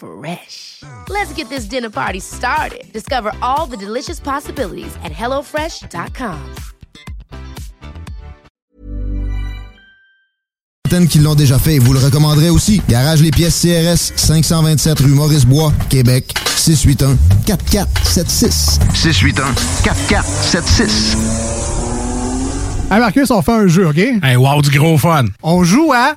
Fresh. Let's get this dinner party started. Discover all the delicious possibilities at hellofresh.com. Certaines qui l'ont déjà fait et vous le recommanderez aussi. Garage les pièces CRS, 527 rue Maurice-Bois, Québec, 681-4476. 681-4476. Hey Marcus, on fait un jeu, OK? Hey, wow, du gros fun. On joue à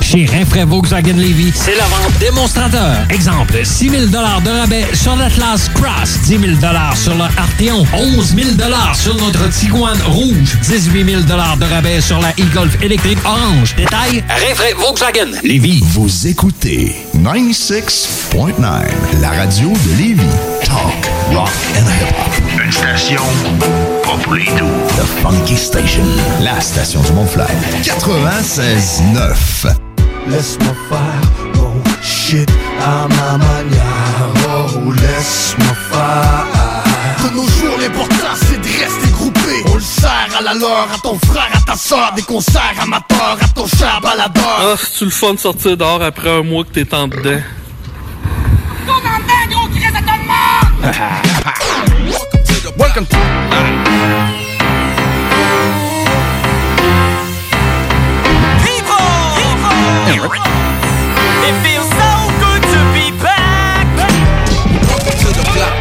Chez Rinfraie Volkswagen Levy, c'est la vente démonstrateur. Exemple, 6 000 de rabais sur l'Atlas Cross, 10 000 sur le Arteon, 11 000 sur notre Tiguan Rouge, 18 000 de rabais sur la e-Golf électrique orange. Détail, Rinfraie Volkswagen Levy. Vous écoutez 96.9, la radio de Lévis. Talk, rock and hip-hop. Une station The Funky Station, la station du Mont-Fly. 96.9. Laisse-moi faire mon shit à ma manière. Oh, laisse-moi faire. De nos jours, l'important c'est de rester groupé. On le sert à la leur, à ton frère, à ta soeur. Des concerts amateurs, à ton cher baladeur. Ah, c'est-tu le fun de sortir dehors après un mois que t'es en dedans? Welcome to... It feels so good to be back. Welcome to the block.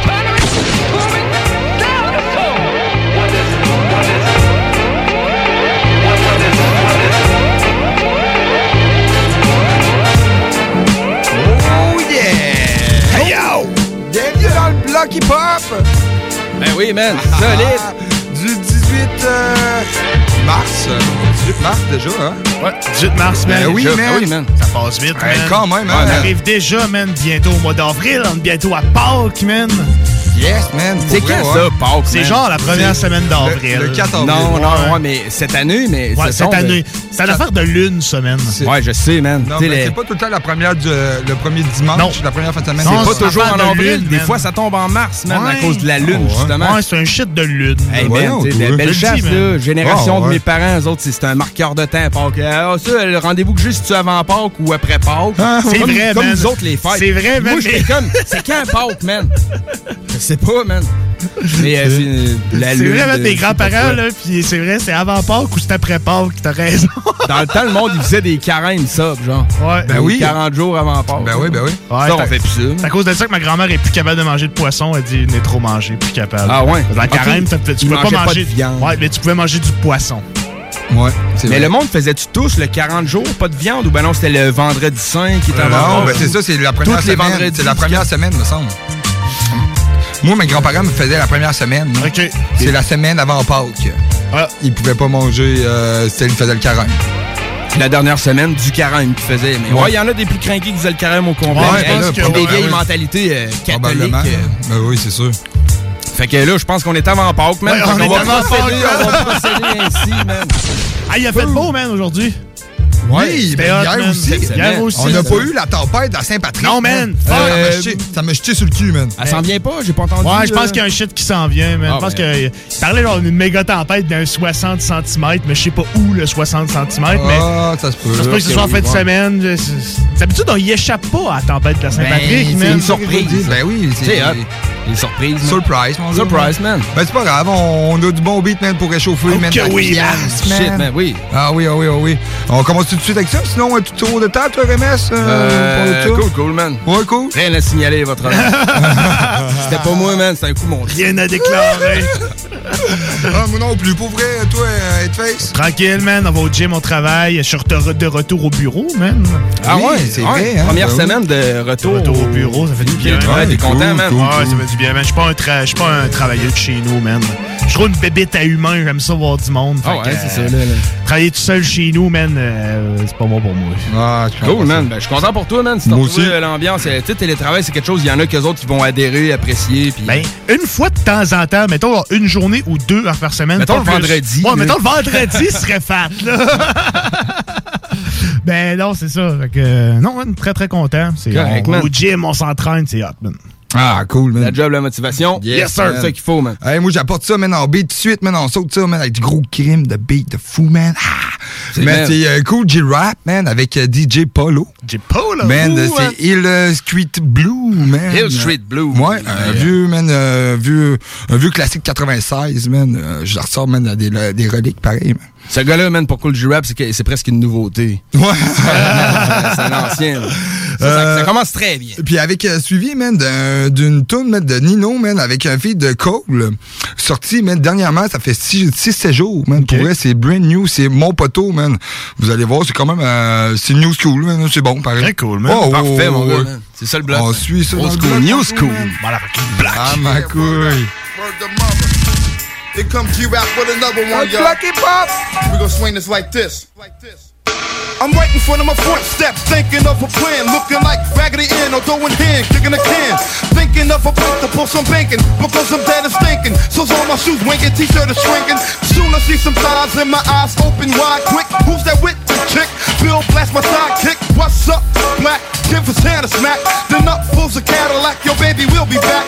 Oh yeah! Hey yo! Bienvenue dans le bloc hip-hop! Ben oui, man, solide! Du 18 euh, mars. euh, 18 mars déjà, hein? Ouais, 18 mars, man. Ben oui, Déjà. man. Ah oui, man. Ça passe vite, man. quand même, hein, On man. arrive déjà, man, bientôt au mois d'avril. On est bientôt à Pâques, man. Yes, man. C'est quand ça. Pâques, C'est genre la première C'est semaine d'avril. Le, le 4 avril. Non, non, Ouais. ouais, mais cette année, mais Ouais, ce cette année. C'est l'affaire de lune, semaine. C'est- Ouais, je sais, man. Non, Tu sais, mais les- c'est pas tout le temps la première du, le premier dimanche, Non. la première fin de semaine. Non, C'est c'est pas c'est toujours en avril. lune, Des man. fois, ça tombe en mars, man, à cause de la lune, Oh, justement. Ouais, c'est un shit de lune. Hey, man, tu la belle le chasse, là, génération Ah, de mes parents, eux autres, c'est c'est un marqueur de temps, Pâques. Ah, ça, le rendez-vous que j'ai, c'est-tu avant Pâques ou après Pâques? C'est Comme- vrai, Comme man. nous autres, les fêtes. C'est vrai, man, Moi, j'étais mais- comme, c'est quand Pâques, man? Sais pas, man. Mais euh, c'est la euh, grands-parents, là, puis c'est vrai, c'est avant Pâques ou c'est après Pâques, t'as raison. Dans le temps, le monde, il faisait des carèmes, ça, genre. Ouais. Ben oui. 40 jours avant Pâques. Ben oui, ben oui. Ouais, Ça, on fait plus ça. C'est à cause de ça que ma grand-mère est plus capable de manger de poisson. Elle dit, n'est trop mangé, plus capable. Ah ouais? Dans le Ok. carême, tu pouvais pas manger de viande. Ouais, mais tu pouvais manger du poisson. Ouais, Mais vrai. le monde faisait-tu tous le 40 jours, pas de viande, ou ben non, c'était le vendredi saint qui était Euh, avant non, ben c'est ça, c'est la première semaine. C'est la première semaine, me semble. Moi, mes grands-parents me faisaient la première semaine. OK. C'est la semaine avant Pâques. Ah. Ils pouvaient pas manger, euh, c'était ils faisaient le carême. C'est la dernière semaine du carême qui faisait. Mais ouais, il y en a des plus craqués qui faisaient le carême au complet. Ouais, Hey, je pense puis que des ouais, vieilles ouais. mentalités euh, catholiques. Probablement. euh. Ben oui, c'est sûr. Fait que là, je pense qu'on est avant Pâques, man. On est va procéder, on va procéder ainsi, man. Ah, il a fait beau, man, aujourd'hui. Oui, ben, hot, hier man. aussi. Hier aussi. On n'a pas eu la tempête à Saint-Patrick. Non, man. Ça m'a Euh, jeté- Ça m'a jeté sur le cul, man. Elle s'en vient pas, j'ai pas entendu. Ouais, je pense là. qu'il y a un shit qui s'en vient, man. Ah, je pense ben. qu'il parlait genre d'une méga tempête d'un 60 cm, mais je sais pas où le 60 cm, mais Ah, ça se peut. ça se peut que ce soit en fin de semaine. D'habitude, on y échappe pas à la tempête de la Saint-Patrick, Ben, man. c'est une surprise. Ben oui, C'est surprises. man. Surprise, mon. Surprise, man. Ben c'est pas grave, on a du bon beat, man, pour réchauffer, Oh man. que oui, pièce, man. Shit, man, oui. Ah oui, ah oui, ah oui. On commence tout de suite avec ça, sinon, un tout tour de table, toi, RMS? Euh, euh, pour le cool, cool, man. Ouais, cool. Rien à signaler, votre honneur. C'était pas moi, man. C'était un coup monté. Rien à déclarer. Ah, moi non plus. Pour vrai, toi, euh, Headface? Tranquille, man. On va au gym, on travaille. Je suis de retour au bureau, man. Ah Oui, ouais, c'est ouais. vrai, hein. Première Ben oui. semaine de retour, Retour au bureau, ça fait du bien. Ouais, t'es cool, content, man. cool. Ouais, ça fait du bien, man. Je suis pas un, tra- je suis pas un travailleur de chez nous, man. Je suis trop une bébête à humain, j'aime ça voir du monde. Ah ouais, que, c'est ça, euh, là. là. Travailler tout seul chez nous, man, euh, c'est pas bon pour moi. Ah, Cool, man. Ben, je suis content pour toi, man. Si t'as Moi retrouvé aussi. euh, l'ambiance, euh, tu sais, télétravail, c'est quelque chose, il y en a qu'eux autres qui vont adhérer, apprécier. Puis... Ben, une fois de temps en temps, mettons une journée ou deux heures par semaine. Mettons le plus. vendredi, Ouais, mettons le vendredi serait fat, là. ben non, c'est ça. Fait que, euh, non, man, très très content. C'est, on- au gym, on s'entraîne, c'est hot, man. Ah, cool, man. la job, la motivation. Yes, sir. C'est ça qu'il faut, man. Hey, moi, j'apporte ça, man, en beat tout de suite, man. On saute ça, man, avec du gros crime de beat de fou, man. Ah! C'est Man, c'est euh, Cool G-Rap, man, avec euh, DJ Polo. Pas, là. Man, euh, hein? c'est Hill euh, Street Blue, man. Hill Street Blue. Ouais, un vieux, man, euh, vieux, un vieux classique 96, man. Je la ressors, man, des, des reliques, pareil, man. Ce gars-là, man, pour Cool G-Rap, c'est que- c'est presque une nouveauté. Ouais. c'est un ancien. là. Ça, ça- Euh, ça commence très bien. Puis avec euh, suivi, man, d'un- d'une tune man, de Nino, man, avec un feed de Cole, sorti, man, dernièrement, ça fait 6-7 jours, man. Pour vrai, c'est brand new, c'est mon poteau, man. Vous allez voir, c'est quand même, euh, c'est new school, man, c'est bon, pareil. Très cool, man. Oh, Parfait, oh, mon gars. man. C'est ça le bloc. On man. suit ça dans Old le school, new school. Voilà, black. Ah, ma couille. Word to mama. Here comes G-Rap with another one, y'all. Lucky Pop. We gonna swing this like this. Like this. I'm right in front of my front steps, thinking of a plan, looking like Raggedy Ann or doing hand, kicking a can. Thinking of a place to pull some banking, because I'm dead and stinking. So's all my shoes winking, t-shirt is shrinking. Soon I see some thighs in my eyes open wide, quick. Who's that with the chick? Bill blast my sidekick. What's up, black? Give his hand a smack. Then up pulls a Cadillac, your baby, we'll be back.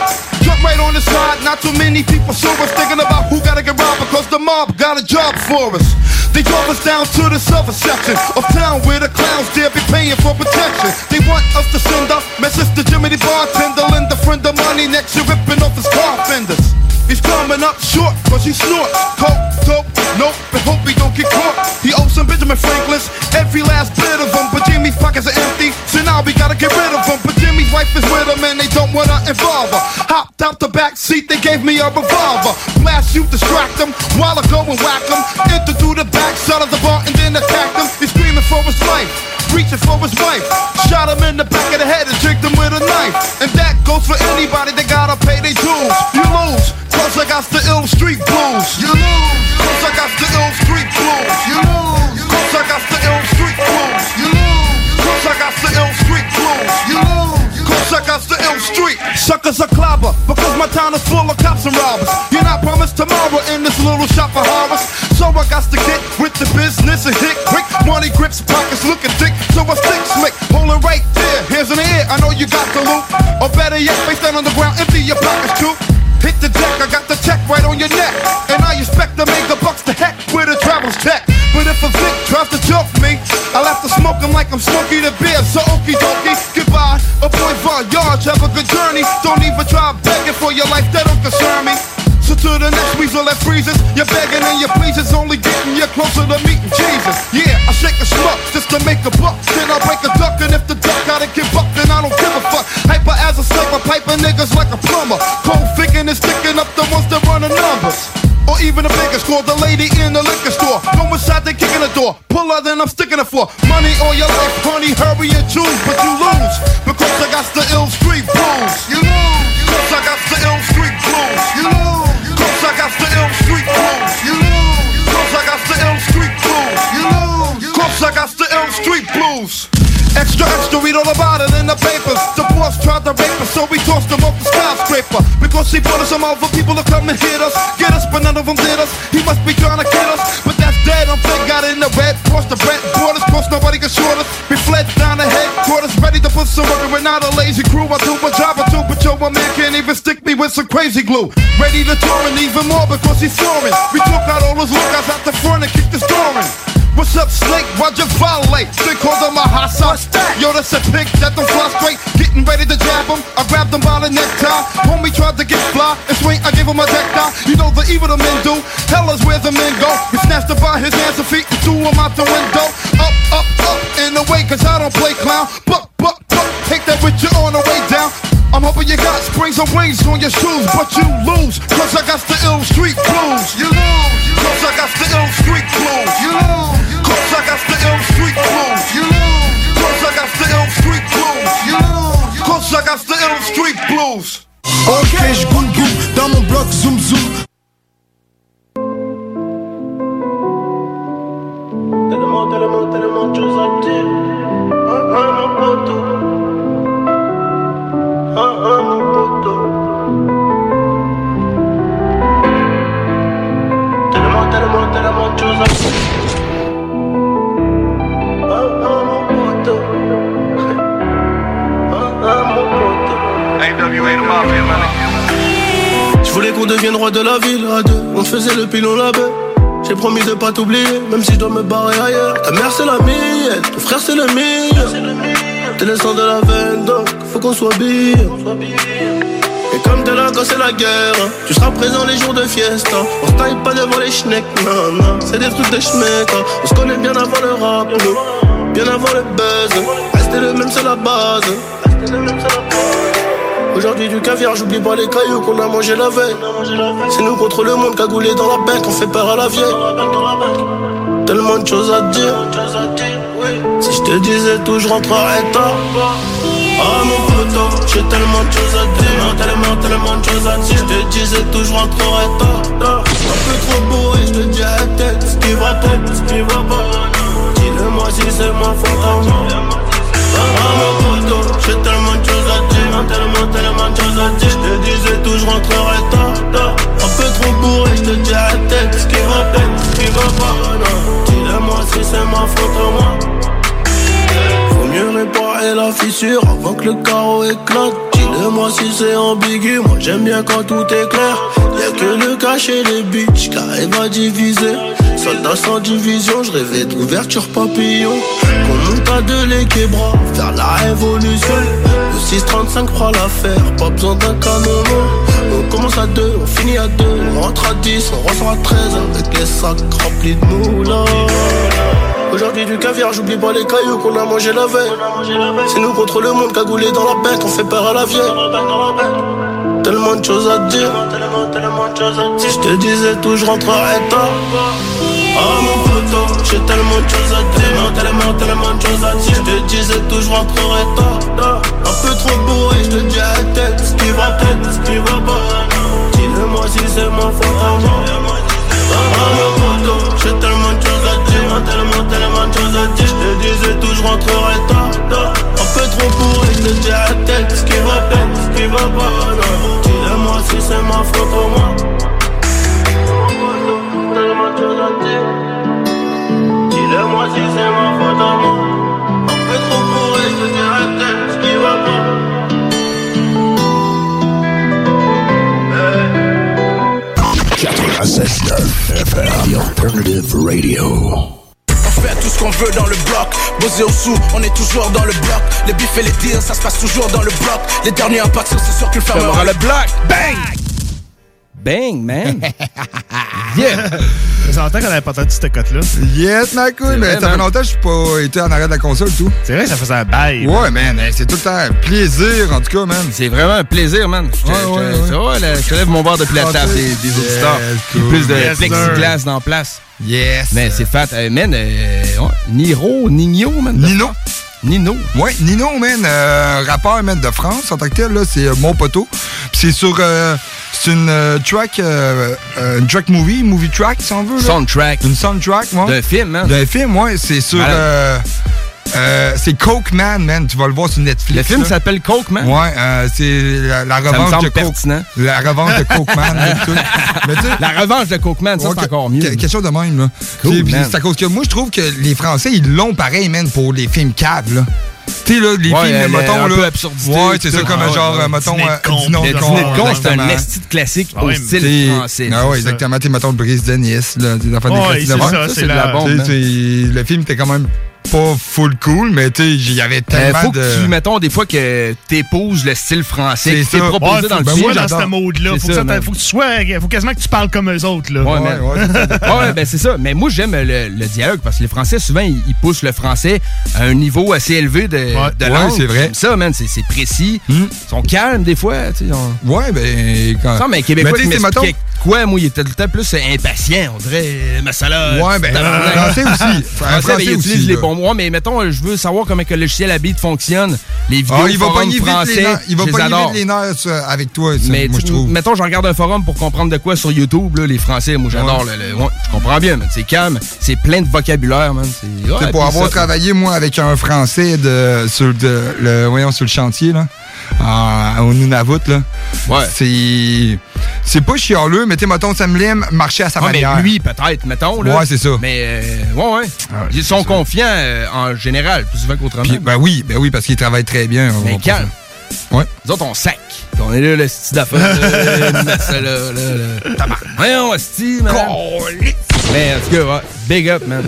Jump right on the side, not too many people saw us thinking about who gotta get robbed because the mob got a job for us. They drove us down to the southern section of town where the clowns dare be paying for protection. They want us to send up message to Jimmy bartender, lend a friend of money next year ripping off his car fenders. He's coming up short cause he snorts coke, dope, nope, and hope he don't get caught. He owes some Benjamin Franklin's, every last bit of them, but Jimmy's pockets are empty, so now we gotta get rid of him. But Jimmy's wife is with him and they don't wanna involve her. Hopped out the back seat, they gave me a revolver. Blast you, distract him, while I go and whack him. Enter through the back side of the bar and then attack. He's screaming for his life, reaching for his wife. Shot him in the back of the head and tricked him with a knife. And that goes for anybody that gotta pay their dues. You lose, cause I got the ill street blues. You lose, cause I got the ill street blues. You lose, cause I got the ill street blues. You lose, cause I got the ill street blues. Got the ill street. Suckers are clobber, because my town is full of cops and robbers. You're not promised tomorrow in this little shop of horrors. So I got to get with the business and hit quick. Money grips, pockets looking thick, so I stick slick. Hold it right there, hands in the air, I know you got the loot. Or better yet, face down on the ground, empty your pockets too. Hit the deck, I got the check right on your neck. And I expect to make a bucks to heck with a travel's check. But if a Vic tries to joke me, like I'm Smokey the Bear. So okie dokie, goodbye. A boy Voyage, have a good journey. Don't even try begging for your life, that don't concern me. So to the next weasel that freezes, you're begging and your pleases only getting you closer to meeting Jesus. Yeah, I shake a schmuck just to make a buck. Then I break a duck, and if the duck gotta get bucked, then I don't give a fuck. Hyper as a sniper, piping niggas like a plumber. Cold thinking and sticking up the ones that run the numbers. Even the biggest call the lady in the liquor store. Go inside, they kicking the door. Pull her, then I'm sticking it for money or your life, honey. Hurry and choose, but you lose because I got the ill street blues. You lose, cause I got the ill street blues. You lose, cause I got the ill street blues. You lose, cause I got the ill street blues. You lose, cause I got the used to read all about it in the papers. So we tossed him off the skyscraper. Because he brought us some other people to come and hit us. Get us, but none of them did us. He must be trying to kill us. But that's dead, I'm fed, got in the red. Crossed the red borders, cause nobody can short us. We fled down the headquarters, ready to put some work. and We're not a lazy crew. I do my job, I do, but yo, my man can't even stick me with some crazy glue. Ready to tour and even more because he's soaring. We took out all those lookouts out the front and kicked the door in. What's up, Snake? Why'd you violate? They called him a hot sauce. Yo, that's a pick that don't fly straight. Getting ready to jab him. I grabbed him by the necktie. Homie tried to get fly and swing. I gave him a deck die. You know the evil the men do. Tell us where the men go. We snatched him by his hands and feet and threw him out the window. Up, up, up in the way, cause I don't play clown. Buck. Take that with you on the way down. I'm hoping you got springs and wings on your shoes, but you lose, cause I got the ill street blues. You lose, cause I got the ill street blues. You lose, cause I got the ill street blues. You lose, cause I got the ill street blues. You lose, cause I got the ill street blues. Ok, je goûte goûte dans mon bloc zoom zoom. Faisait le pilon la baie. J'ai promis de pas t'oublier, même si je dois me barrer ailleurs. Ta mère c'est la mienne, ton frère c'est le mien. T'es le sang de la veine, donc faut qu'on soit bien. Et comme t'es là quand c'est la guerre, tu seras présent les jours de fiesta. On se taille pas devant les schnecks, non, non, c'est des trucs de schmeck. hein. On se connaît bien avant le rap, bien avant le buzz. Rester le même, c'est la base. Rester le même, c'est la base. Aujourd'hui du caviar, j'oublie pas les cailloux qu'on a mangé la veille. C'est nous contre le monde cagoulé dans la bec, on fait peur à la vieille. Tellement de choses à dire. Si je te disais tout, je rentrerais tard. Ah mon poteau, j'ai tellement de choses à dire. Tellement, tellement de choses à dire. Si je te disais tout, je rentrerais tard. Un peu trop bourré, je te dis à tête. Ce qui va tête, ce qui va pas. Dis-le-moi si c'est moi. Ah mon poteau, j'ai tellement Tellement, tellement de choses à dire. Je te disais tout, je rentrerais tard. tard. Un peu trop bourré, je te dis à tête. Ce qui va ce qui va pas. non. Dis-le-moi si c'est ma faute à moi. Faut mieux réparer la fissure avant que le carreau éclate. Dis-le-moi si c'est ambigu, moi j'aime bien quand tout est clair. Y'a que le cachet des bitches qui arrive à diviser. Soldat sans division, je rêvais d'ouverture papillon. Qu'on monte à deux les faire la révolution. Le 635 fera l'affaire, pas besoin d'un canon. On commence à deux, on finit à deux, on rentre à 10, on ressort à 13 avec les sacs remplis de moulins. Aujourd'hui du caviar, j'oublie pas les cailloux qu'on a mangé la veille. C'est nous contre le monde cagoulé dans la bec, on fait peur à la vieille. Tellement de choses à dire. Si je te disais tout, je rentrerais tard. Ah mon poteau, j'ai tellement de choses à dire. Tellement, tellement de choses à dire. Je te disais tout, je rentrerais tard. Un peu trop bourré, je te dis à tête. Ce qui va tête, ce qui va pas. Dis-le-moi si c'est ma faute à moi. Ah mon poteau, j'ai tellement de choses à dire. Tellement, tellement de choses à dire. Je te disais tout, je rentrerais tard. Un peu trop bourré, je te dis à tête. Ce qui va tête, ce qui va pas. Dis-le-moi si c'est ma faute à moi. Si c'est ma faute à moi. Un peu trop bourré, je te dis à tête. Ce qui va pas. 96.9 FM, The Alternative Radio. On fait tout ce qu'on veut dans le bloc. Bosé au sous, on est toujours dans le bloc. Les bifs et les tirs, ça se passe toujours dans le bloc. Les derniers à partir, c'est sûr que le fermera le bloc. Bang! Bang, man! Yeah! Ça fait longtemps qu'on n'avait pas entendu cette cote-là. Yes, ma couille, mais ça fait longtemps que je suis pas été en arrêt de la console tout. C'est vrai, ça faisait un bail. Ouais, man, c'est tout le temps un plaisir, en tout cas, man. C'est vraiment un plaisir, man. Je te- Ouais, je te- ouais, ouais. ça va, là, je te lève mon bord depuis la Ah, table t'sais, des, des yes, auditeurs. cool. Plus de Yes, plexiglas dans place. Yes. Mais c'est fat. Euh, man, euh, Niro, Nino, man. Nino. Nino. Ouais, Nino, man, euh, rappeur, man, de France, en tant que tel, là, c'est euh, mon poteau. Puis c'est sur, euh, c'est une euh, track, euh, euh, une track movie, movie track, si on veut. là. Soundtrack. Une soundtrack, moi. D'un film, hein? D'un film, ouais, c'est sur, euh, c'est Coke Man, man. Tu vas le voir sur Netflix. Le film là. s'appelle Coke Man? Ouais, euh, c'est la, la Ça me revanche de Coke. pertinent. La revanche de Coke Man. Mais La revanche de Coke Man, ça, Ouais, c'est encore mieux. que- Quelque chose de même, là. Cool, Puis- puis man. C'est à cause que moi, je trouve que les Français, ils l'ont pareil, man, pour les films caves, là. Tu sais, là, les Ouais, films, euh, mettons, un là. peu absurdité, Ouais, c'est ça, comme Ah, genre, ouais. mettons, Dîner de euh, con. dîner Le de dîner con. de con, c'est un esti classique Ah au ouais, style français. Ah ouais, exactement. Tu mettons, Brise de Nice, là, des enfants Ouais, des c'est ça, Mort. c'est de la la- bombe. Le film était quand même pas full cool, mais tu sais, il y avait tellement faut de... que tu, mettons, des fois que t'épouses le style français qui t'est ça. proposé Ouais, dans faut le film. sois dans ce mode-là. Faut, que ça, ça faut que tu sois. Faut quasiment que tu parles comme eux autres, là. Ouais, Ouais, ouais, ça. ouais, ben c'est ça. Mais moi, j'aime le, le dialogue parce que les Français, souvent, ils, ils poussent le français à un niveau assez élevé de, de Ouais, langue. c'est vrai. Ça, man. C'est, c'est précis. Hmm. Ils sont calmes, des fois. Tu sais, on- Ouais, ben... Quand... Non, mais Québécois Mais quoi, moi, il était tout le temps plus impatient. On dirait, euh, masala. Ouais, ben, un Français aussi. Français, Français ben, il aussi, utilise les là. bons mots. Mais mettons, je veux savoir comment que le logiciel Habit fonctionne. Les vidéos Ah, il va forums les français, nerfs. Il va je les les nerfs ça, avec toi, ça, Mais moi, je tu- trouve. mettons, je regarde un forum pour comprendre de quoi sur YouTube, là, les Français. Moi, j'adore. Ouais. le- le- ouais, je comprends bien. C'est calme. C'est plein de vocabulaire, man. C'est ouais, pour avoir ça- travaillé, moi, avec un Français de, sur, de, le, voyons, sur le chantier, là, en- au Nunavut, là, Ouais. c'est, c'est pas chialeux, mais tu sais, mettons, Sam Lim marchait à sa Ouais, mais manière. lui, peut-être, mettons. Là. Ouais, c'est ça. Mais, euh, ouais, ouais. Ils sont confiants euh, en général, plus souvent qu'autrement. Puis, ben oui, ben oui, parce qu'il travaille très bien. mais calme. Ouais. Nous autres, on sac. On est là, le style d'affaires. là, là, là, là. Voyons, style, man. Mais en tout cas, ouais, big up, man.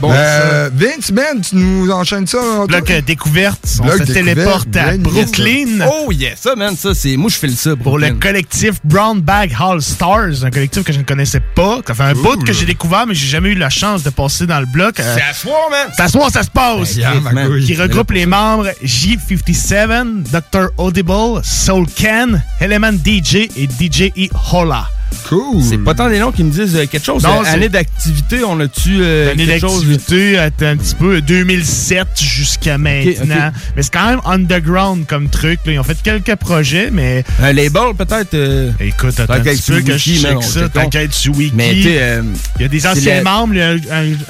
Bon, Euh, Vince, man, tu nous enchaînes ça? Bloc euh, découverte. On Bloc se découverte, téléporte à Brooklyn. Oh yeah, ça man, ça c'est moi je file ça Pour le collectif Brown Bag All Stars, un collectif que je ne connaissais pas. Ça fait un bout que j'ai découvert, mais j'ai jamais eu la chance de passer dans le bloc. Euh, C'est à soir, man. C'est à soir, ça se passe. Ben, yeah, qui regroupe les membres J57, Dr. Audible, Soul Can, Element DJ et DJ E Hola. Cool. C'est pas tant des noms qui me disent euh, quelque chose. Non, Euh, année d'activité, on a-tu euh, quelque chose? d'activité un petit peu 2007 jusqu'à maintenant. Mais c'est quand même underground comme truc. là. Ils ont fait quelques projets, mais Un label peut-être? euh, écoute, attends un petit peu que je wiki, check on ça. T'inquiète sur Wiki. Mais euh, Il y a des anciens la- membres. Il y a un,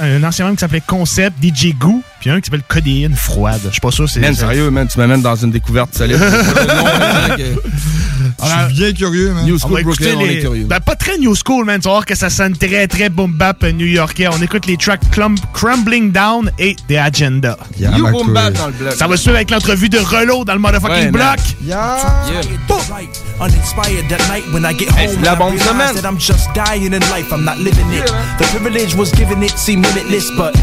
un- un ancien membre qui s'appelait Concept, DJ Goo, puis un qui s'appelle Codéine Froide. Je suis pas sûr c'est... Man, sérieux, man, tu m'amènes dans une découverte solide. Je suis bien curieux, man. New On School va écouter Brooklyn, on est les... curieux. Ben, pas très new school, man. Tu vas voir que ça sonne très, très boom bap new-yorkais. On écoute les tracks Clum- Crumbling Down et The Agenda. Yeah, You ma boom couille. bap dans le bloc. Ça va suivre avec l'entrevue de Relo dans le motherfucking Ouais, bloc. Yeah. Hey, c'est la realize semaine. I'm just dying in life. I'm not living it. The privilege was given it, seemed limitless, but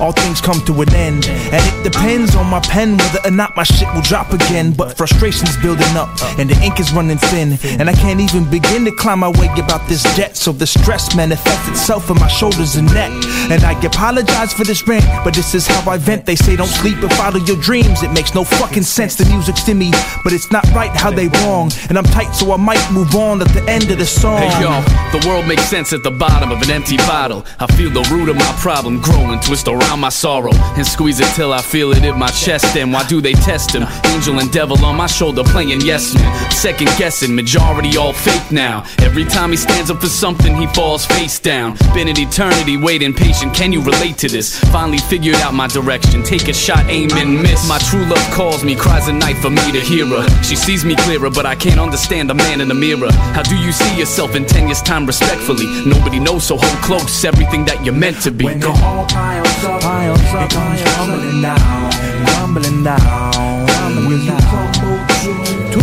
all things come to an end. And it depends on my pen whether or not my shit will drop again. But frustration's building up, and the ink is running thin. And I can't even begin to climb my way about this debt. So the stress manifests itself in my shoulders and neck. And I apologize for this rant, but this is how I vent. They say don't sleep and follow your dreams. It makes no fucking sense. The music's to me, but it's not right how they wrong. And I'm tight, so I might move on at the end of the song. Hey yo, the world makes sense at the bottom of an empty bottle. I feel the root of my problem grow and twist around my sorrow and squeeze it till I feel it in my chest. And why do they test him? Angel and devil on my shoulder playing yes man. Second guessing, majority all fake now. Every time he stands up for something, he falls face down. Been an eternity waiting patient. Can you relate to this? Finally figured out my direction. Take a shot, aim and miss. My true love calls me, cries a night for me to hear her. She sees me clearer, but I can't understand a man in the mirror. How do you see yourself in 10 years' time respectfully? Nobody knows, so hold close everything that you're meant to be. When it all piles up, piles up, it comes crumbling down, crumbling down. And when you crumble to, to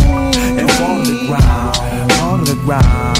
and fall to the ground, fall to the ground.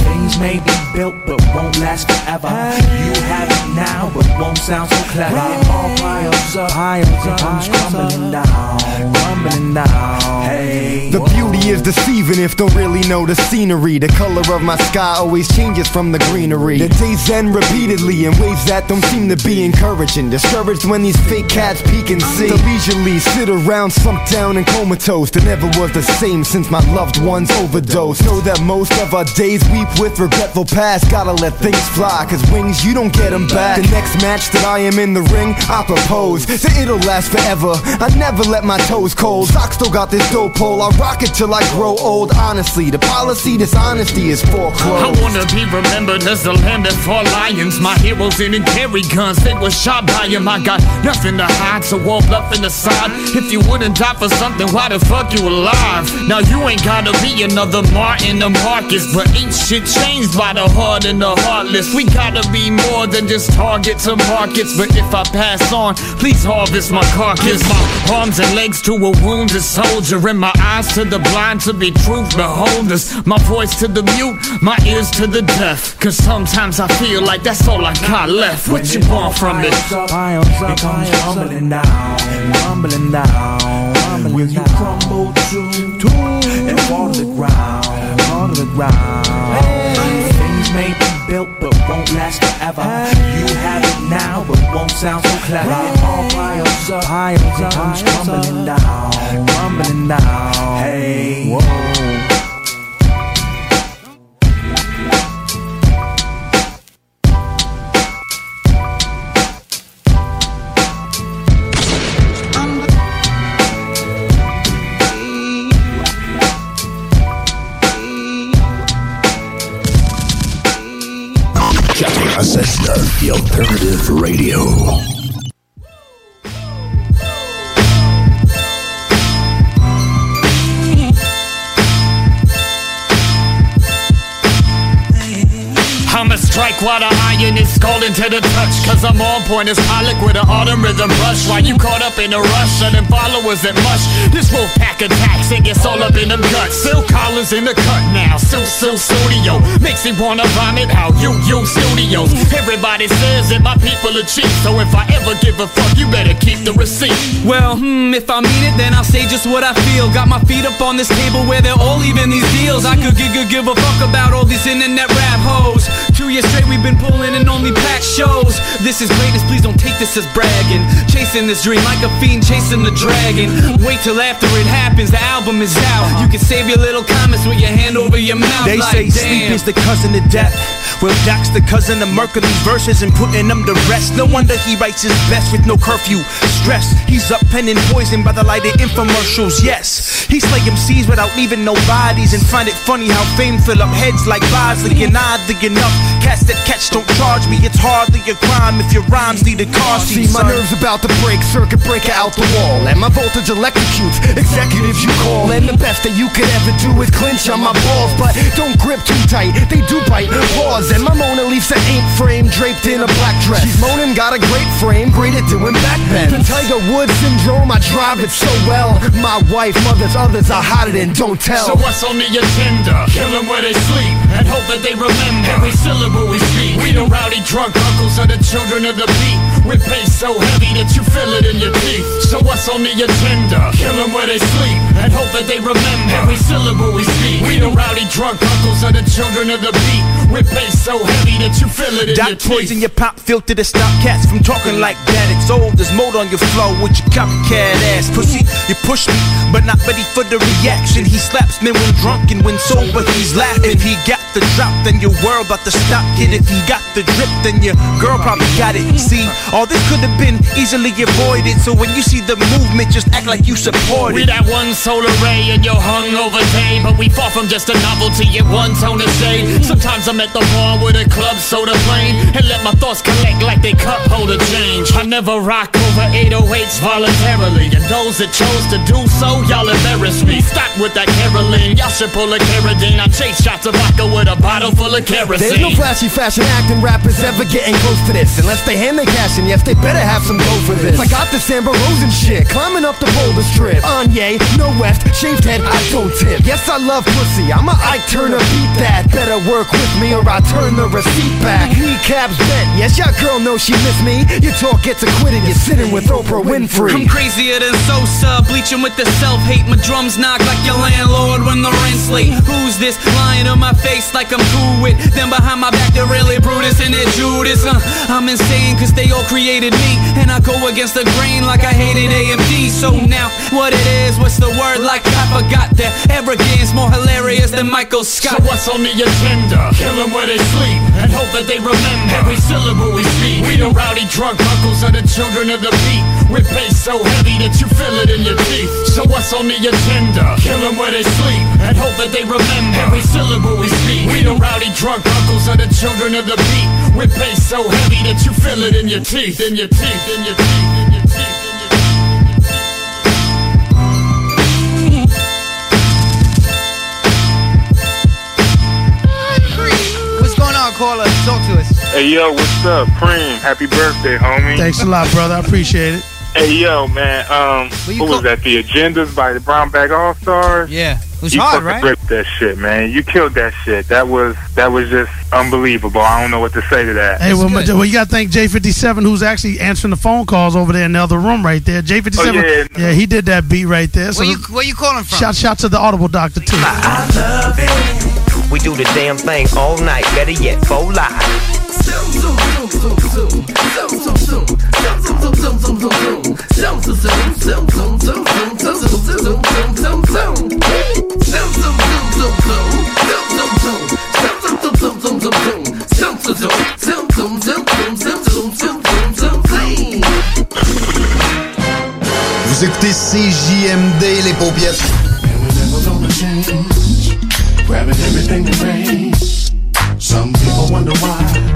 Things may be built but won't last forever. You have it now but won't sound so clever. All piles up, piles up, comes crumbling down, crumbling down. Hey. The beauty is deceiving if don't really know the scenery. The color of my sky always changes from the greenery. The days end repeatedly in ways that don't seem to be encouraging. Discouraged when these fake cats peek and see. The leisurely sit around slumped down and comatose. That never was the same since my loved ones overdosed. Know that most of our days weep with regretful past. Gotta let things fly, cause wings, you don't get them back. The next match that I am in the ring, I propose that it'll last forever. I never let my toes cold. Sock still got this dope pole. I rock it till I grow old. Honestly, the policy, dishonesty is foreclosed. I wanna be remembered as the land that fought lions. My heroes didn't carry guns, they were shot by him. I got nothing to hide, so all the side. If you wouldn't die for something, why the fuck you alive? Now you ain't gotta be another Martin or Marcus, but ain't shit changed by the hard and the heartless. We gotta be more than just targets or markets. But if I pass on, please harvest my carcass. My arms and legs to a wounded soldier, and my eyes to the blind to be truth beholders. My voice to the mute, my ears to the deaf. Cause sometimes I feel like that's all I got left. What you want from me? It comes rumbling down, rumbling down. Will you crumble too? And fall to the ground, fall to the ground. Things may be built but won't last forever. You have it now but won't sound so clever. All piles up, piles up, comes rumbling down, rumbling down. Hey, whoa. SS9, the alternative radio. Strike while the iron is scalding to the touch. Cause I'm on point as Pollock with an autumn rhythm rush. While you caught up in a rush, sudden followers at mush. This wolf pack attacks and gets all up in them guts. Silk collars in the cut now. Sil Sil Studio. Makes me wanna vomit how you you studios. Everybody says that my people are cheap. So if I ever give a fuck, you better keep the receipt. Well, hmm, if I mean it, then I'll say just what I feel. Got my feet up on this table where they're all even these deals. I could give, give a fuck about all these internet rap hoes. Two years straight we've been pulling and only packed shows. This is greatness, please don't take this as bragging. Chasing this dream like a fiend chasing the dragon. Wait till after it happens, the album is out. You can save your little comments with your hand over your mouth. They like, say sleep is the cousin of death. Well, Doc's the cousin of Mercury's verses and putting them to rest. No wonder he writes his best with no curfew. Stress, he's up penning poison by the light of infomercials. Yes, he slay MCs without leaving no bodies and find it funny how fame fill up heads like Bosley and oddly enough. Cats that catch don't charge me. It's hardly a crime if your rhymes need a car See, seat. my son. nerves about to break, circuit breaker out the wall. And my voltage electrocutes, executives you call. And the best that you could ever do is clinch on my balls. But don't grip too tight, they do bite. Pause, and my Mona Lisa ain't framed, draped in a black dress. She's moaning, got a great frame, great at doing backbends. The Tiger Woods syndrome, I drive it so well. My wife, mothers, others are hotter than don't tell. So what's on the agenda? Kill them where they sleep and hope that they remember every syllable we speak. We the rowdy drunk uncles are the children of the beat. With bass so heavy that you feel it in your teeth. So what's on the agenda? Kill them where they sleep and hope that they remember every syllable we speak. We the rowdy drunk uncles are the children of the beat. With bass so heavy that you feel it in your teeth. poison your pop filter to stop cats from talking like that. It's old, there's mold on your flow with your copycat ass pussy. You push me, but not ready for the reaction. He slaps me when drunk and when sober, he's laughing. If he got the drop, then your world about to stop. Kid, if he got the drip, then your girl probably got it. See, all this could have been easily avoided. So when you see the movement, just act like you support it. We it. that one solar ray in your hungover day, but we far from just a novelty in one tone of shade. Sometimes I'm at the bar with a club soda plane and let my thoughts collect like they cup holder change. I never rock over 808s voluntarily, and those that chose to do so, y'all embarrass me. Stop with that caroling, y'all should pull a carradine. I chase shots of vodka with a bottle full of kerosene. There's no flashy fashion acting rappers ever getting close to this. Unless they hand their cash in, yes, they better have some dough for this. I got the Samba Rosen shit, climbing up the boulder strip. Anye, no west, shaved head, I don't tip. Yes, I love pussy, I'm a Ike Turner, beat that. Better work with me or I turn the receipt back. Kneecaps bent, yes, your girl knows she missed me. Your talk gets acquitted, you're sitting with Oprah Winfrey. I'm crazier than Sosa, bleaching with the self-hate. My drums knock like your landlord when the rent's late. Who's this lying on my face like I'm cool with? Then behind my back they're really Brutus and they're Judas. Uh, I'm insane cause they all created me, and I go against the grain like I hated AMD. So now. What it is, what's the word? Like I forgot that arrogance more hilarious than Michael Scott. So what's on the agenda? Kill them where they sleep and hope that they remember every syllable we speak. We the rowdy drunk uncles are the children of the beat. With bass so heavy that you feel it in your teeth. So what's on the agenda? Kill them where they sleep and hope that they remember every syllable we speak. We the rowdy drunk uncles are the children of the beat. With bass so heavy that you feel it in your teeth, in your teeth, in your teeth, in your teeth. What's going on, caller? Talk to us. Hey yo, what's up? Preem, happy birthday, homie. Thanks a lot, brother. I appreciate it. Hey yo, man, um, what was that? The Agendas by the Brown Bag All Stars? Yeah. It was you hard, fucking right? ripped that shit, man. You killed that shit. That was that was just unbelievable. I don't know what to say to that. Hey, well, well, you got to thank J57, who's actually answering the phone calls over there in the other room right there. J57, Oh, yeah. he did that beat right there. So Where you, where you calling from? shout, shout to the Audible Doctor, too. I love it. We do the damn thing all night. Better yet, full live. Vous écoutez CJMD, les. Grabbing everything. Some people wonder why.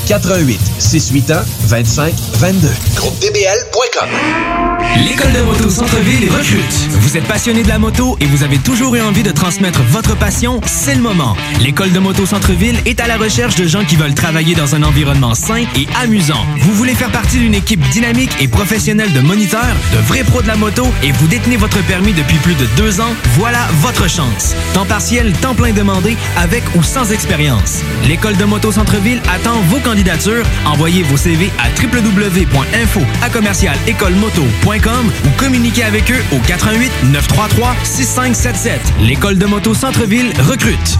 88 681 25 22. Groupe DBL.com. L'école de moto Centre-ville recrute. Vous êtes passionné de la moto et vous avez toujours eu envie de transmettre votre passion, c'est le moment. L'école de moto Centre-ville est à la recherche de gens qui veulent travailler dans un environnement sain et amusant. Vous voulez faire partie d'une équipe dynamique et professionnelle de moniteurs, de vrais pros de la moto et vous détenez votre permis depuis plus de deux ans, voilà votre chance. Temps partiel, temps plein demandé, avec ou sans expérience. L'école de moto Centre-ville attend vos Envoyez vos CV à www.info à commercial écolemoto.com ou communiquez avec eux au 88 933 6577. L'école de moto Centre-ville recrute.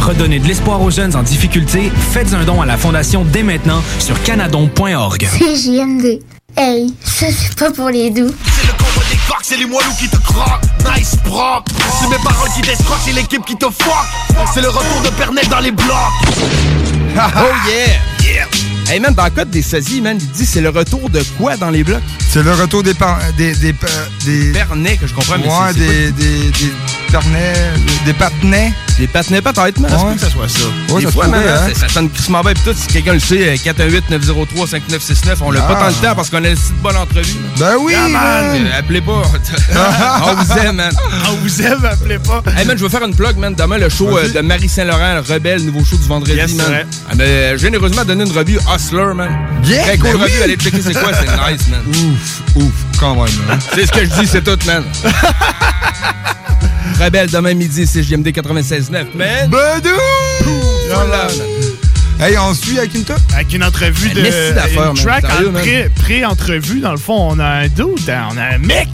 Redonnez de l'espoir aux jeunes en difficulté. Faites un don à la Fondation dès maintenant sur canadon.org. CJMD. Hey, ça c'est pas pour les doux. fuck, c'est les moelleux qui te croquent. Nice propre. C'est mes paroles qui t'escroquent, c'est l'équipe qui te fuck. C'est le retour de Pernec dans les blocs. oh yeah! Yeah! Hey man, dans le code des sosies, man, il dit c'est le retour de quoi dans les blocs? C'est le retour des par- des des euh, des Pernets que je comprends, mais Ouais, c'est- c'est des, des des pernets, des patenets. Des patenets peut-être, man. Ça se peut que ça soit ça. Ouais, Des ça fois, man, pourrait, hein. ça, ça sonne crissement bien. Pis tout, si quelqu'un le sait, euh, 418-903-5969, on l'a Ah. pas tant le temps parce qu'on a une si bonne entrevue. man. Ben oui, Yeah, man. man. Euh, Appelez pas. on vous aime, man. On vous aime, appelez pas. Hey man, je veux faire une plug, man. Demain, le show euh, de Marie Saint-Laurent, le Rebelle, nouveau show du vendredi, Yes, man. vrai. Elle m'a généreusement donné une revue Hustler, man. Yeah, Très cool ben revue, oui. allez checker c'est quoi, c'est nice, man. Ouf, ouf, quand même. hein. C'est ce que je dis, c'est tout, man. Rebelle, demain midi, c'est JMD 96.9, man. Bedou! Voilà. Hey, on suit avec une top? Avec une entrevue de. Une track pré-entrevue. dans le fond, on a un dude, hein, on a un mec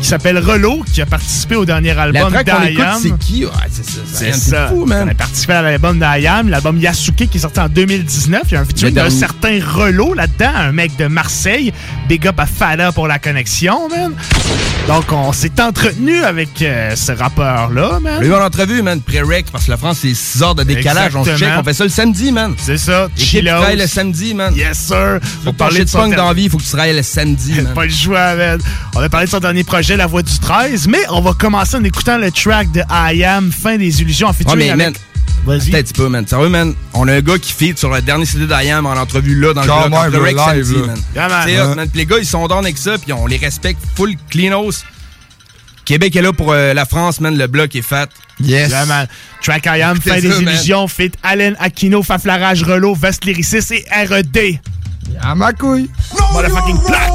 qui s'appelle Relo qui a participé au dernier album track qu'on écoute, d'Ayam. c'est qui? Ouais, c'est ça. C'est c'est ça. fou, man. On a participé à l'album d'Ayam, l'album Yasuke qui est sorti en 2019. Il y a un featuring d'un certain Relo là-dedans, un mec de Marseille. Big up à Fada pour la connexion, man. Donc, on s'est entretenu avec euh, ce rappeur-là, On man. a eu en entrevue, man, pré-rec, parce que la France, c'est 6 heures de décalage. On se check, on fait ça le samedi, man. C'est ça. Équipe qui Chillos. travaille le samedi, man. Yes, sir. Faut On parler de son punk ter- dans la vie, il faut que tu travailles le samedi, man. Pas le choix, man. On a parlé de son dernier projet, La Voix du 13, mais on va commencer en écoutant le track de I Am, Fin des illusions, en Ouais, featuring mais man. Vas-y. Un petit peu, man. Sérieux, man, on a un gars qui feed sur le dernier CD d'Ayam en entrevue là, dans le bloc, live, là. man. Yeah, man. C'est hot, man. Puis les gars, ils sont down avec ça, puis on les respecte full cleanos. Québec est là pour euh, la France, man. Le bloc est fat. Yes. Yeah, man. Track I Am, Fin des ça, man. illusions, fit Allen Aquino, Faflarage, Relo, Vest Lyricist et R.E.D. À ma couille. Motherfucking plaque.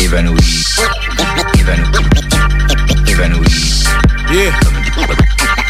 Évanoui. Évanoui. Évanoui. Yeah.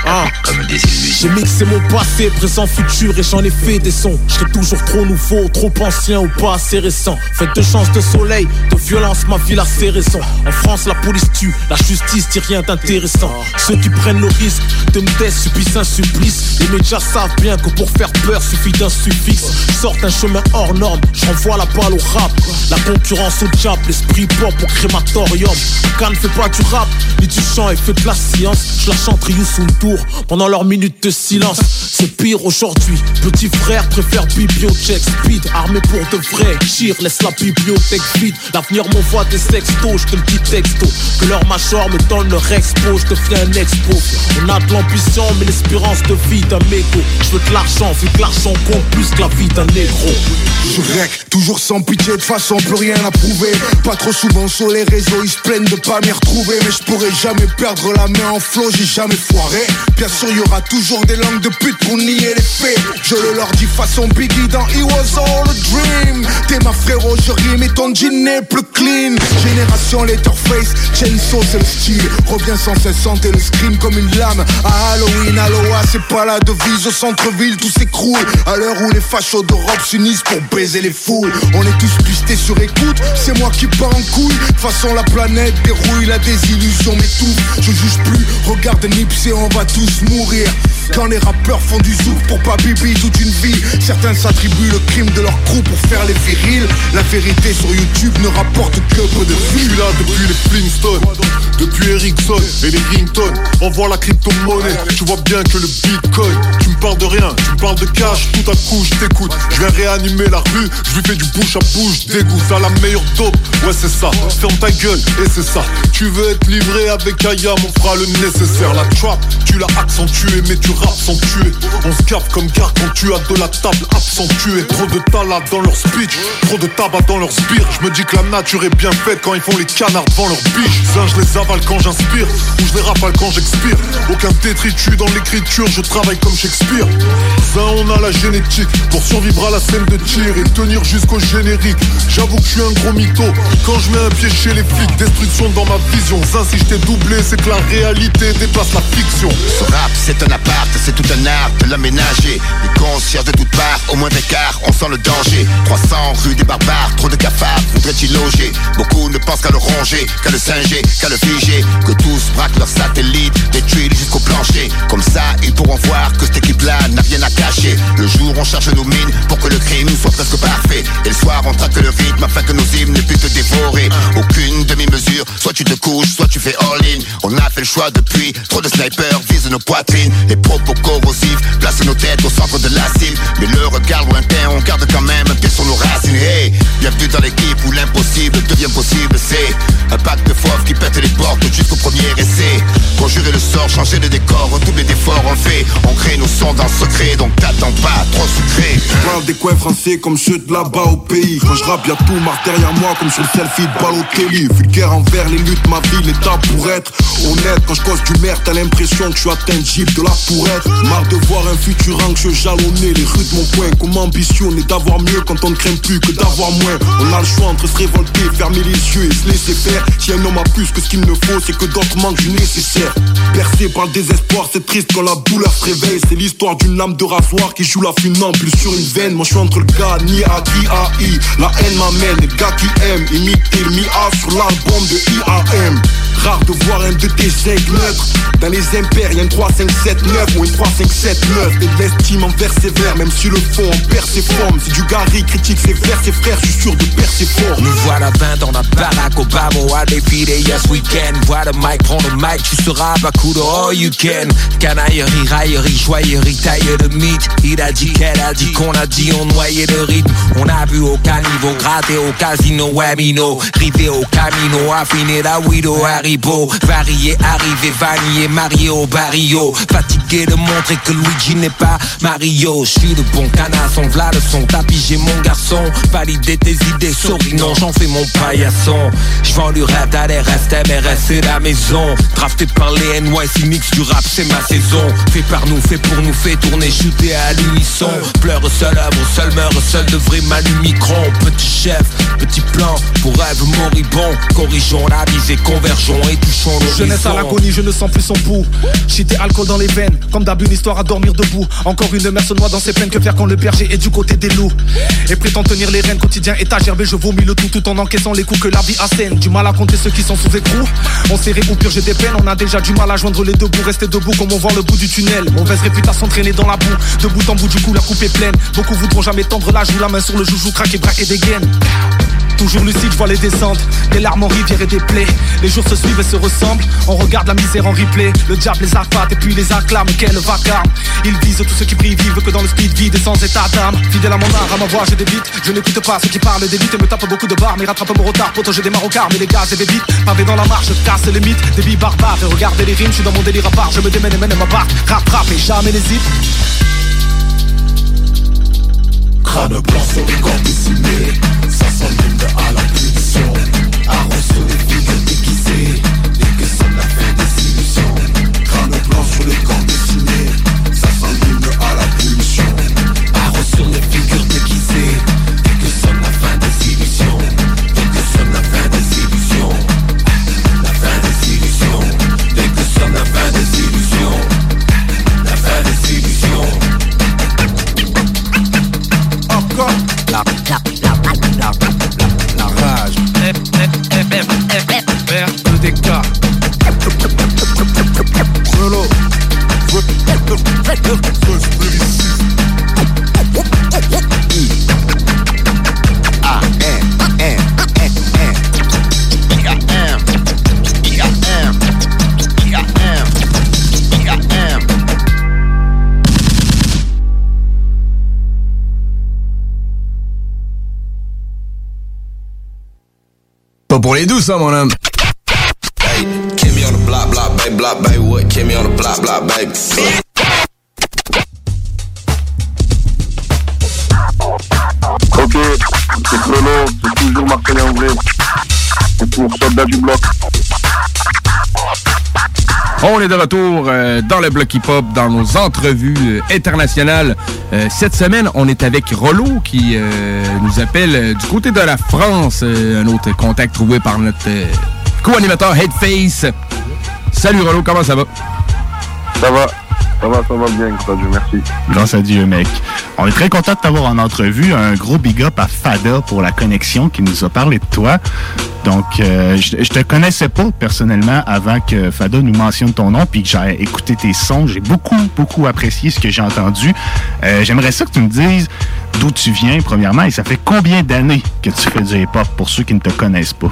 Ah. Comme des illusions. J'ai mixé mon passé, présent, futur et j'en ai fait des sons. J'étais toujours trop nouveau, trop ancien ou pas assez récent. Faites de chance de soleil, de violence, ma ville a ses raisons. En France, la police tue, la justice dit rien d'intéressant. Ceux qui prennent le risque de me taire subissent un supplice. Les médias savent bien que pour faire peur suffit d'un suffixe. Sorte un chemin hors norme, j'envoie la balle au rap. La concurrence au diable, l'esprit pop au crématorium. Ne fait pas du rap, ni du chant et fait de la science. Je la chante sous le tour pendant leur minute de silence. C'est pire aujourd'hui. Petit frère préfère bibliothèque speed, armé pour de vrai. Chire, laisse la bibliothèque vide. L'avenir m'envoie des sextos, je te le dis texto. Que leur major me donne leur expo, je deviens un expo. On a de l'ambition, mais l'espérance de vie d'un mégot. Je veux de l'argent, vu que l'argent compte plus que la vie d'un négro. Je rec, toujours sans pitié, de façon plus rien à prouver. Pas trop souvent sur les réseaux, ils se plaignent de pas m'y retrouver. Mais je pourrais jamais perdre la main en flot, j'ai jamais foiré. Bien sûr, y aura toujours des langues de pute pour nier les faits. Je le leur dis façon Biggie dans It Was All a Dream. T'es ma frérot, je rime et ton jean n'est plus clean. Génération Letterface, Chainsaw c'est le style. Reviens sans cesse santé le scream comme une lame. À Halloween, Aloha, c'est pas la devise. Au centre-ville, tout s'écroule. À l'heure où les fachos d'Europe s'unissent pour baiser les foules. On est tous pistés sur écoute, c'est moi qui pars en couille. Façon, la planète dérouille, la désillusion m'étouffe. Je juge plus, regarde Nipsey, on va tous mourir. Quand les rappeurs font du zouk pour pas bibi toute une vie, certains s'attribuent le crime de leur crew pour faire les virils. La vérité sur YouTube ne rapporte que peu de vues. Je là depuis les Flintstones, depuis Ericsson et les Ringtones. On voit la crypto-monnaie, tu vois bien que le bitcoin. Tu me parles de rien, tu me parles de cash, tout à coup je t'écoute. Je vais réanimer la rue, je lui fais du bouche à bouche, dégoût. T'as la meilleure dope, ouais c'est ça. Ferme ta gueule et c'est ça. Tu veux être livré avec Ayam, on fera le nécessaire. La trap, tu accentué, mais tu rap sans. On se gaffe comme gare quand tu as de la table accentuée. Trop de talent dans leur speech, trop de tabac dans leur spire. Je me dis que la nature est bien faite quand ils font les canards devant leur biche. Ça, je les avale quand j'inspire, ou je les rafale quand j'expire. Aucun détritus dans l'écriture, je travaille comme Shakespeare. Ça, on a la génétique pour survivre à la scène de tir et tenir jusqu'au générique. J'avoue que je suis un gros mytho. Quand je mets un pied chez les flics, destruction dans ma vision. Ça, si je t'ai doublé, c'est que la réalité dépasse la fiction. Ce rap, c'est un appart, c'est tout un art de l'aménager. Les concierges de toutes parts, au moins d'écart, on sent le danger. 300 rue des barbares, trop de cafards, voudraient-y loger? Beaucoup ne pensent qu'à le ronger, qu'à le singer, qu'à le figer. Que tous braquent leurs satellites, détruits jusqu'au plancher. Comme ça, ils pourront voir que cette équipe-là n'a rien à cacher. Le jour jour on cherche nos mines Pour que le crime soit presque parfait Et le soir on traque le rythme afin que nos hymnes ne puissent te dévorer Aucune demi-mesure, soit tu te couches, soit tu fais all-in On a fait le choix depuis, trop de snipers visent nos poitrines Les propos corrosifs placent nos têtes au centre de la cible Mais le regard lointain, on garde quand même un sur nos racines. Hey, bienvenue dans l'équipe où l'impossible devient possible. C'est un pack de fauves qui pète les portes jusqu'au premier essai. Conjurer le sort, changer le décor, doubler d'efforts on fait. On crée nos sons dans le secret, donc t'attends pas, trop sucré. Parle des coins français comme ceux de là-bas au pays. Quand je rappe y'a tout marque derrière moi comme sur le selfie de Balotelli Vulgaire envers les luttes, ma vie, l'état pour être honnête. Quand je cause du merde, t'as l'impression que je suis de la pourrette Marre de voir un futur anxieux jalonner les rues de mon coin. Comme ambition est d'avoir mieux quand on ne craint plus que d'avoir moins? On a le choix entre se révolter, fermer les yeux et se laisser faire. Si un homme a plus que ce qu'il ne faut, c'est que d'autres manquent du nécessaire. Percé par le désespoir, c'est triste quand la douleur se réveille. C'est l'histoire d'une lame de rasoir qui joue la funambule sur une veine. Moi je suis entre le gars ni A, qui A, I. La haine m'amène, les gars qui aiment imiter le Mi-A sur l'album de IAM Rare de voir un de tes aigles Dans les impairs, y'a une 3, 5, 7, 9 ou une 3, 5, 7, 9 Et de envers même si le fond en perd ses formes Si du Gary critique ses vers, ses frères, je suis sûr de perdre ses formes Nous voilà 20 dans la baraque Obama à défiler yes weekend Vois le mic, prends le mic, tu seras à coup you can. Canaillerie, raillerie, joyerie, taille de mythe. Il a dit qu'elle a dit qu'on a dit on noyait le rythme. On a vu au caniveau, gratté au casino, webino Rivé au camino, affiné la widow, Haribo. Varié, arrivé, vanillé, marié au barrio Fatigué de montrer que Luigi n'est pas Mario. Je suis de bon canard, son v'là le son Tapis, j'ai mon garçon. Valider tes idées, souris, non, j'en fais mon paillasson. J'vends du rap, d'aller rester, mais rester la maison. Drafté par les NYC Mix du rap, c'est ma saison. Fait par nous, fait pour nous, fait tourner, shooter à l'unisson. Pleure seul œuvre, seul meurt, seul devrait m'allumer micron Petit chef, petit plan, pour rêve moribond. Corrigeons la visée, convergeons et touchons l'horizon. Jeunesse à l'agonie, je ne sens plus son pouls. Shit et alcool dans les veines, comme d'hab une histoire à dormir debout. Encore une mère se noie dans ses peines, que faire quand le berger est du côté des loups? Et prétend tenir les rênes, quotidien étagère, mais je vomis le tout tout en encaissant les coups que la vie assène. Du mal à compter ceux qui sont sous écrou. On serré ou purger des peines, on a déjà du mal à joindre les deux bouts, rester debout comme on voit le bout du tunnel. Mauvaise réputation traînée dans la boue, de bout en bout du coup la coupe est pleine. Beaucoup voudront jamais tendre la joue, la main sur le joujou, craquer, braquer des gaines. Toujours lucide, je vois les descentes, des larmes en rivière et des plaies. Les jours se suivent et se ressemblent, on regarde la misère en replay. Le diable les et puis les acclame, quel vacarme. Ils visent tous ceux qui brillent, vivent que dans le speed vide et sans état d'âme. Fidèle à mon art, à ma voix, je débite. Je n'écoute pas ceux qui parlent des et me tapent beaucoup de barres, mais rattrape mon retard. Pour j'ai des marocards, mais les gaz et des. Pavé dans la marche, je casse les mythes, des billes barbares. Et regardez les rimes, je suis dans mon délire à part. Je me démène et mène ma barre, rap, rap et jamais n'hésite. Crâne blanc sur les corps décimés Ça s'allume à la punition Arrose les Dès que sonne la fin des illusions Crâne blanc sur les corps décimés Ça s'allume à la punition Arrose sur les figures déguisées Pas pour les douces, hein, mon homme. Hey, Kimmy on the block, block, baby, block, baby, what? Kimmy on the block, block, baby. Ok, c'est Chrono, c'est toujours Martin Anglais. C'est pour Soldat du Bloc. On est de retour euh, dans le bloc hip-hop, dans nos entrevues euh, internationales. Euh, cette semaine, on est avec Rollo qui euh, nous appelle euh, du côté de la France. Euh, un autre contact trouvé par notre euh, co-animateur Headface. Salut Rollo, comment ça va? Ça va. Ça va, ça va bien, grâce à Dieu, merci. Grâce à Dieu, mec. On est très content de t'avoir en entrevue. Un gros big up à Fada pour la connexion qui nous a parlé de toi. Donc, euh, je, je te connaissais pas personnellement avant que Fada nous mentionne ton nom puis que j'ai écouté tes sons. J'ai beaucoup, beaucoup apprécié ce que j'ai entendu. Euh, J'aimerais ça que tu me dises d'où tu viens, premièrement, et ça fait combien d'années que tu fais du hip-hop pour ceux qui ne te connaissent pas?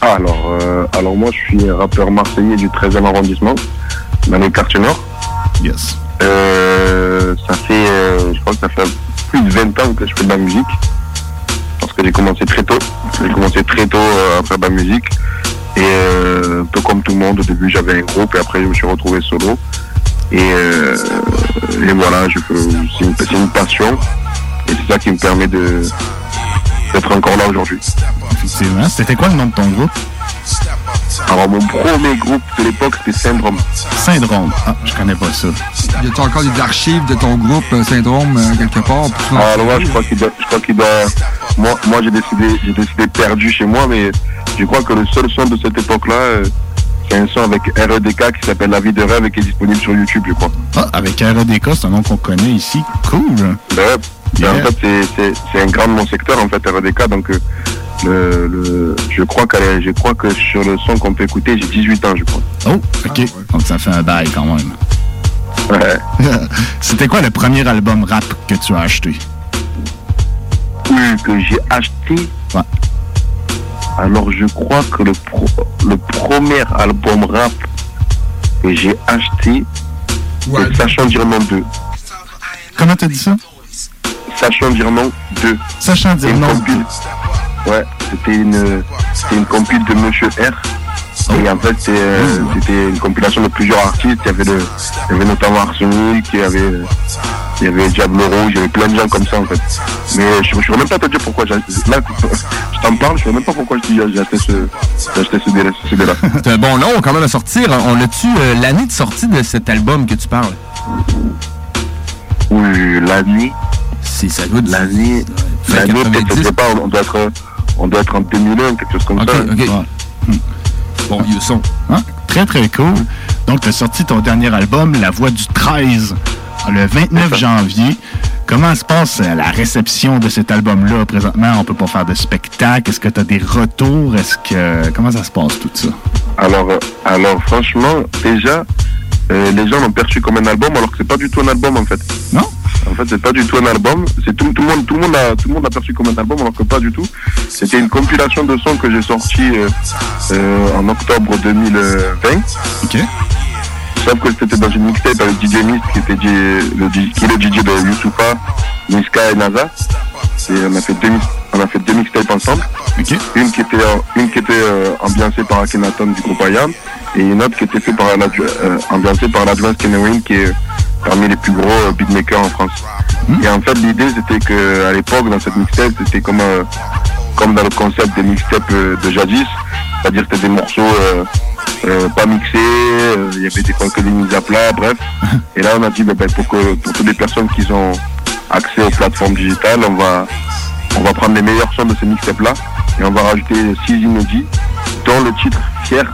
Ah, alors, euh, alors moi, je suis rappeur marseillais du 13e arrondissement, dans les quartiers nord. Yes. Ça fait, je crois que ça fait plus de 20 ans que je fais de la musique. J'ai commencé très tôt. J'ai commencé très tôt à faire de la musique. Et euh, un peu comme tout le monde, au début j'avais un groupe et après je me suis retrouvé solo. Et, euh, voilà, c'est une, une passion. Et c'est ça qui me permet d'être encore là aujourd'hui. C'était quoi le nom de ton groupe? Alors mon premier groupe de l'époque c'était Syndrome. Syndrome. Ah, je connais pas ça. Y a-t-il encore des archives de ton groupe euh, Syndrome euh, quelque part? Ah, alors moi, je crois qu'il doit, je crois qu'il doit, moi, moi, j'ai décidé, j'ai décidé perdu chez moi, mais je crois que le seul son de cette époque-là, euh, c'est un son avec REDK qui s'appelle La vie de rêve et qui est disponible sur YouTube, je crois. Ah, avec REDK, c'est un nom qu'on connaît ici. Cool. Ben, en fait, c'est, c'est, c'est un grand de mon secteur, en fait, REDK, donc, euh, le, le, je crois qu'elle, je crois que sur le son qu'on peut écouter, j'ai 18 ans, je crois. Oh, ok. Donc ça fait un bail quand même. Ouais. C'était quoi le premier album rap que tu as acheté? Oui, que j'ai acheté. Ouais. Alors je crois que le, pro- le premier album rap que j'ai acheté, c'est Sachant dire non 2. Comment t'as dit ça? Sachant dire non 2. Sachant dire non. Ouais, c'était une, c'était une compile de Monsieur R. Et en fait, euh, c'était une compilation de plusieurs artistes. Il y avait, le, il y avait notamment Arsenic, il y avait, euh, il y avait Diablo Rouge, il y avait plein de gens comme ça en fait. Mais je ne saurais même pas te dire pourquoi. Là, je t'en parle, je ne sais même pas pourquoi j'ai acheté ce, j'ai acheté ce délai- ce délai-là. C'est un bon nom quand même à sortir. On a-tu euh, l'année de sortie de cet album que tu parles? Oui, l'année. Si ça goûte. L'année. L'année, peut-être, sais pas, on doit être, on doit être en 2001, quelque chose comme ça. Bon vieux son. Hein? Très, très cool. Donc, tu as sorti ton dernier album, La Voix du 13, le 29 janvier. Comment se passe euh, la réception de cet album-là? Présentement? On peut pas faire de spectacle. Est-ce que tu as des retours? Est-ce que. Comment ça se passe tout ça? Alors, euh, alors franchement, déjà, euh, les gens l'ont perçu comme un album alors que c'est pas du tout un album en fait. Non? En fait, c'est pas du tout un album. C'est tout, tout le monde, tout le monde a, tout le monde a perçu comme un album alors que pas du tout. C'était une compilation de sons que j'ai sorti euh, euh, en octobre 2020. Ok. Sauf que c'était dans une mixtape avec DJ Mist qui était le, qui est le DJ de Youssoufa, Niska et Naza. Et on a fait deux, on a fait deux mixtapes ensemble. Une qui était, une qui était euh, ambiancée par Akhenaton du groupe IAM et une autre qui était fait par euh, ambiancée par l'Advance Kenewin qui est parmi les plus gros beatmakers en France. Et en fait l'idée c'était que à l'époque dans cette mixtape c'était comme euh, comme dans le concept des mixtapes euh, de jadis, c'est-à-dire que c'était des morceaux euh, pas mixés, il y avait des fois que des mises à plat, bref. Et là on a dit bah, bah, pour que pour toutes les personnes qui ont accès aux plateformes digitales, on va on va prendre les meilleurs sons de ces mixtapes là et on va rajouter six inédits, dont le titre Fier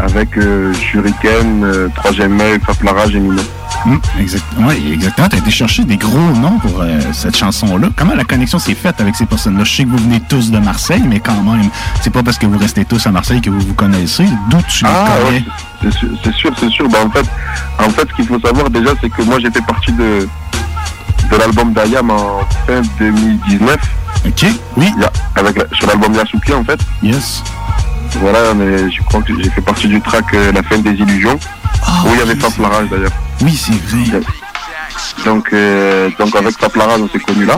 avec euh, Shuriken, euh, Troisième œil, Faflarage et Nino. Hum, exact- ouais, exactement. Tu as été chercher des gros noms pour euh, cette chanson-là. Comment la connexion s'est faite avec ces personnes-là? Je sais que vous venez tous de Marseille, mais quand même, c'est pas parce que vous restez tous à Marseille que vous vous connaissez. D'où tu les Ah connais? ouais, c'est sûr, c'est sûr. Bah, en fait, en fait, ce qu'il faut savoir déjà, c'est que moi j'ai fait partie de, de l'album d'Ayam en fin 2019. Ok, oui. avec la- sur l'album Yasuki en fait. Yes. Voilà, mais je crois que j'ai fait partie du track euh, La fin des illusions. où il y avait Faf Larage d'ailleurs. Oui, c'est vrai. Donc, euh, donc avec Faf Larage, on s'est connus là.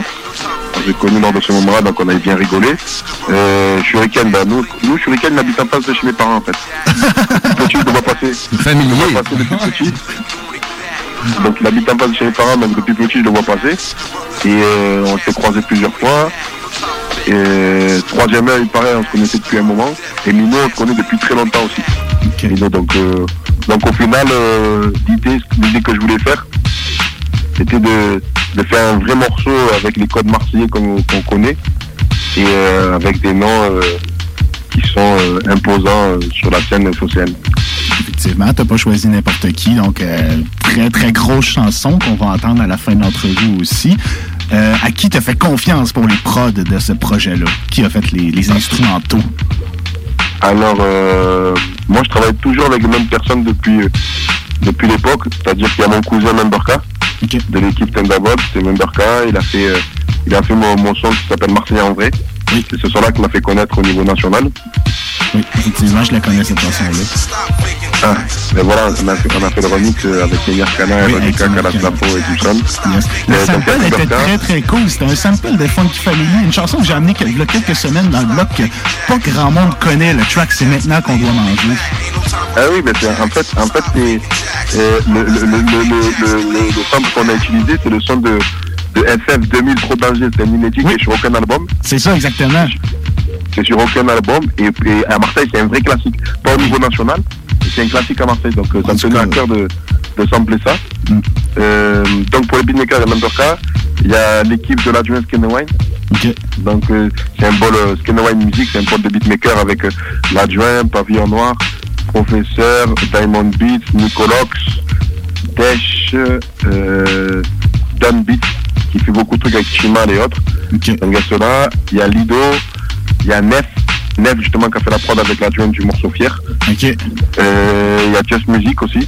On s'est connus lors de ce moment-là, donc on avait bien rigolé. Euh, Shuriken, bah, nous, nous, Shuriken, il habite en face de chez mes parents en fait. Petit, je le vois passer. Familier. Passer depuis petit. Donc il habite en face de chez mes parents, donc depuis petit, je le vois passer. Et euh, on s'est croisés plusieurs fois. Et euh, troisième œil, pareil, on se connaissait depuis un moment. Et Mino, on se connaît depuis très longtemps aussi. Mino, donc, euh, donc au final, euh, l'idée, l'idée que je voulais faire, c'était de, de faire un vrai morceau avec les codes marseillais qu'on connaît et euh, avec des noms qui sont imposants sur la scène phocéenne. Effectivement. T'as pas choisi n'importe qui, donc euh, très, très grosse chanson qu'on va entendre à la fin de l'entrevue aussi. Euh, à qui t'as fait confiance pour les prods de ce projet-là? Qui a fait les, les instrumentaux? Alors, euh, moi, je travaille toujours avec les mêmes personnes depuis, depuis l'époque. C'est-à-dire qu'il y a mon cousin Memberka, de l'équipe Thunderbolt, c'est Memberka. Il a fait, il a fait mon, mon son qui s'appelle Marseillais en vrai. C'est ce son-là qui m'a fait connaître au niveau national. Oui, effectivement, je la connais cette chanson-là. Ah, mais voilà, on a fait, on a fait le remix euh, avec Emir Kana, Ronika, Kalaslapo et tout ça. Le Euh, donc, sample était très très cool. C'était un sample de Funky Family, une chanson que j'ai amenée il y a quelques semaines dans le bloc que pas grand monde connaît. Le track, c'est maintenant qu'on doit manger. Ah oui, mais en fait, en fait c'est, euh, le sample qu'on a utilisé, c'est le son de, de FF 2000 Trop Danger, c'est un inédit qui est sur aucun album. C'est ça, exactement. C'est sur aucun album, et, et à Marseille, c'est un vrai classique. Pas au niveau national, c'est un classique à Marseille, donc euh, ça me tenait à cœur de, de sampler ça. Mm. Euh, donc pour les beatmakers et Memberka, il y a l'équipe de l'adjoint Skin and Wine. Donc euh, c'est un bol euh, Skin and Wine Music, c'est un bol de beatmaker avec l'adjoint, Pavillon Noir, Professeur, Diamond Beats, Nicolox, Desh, euh, Dan Beats, qui fait beaucoup de trucs avec Chimal et autres. Donc il y a cela, il y a Lido, il y a Nef, Nef justement qui a fait la prod avec l'adjoint du morceau Fier. Euh, il y a Just Music aussi.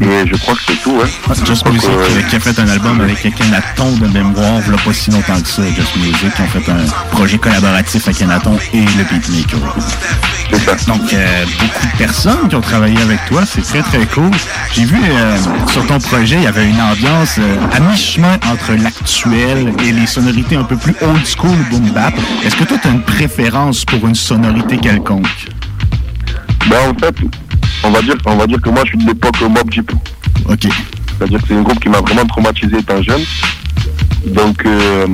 Et je crois que c'est tout, hein. Just Je crois Music, que, qui a fait un album avec Kenaton de mémoire, il pas si longtemps que ça, Just Music, qui ont fait un projet collaboratif avec Kenaton et le beatmaker. Donc, euh, beaucoup de personnes qui ont travaillé avec toi, c'est très très cool. J'ai vu euh, sur ton projet, il y avait une ambiance euh, à mi-chemin entre l'actuel et les sonorités un peu plus old school boom bap. Est-ce que toi, tu as une préférence pour une sonorité quelconque? Ben, en fait, on va dire, on va dire que moi, je suis de l'époque Mob Deep. Ok. C'est-à-dire que c'est un groupe qui m'a vraiment traumatisé étant jeune. Donc, euh,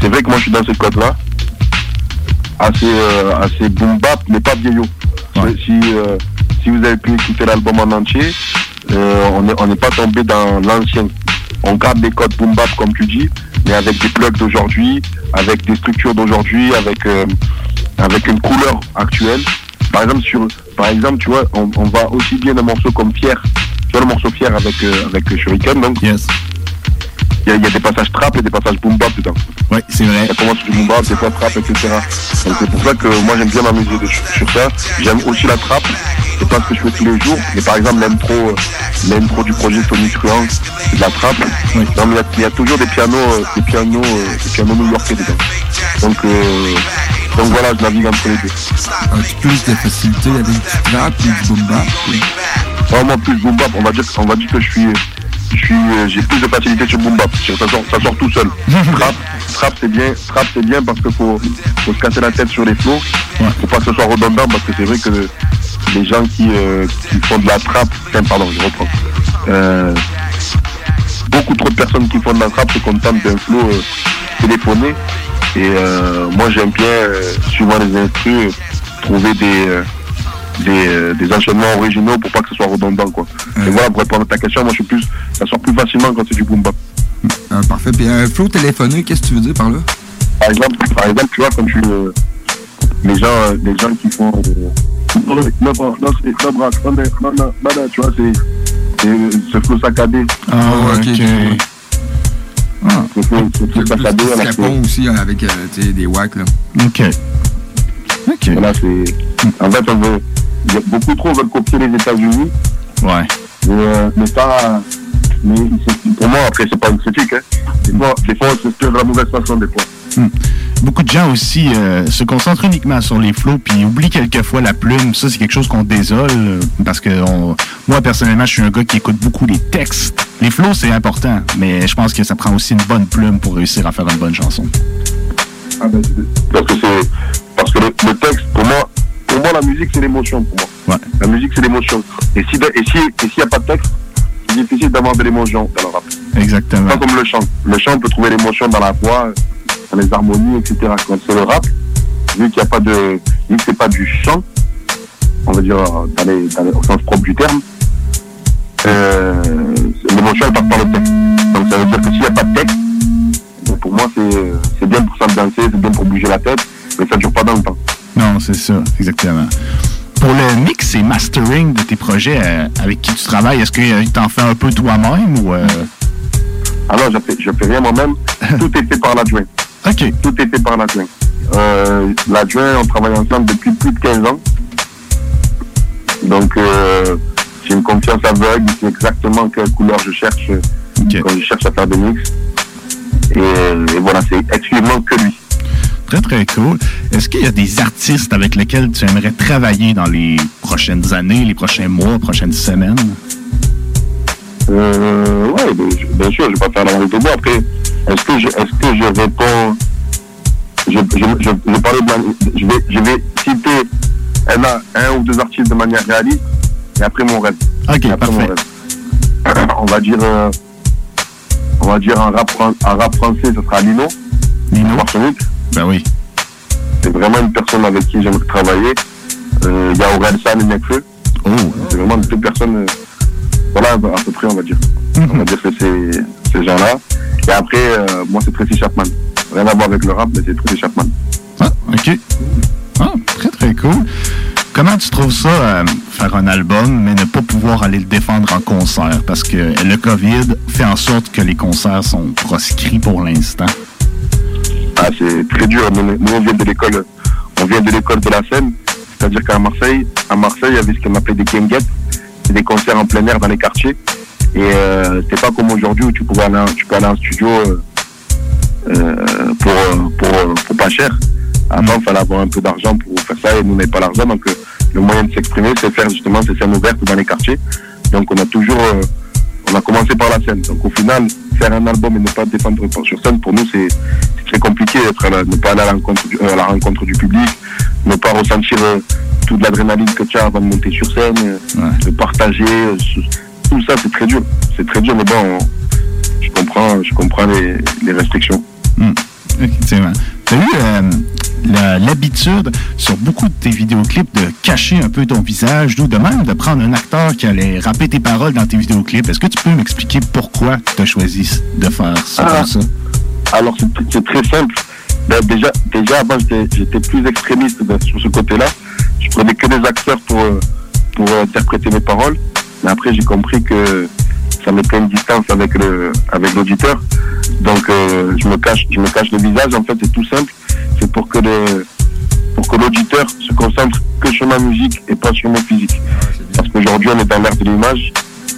c'est vrai que moi, je suis dans ce code-là. Assez, euh, assez boom bap, mais pas vieillot. Si, euh, si vous avez pu écouter l'album en entier, on n'est on pas tombé dans l'ancien. On garde les codes boom bap, comme tu dis, mais avec des plugs d'aujourd'hui, avec des structures d'aujourd'hui, avec, avec une couleur actuelle. Par exemple, sur, par exemple, tu vois, on, on va aussi bien un morceau comme Fier. Tu vois le morceau Fier avec, euh, avec Shuriken, donc. Il y, a- il y a des passages trap et des passages boom bap dedans. Oui, c'est vrai. Ça commence du boom bap, des fois trap, etc. Donc c'est pour ça que moi j'aime bien m'amuser sur ça. J'aime aussi la trap. C'est pas ce que je fais tous les jours. Mais par exemple l'intro, euh, l'intro du projet Sony Truant, c'est de la trap. Non, mais il y a- il y, a toujours des pianos, euh, des pianos, des pianos new-yorkais dedans. Donc, euh, donc voilà, je navigue entre les deux. Un petit plus de facilité avec du trap du boom bap. Vraiment plus boom bap. On va dire, on va dire que je suis, euh, j'ai plus de facilité sur boom bap. Ça sort, ça sort tout seul. trap, trap c'est bien, trap c'est bien parce qu'il faut, faut se casser la tête sur les flots. Faut pas que ce soit redondant parce que c'est vrai que les gens qui, euh, qui font de la trap, enfin, pardon, je reprends. Euh, beaucoup trop de personnes qui font de la trap se contentent d'un flow euh, téléphoné. Et euh, moi j'aime bien, euh, suivant les instrus, trouver des, euh, des, des enchaînements originaux pour pas que ce soit redondant quoi. Et voilà, pour répondre à ta question, moi je suis plus, ça sort plus facilement quand c'est du boom bap. Parfait. Puis un flow téléphoné, qu'est-ce que tu veux dire par là? Par exemple, par exemple, tu vois, comme tu euh, les gens, euh, les gens qui font euh, non, non, non, c'est non, braque, non, non, non, non, non, non, tu vois, c'est c'est ce flow saccadé. Ah, ok. Flow, ce flow saccadé, alors que- Scapon aussi hein, avec euh, des wacks. Là. OK. OK. Voilà, c'est. En fait, on veut. beaucoup trop veulent copier les États-Unis. Ouais. Mais, euh, mais pas. Mais c'est- pour moi, après, c'est pas une critique. Hein. Des fois, des fois, on s'inspire de la mauvaise façon, des fois. Hmm. Beaucoup de gens aussi euh, se concentrent uniquement sur les flots puis oublient quelquefois la plume. Ça, c'est quelque chose qu'on désole parce que on- moi, personnellement, je suis un gars qui écoute beaucoup les textes. Les flots, c'est important, mais je pense que ça prend aussi une bonne plume pour réussir à faire une bonne chanson. Ah ben, parce que c'est. Parce que le, le texte, pour moi, pour moi, la musique, c'est l'émotion, pour moi. La musique, c'est l'émotion. Et si, et si, et s'il n'y a pas de texte, c'est difficile d'avoir de l'émotion dans le rap. Exactement. Pas comme le chant. Le chant, on peut trouver l'émotion dans la voix, dans les harmonies, etc. Quand c'est le rap, vu qu'il n'y a pas de, vu que c'est pas du chant, on va dire, dans les, dans les- au sens propre du terme, euh, l'émotion, elle passe par le texte. Donc ça veut dire que s'il n'y a pas de texte, donc pour moi, c'est, bien pour s'ambiancer, c'est bien pour bouger la tête, mais ça dure pas dans le temps. Non, c'est ça, exactement. Pour le mix et mastering de tes projets euh, avec qui tu travailles, est-ce que tu t'en fais un peu toi-même ou... euh, Ah non, je fais, je fais rien moi-même. Tout est fait par l'adjoint. OK. Tout est fait par l'adjoint. Euh, l'adjoint, on travaille ensemble depuis plus de 15 ans. Donc, euh, j'ai une confiance aveugle. Il sait exactement quelle couleur je cherche quand je cherche à faire des mix. Et, et voilà, c'est exclusivement que lui. Très, très cool. Est-ce qu'il y a des artistes avec lesquels tu aimerais travailler dans les prochaines années, les prochains mois, prochaines semaines? Euh, ouais, bien, sûr, je vais pas faire la de bois. Après, est-ce que je, est-ce que je réponds, je, je, je, je, je vais, je vais citer un, un ou deux artistes de manière réaliste, et après mon rêve. Ok, après mon parfait. rêve. On va dire, euh, on va dire un rap, un rap français, ce sera Lino. Lino. Martinique. Ben oui. C'est vraiment une personne avec qui j'aimerais travailler. Euh, Il y a Aurel San et Nekfeu. Oh. C'est vraiment deux personnes, euh, voilà, à peu près, on va dire. Mhm. On va dire que c'est ces gens-là. Et après, moi, c'est Tracy Chapman. Rien à voir avec le rap, mais c'est Tracy Chapman. Ah, OK. Ah, très, très cool. Comment tu trouves ça, euh, faire un album, mais ne pas pouvoir aller le défendre en concert? Parce que le COVID fait en sorte que les concerts sont proscrits pour l'instant. Ah, c'est très dur. Nous, on vient de l'école, de la scène. C'est-à-dire qu'à Marseille, à Marseille, il y avait ce qu'on appelait des kenguettes. C'est des concerts en plein air dans les quartiers. Et euh, c'est pas comme aujourd'hui où tu pouvais aller, tu peux aller en studio euh, pour pas cher. Avant, il fallait avoir un peu d'argent pour faire ça et nous, on n'avait pas l'argent. Donc, euh, le moyen de s'exprimer, c'est faire justement ces scènes ouvertes dans les quartiers. Donc, on a toujours, euh, on a commencé par la scène. Donc, au final, faire un album et ne pas défendre sur scène, pour nous, c'est très compliqué ne pas aller à la rencontre du, euh, à la rencontre du public, ne pas ressentir toute l'adrénaline que tu as avant de monter sur scène, de partager. tout ça, c'est très dur. C'est très dur, mais bon, on- je comprends, je comprends les, les restrictions. Hmm. Effectivement. Tu as eu euh, l'habitude, sur beaucoup de tes vidéoclips, de cacher un peu ton visage, ou de même de prendre un acteur qui allait rapper tes paroles dans tes vidéoclips? Est-ce que tu peux m'expliquer pourquoi tu as choisi de faire ça Ah. ça? Alors c'est très simple. Ben, déjà, déjà avant j'étais plus extrémiste ben, sur ce côté-là. Je prenais que des acteurs pour euh, pour euh, interpréter mes paroles. Mais après j'ai compris que ça mettait une distance avec le avec l'auditeur. Donc euh, je me cache je me cache le visage. En fait c'est tout simple. C'est pour que le pour que l'auditeur se concentre que sur ma musique et pas sur mon physique. Parce qu'aujourd'hui on est dans l'ère de l'image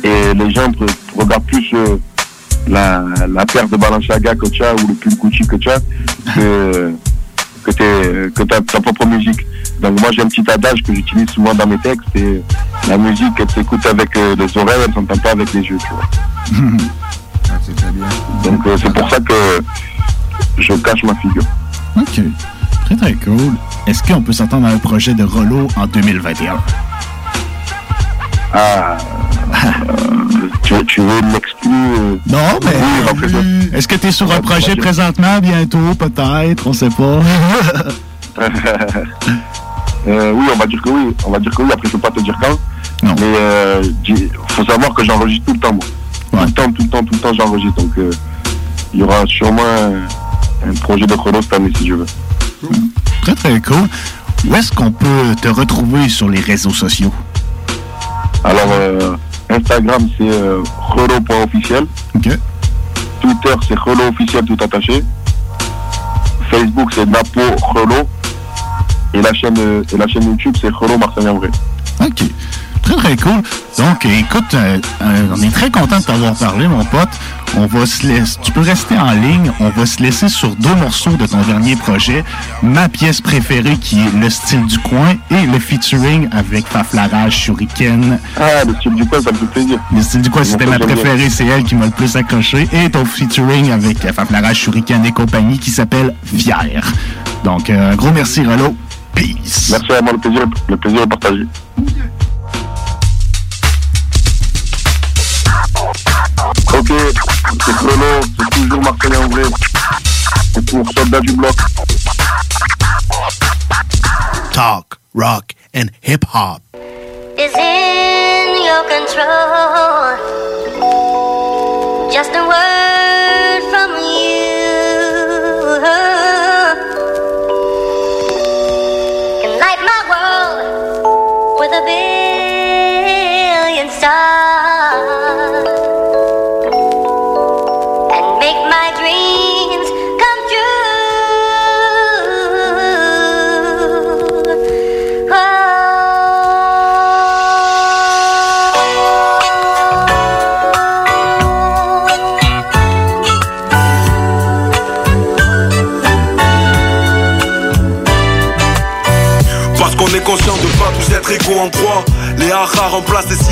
et les gens regardent plus euh, la, la paire de Balenciaga que tu as ou le pull Gucci que tu as que, que, que ta, ta propre musique. Donc moi j'ai un petit adage que j'utilise souvent dans mes textes et la musique elle s'écoute avec euh, les oreilles, elle s'entend pas avec les yeux, tu vois. Donc euh, c'est pour ça que je cache ma figure. OK. Très, très cool. Est-ce qu'on peut s'attendre à un projet de Rollo en 2021? Ah, euh, tu, tu veux m'exclure euh, Non, mais oui, est-ce que tu es sur un projet présentement, bientôt, peut-être? On sait pas? Euh, oui, on va dire que oui. On va dire que oui. Après, je peux pas te dire quand. Mais euh, j'ai- faut savoir que j'enregistre tout le temps, moi. Tout le temps, tout le temps, tout le temps, j'enregistre. Donc, euh, il y aura sûrement un, un projet de chrono cette année, si je veux. Très, très cool. Où est-ce qu'on peut te retrouver sur les réseaux sociaux? Alors, euh, Instagram, c'est euh, chrono.officiel. Twitter, c'est chrono officiel tout attaché. Facebook, c'est Napo Chrono. Et la chaîne, euh, et la chaîne YouTube, c'est Chrono Marseille en vrai. OK. Très, très cool. Donc, écoute, euh, euh, on est très content de t'avoir parlé, mon pote. On va se laisser, tu peux rester en ligne. On va se laisser sur deux morceaux de ton dernier projet. Ma pièce préférée qui est Le style du coin et le featuring avec Faflarage Shuriken. Ah, le style du coin, ça me fait plaisir. Le style du coin, c'était ma préférée. C'est elle qui m'a le plus accroché. Et ton featuring avec Faflarage Shuriken et compagnie qui s'appelle Fier. Donc, euh, un gros merci, Rolo. Peace. Merci à moi, le plaisir, le plaisir est partagé. C'est Chrono, c'est toujours Marseille en vrai. C'est pour Soldat du Bloc. Talk, rock, and hip hop. is in your control. Just a word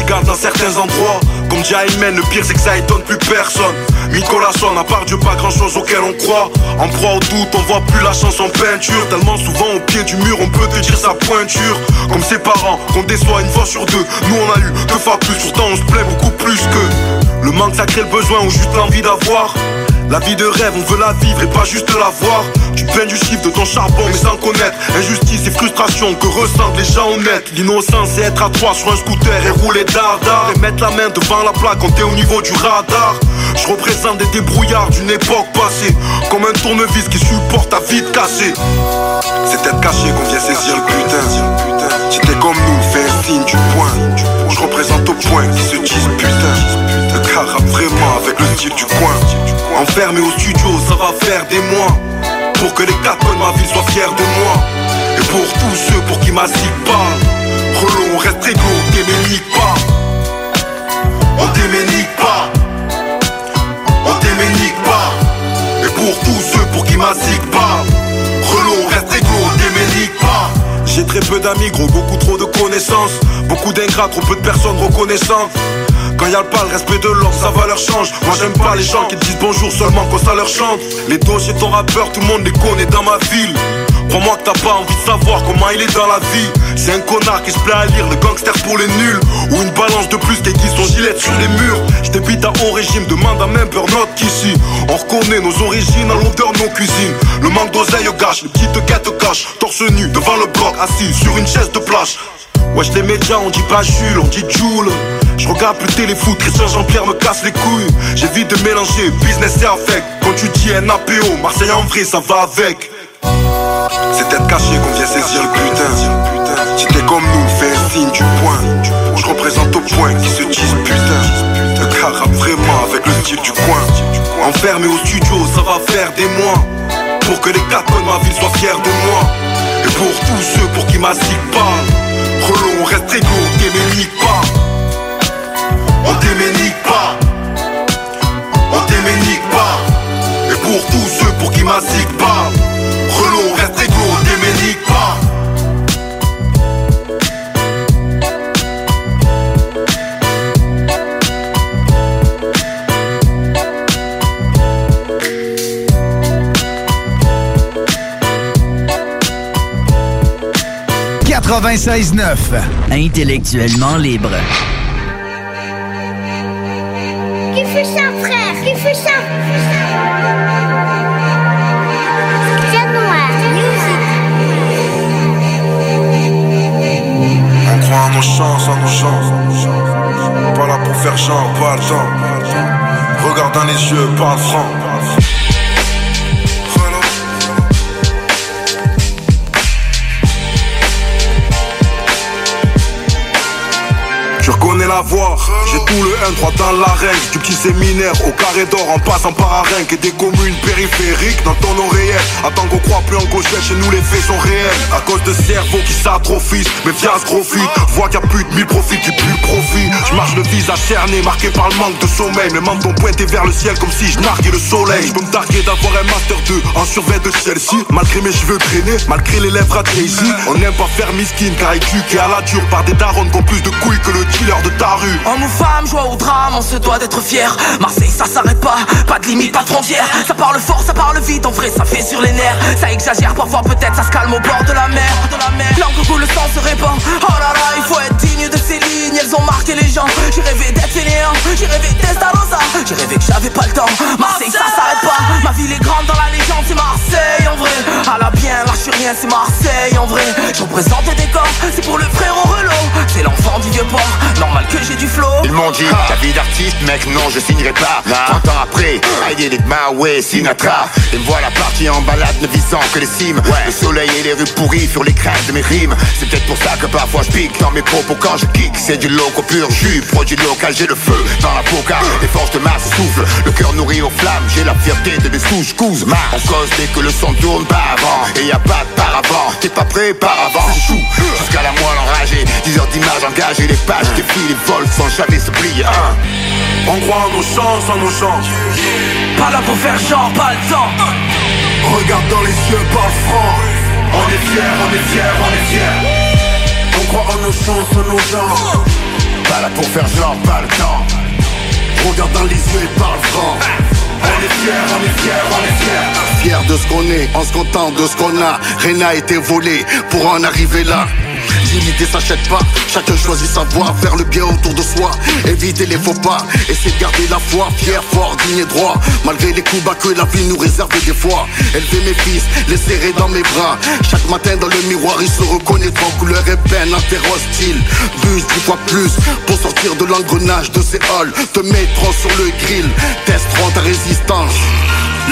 dans certains endroits. Comme Jaimen, le pire c'est que ça étonne plus personne. Nicolas Son, à part Dieu pas grand chose auquel on croit. En proie au doute, on voit plus la chance en peinture. Tellement souvent au pied du mur, on peut te dire sa pointure. Comme ses parents, qu'on déçoit une fois sur deux. Nous on a eu deux fois plus, pourtant on se plaît beaucoup plus que Le manque ça crée le besoin ou juste l'envie d'avoir la vie de rêve, on veut la vivre et pas juste la voir. Tu peines du chiffre de ton charbon, mais sans connaître injustice et frustration que ressentent les gens honnêtes. L'innocence, c'est être à trois sur un scooter et rouler dardard. Et mettre la main devant la plaque quand t'es au niveau du radar. Je représente des débrouillards d'une époque passée, comme un tournevis qui supporte ta vie de casser. C'est tête cachée qu'on vient saisir le putain. Si t'es comme nous, fais signe du point. Je représente au point qui se disent putain. Rappe vraiment avec le style du coin. Enfermé au studio, ça va faire des mois. Pour que les quatre de ma ville soient fiers de moi. Et pour tous ceux pour qui ma parle. Relou, on reste égaux, on déménique pas. On déménique pas. On déménique pas. Et pour tous ceux pour qui ma zig très peu d'amis, gros, beaucoup trop de connaissances. Beaucoup d'ingrats, trop peu de personnes reconnaissantes. Quand y'a le pas le respect de l'ordre, sa valeur change. Moi j'aime pas les gens qui te disent bonjour seulement quand ça leur chante. Les dossiers ton rappeur, tout le monde les connaît dans ma ville. Crois-moi que t'as pas envie de savoir comment il est dans la vie. C'est un connard qui se plaît à lire le gangster pour les nuls. Ou une balance de plus qui aiguise son gilet sur les murs. J'débite à haut régime, demande à même burn-out qu'ici. On reconnaît nos origines à l'odeur de nos cuisines. Le manque d'oseille gâche, les petites quêtes cachent. Torse nu devant le bloc, assis sur une chaise de plage. Wesh les médias on dit pas Jules, on dit Joule. Je regarde plus téléfoot, Christian Jean-Pierre me casse les couilles. J'évite de mélanger business et affect. Quand tu dis NAPO, Marseille en vrai ça va avec. C'est tête cachée qu'on vient saisir le putain Si t'es comme nous, fais un signe du point Je représente au point qui se disent putain. Le rappe vraiment avec le style du coin. Enfermé au studio, ça va faire des mois. Pour que les quatre de ma ville soient fiers de moi pour tous ceux pour qui ma zig parle Relou, on reste égaux, on déménique pas. On déménique pas. On déménique pas. Et pour tous ceux pour qui ma zig Intellectuellement libre. Qui fait ça, frère? Qui fait ça? C'est noir. On croit en nos chances, en nos chances Pas là pour faire genre, pas le temps. Regarde dans les yeux, parle franc J'ai tout le 1-3 dans l'arène Du petit séminaire au carré d'or en passant par Arenque Et des communes périphériques dans ton oreillette. Attends qu'on croit plus en cauchette, chez nous les faits sont réels. À cause de cerveaux qui s'atrophient, mais fias gros fit Vois qu'il y a plus de mille profits qui plus profit. Je marche le visage cerné, marqué par le manque de sommeil. Mes mains sont pointées vers le ciel comme si je narguais le soleil. Je peux me targuer d'avoir un master 2 en survêt de Chelsea Malgré mes cheveux traînés, malgré les lèvres à Jay-Z On n'aime pas faire miskin car éduqué à la dure Par des darons qui ont plus de couilles que le dealer de ta rue Homme ou femme, joie au drame, on se doit d'être fier. Marseille, ça s'arrête pas, pas de limite, pas de frontière. Ça parle fort, ça parle vite, en vrai, ça fait sur les nerfs. Ça exagère, parfois peut-être, ça se calme au bord de la mer. Langue où le sang se répand. Oh là là, il faut être digne de ces lignes, elles ont marqué les gens. J'ai rêvé d'être fainéant, j'ai rêvé d'Estarosa. J'ai rêvé que j'avais pas le temps. Marseille, ça s'arrête pas. Ma ville est grande dans la légende, c'est Marseille en vrai. À la bien, suis rien, c'est Marseille en vrai. Je représente des décors, c'est pour le frérot Relot. C'est l'enfant du vieux port, normal que j'ai du flow. Ils m'ont dit, ta vie d'artiste, mec, non, je signerai pas. 30 ans après, I did it my way, Sinatra. Et me voilà parti en balade, ne visant que les cimes. Le soleil et les rues pourries sur les crêtes de mes rimes. C'est peut-être pour ça que parfois je pique dans mes propos quand je kick. C'est du loco pur jus, produit local, j'ai le feu dans la boca. Les forces de masse soufflent, le cœur nourri aux flammes. J'ai la fierté de mes souches, couses, On cause dès que le son tourne pas avant. Et y a pas de paravent, t'es pas prêt par avant. Chou, jusqu'à la moelle enragée, 10 heures d'image engagée, les pages défilent, vols sans jamais se plier. Hein. On croit en nos chances, en nos chances Pas là pour faire genre, pas le temps. Regarde dans les yeux, parle franc On est fiers, on est fiers, on est fiers croit en nos chances, en nos gens. Pas là pour faire genre, pas le temps. Regarde dans les yeux et parle franc. On est fiers, on est fiers, on est fiers. Fier de ce qu'on est, on se contente de ce qu'on a. Rien n'a été volé pour en arriver là. L'unité s'achète pas, chacun choisit sa voie, faire le bien autour de soi, éviter les faux pas, essayer de garder la foi, fier, fort, digne et droit, malgré les coups bas que la vie nous réservait des fois. Élever mes fils, les serrer dans mes bras, chaque matin dans le miroir ils se reconnaîtront, couleur et peine, buse dix fois plus, pour sortir de l'engrenage de ces halls, te mettront sur le grill, testeront ta résistance.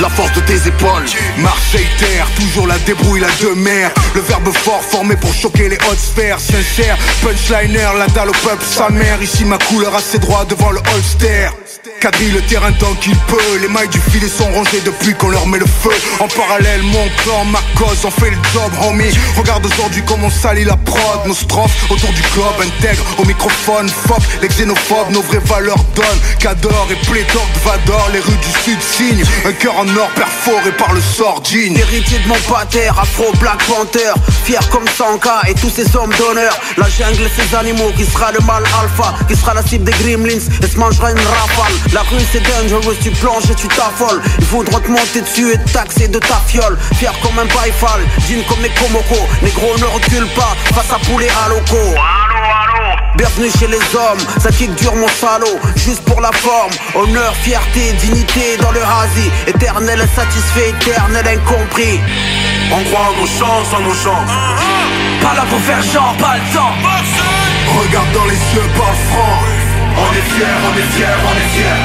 La force de tes épaules. Marseille terre, toujours la débrouille, la demeure. Le verbe fort formé pour choquer les hautes sphères. Sincère, punchliner, la dalle au peuple, sa mère. Ici ma couleur a ses droits devant le holster Quadrille le terrain tant qu'il peut. Les mailles du filet sont rangées depuis qu'on leur met le feu. En parallèle, mon clan, ma cause, on fait le job, homie. Regarde aujourd'hui comment on salit la prod. Nos strophes autour du globe intègre au microphone Fuck les xénophobes, nos vraies valeurs donnent. Cador et pléthore de Vador, les rues du sud signent. Un cœur en or perforé par le sordine Héritier de mon pater, afro Black Panther. Fier comme Sanka et tous ces hommes d'honneur. La jungle et ses animaux, qui sera le mal alpha Qui sera la cible des gremlins. Et se mangera une rafale La rue c'est dangerous, tu plonges et tu t'affoles. Ils voudront te monter dessus et te taxer de ta fiole. Fier comme un baïfal, jean comme mes Komoko. Négro ne recule pas face à poulet à loco. Bienvenue chez les hommes, ça kick dur mon salaud. Juste pour la forme, honneur, fierté, dignité dans le hasi Éternel insatisfait, éternel incompris. On croit en nos chances, en nos chances. Pas là pour faire genre, pas le temps. Regarde dans les yeux, parle franc On est fiers, on est fiers, on est fiers.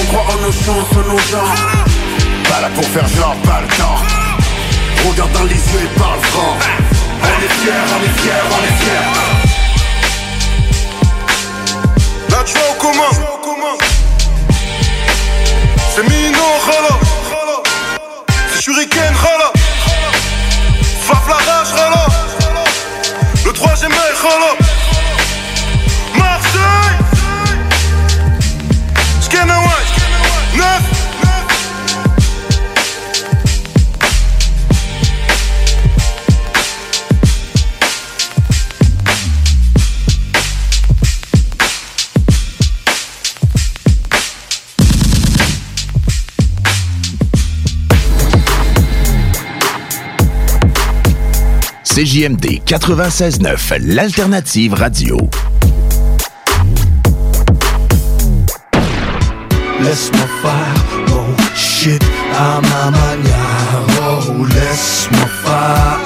On croit en nos chances, en nos gens Pas là pour faire genre, pas le temps. Regarde dans les yeux et parle franc. On est fiers, on est fiers, on est fiers. La joie au commun. C'est Mino, rala. C'est Shuriken, rala. Faf la rage, rala. Le troisième œil, rala. CJMD 96.9, l'alternative radio. Laisse-moi faire mon shit à ma manière. Oh, laisse-moi faire.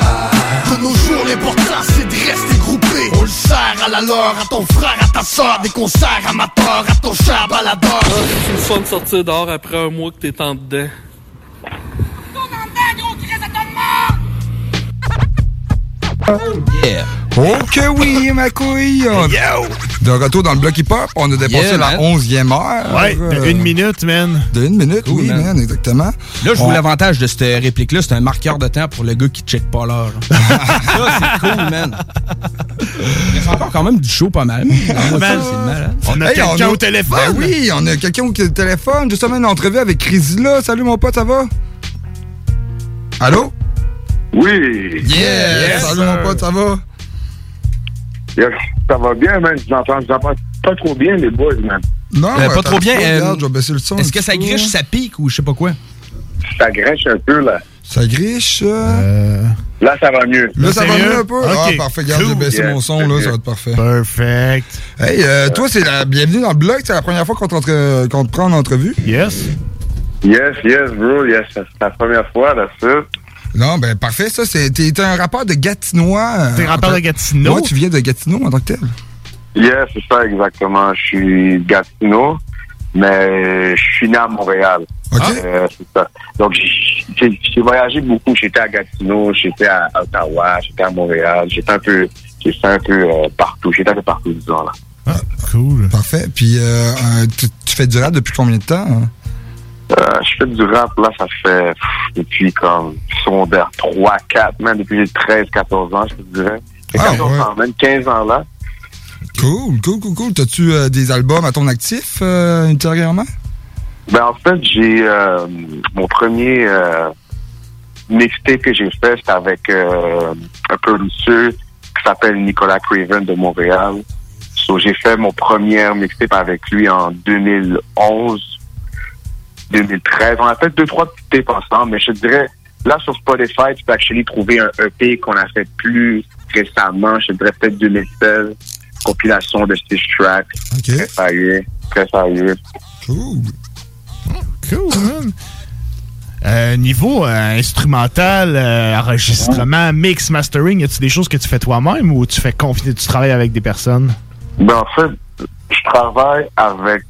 De nos jours, l'important c'est de rester groupé. On le sert à la leur, à ton frère, à ta soeur, des concerts amateurs, à ton cher baladeur. C'est le fun de sortir dehors après un mois que t'es en dedans. Yeah. Oh que oui, ma couille! De retour dans le bloc hip-hop, on a dépassé Yeah, la. 11e heure. Ouais, de Euh, une minute, man. De une minute, Cool, oui, man. man, exactement. Là, je On- vois l'avantage de cette réplique-là, c'est un marqueur de temps pour le gars qui check pas l'heure. ça, c'est cool, man. Il y a encore quand même du show pas mal. Man. ça, c'est malade. On a quelqu'un au téléphone. Ben oui, on a quelqu'un au téléphone. Justement, une entrevue avec Crisila. Salut, mon pote, ça va? Allô? Oui. Yes! Salut, mon pote, ça va? Yes, ça va bien, man. Je entends, entends pas trop bien, les boys, man. Non, Euh, pas trop bien. euh, Regarde, je vais baisser le son. Est-ce que ça griche, ça pique ou je sais pas quoi? Ça grèche un peu, là. Ça griche? euh? Là, ça va mieux. Là, ça va mieux? un peu? Ah, parfait. Regarde, cool. j'ai baissé Yeah, mon son, là, mieux. ça va être parfait. Perfect. Hey, euh, toi, c'est la bienvenue dans le blog. C'est la première fois qu'on te, te prend en entrevue? Yes. Yes, yes, bro, yes. C'est la première fois, là, ça. Non, ben parfait, ça. c'est- T'es un rappeur de Gatinois. euh, T'es rappeur de Gatineau? Ouais, tu viens de Gatineau en tant que tel. Yes, c'est ça, exactement. Je suis de Gatineau, mais je suis né à Montréal. Euh, c'est ça. Donc, j'ai- voyagé beaucoup. J'étais à Gatineau, j'étais à Ottawa, j'étais à Montréal. J'étais un peu, j'étais un peu euh, partout. J'étais un peu partout, disons, là. Cool. Parfait. Puis, euh, euh, tu, tu fais du rap depuis combien de temps? hein? Euh, je fais du rap, là, ça fait pff, depuis comme secondaire 3, 4, même depuis j'ai 13, 14 ans, je te dirais. J'ai Ah, 14 ans, même 15 ans, là. Cool, cool, cool, cool. T'as-tu euh, des albums à ton actif euh, ultérieurement? Ben, en fait, j'ai euh, mon premier euh, mixtape que j'ai fait, c'était avec euh, un producer qui s'appelle Nicolas Craven de Montréal. So, j'ai fait mon premier mixtape avec lui en 2011, 2013. On a fait deux, trois petits tapes ensemble, mais je te dirais, là, sur Spotify, tu peux actually trouver un EP qu'on a fait plus récemment, je te dirais peut-être 2016, compilation de six tracks. Très sérieux, très sérieux. Cool. Cool, man. Euh, niveau euh, instrumental, euh, enregistrement, mix, mastering, y a-tu des choses que tu fais toi-même ou tu fais confier, tu travailles avec des personnes? Ben, en fait, je travaille avec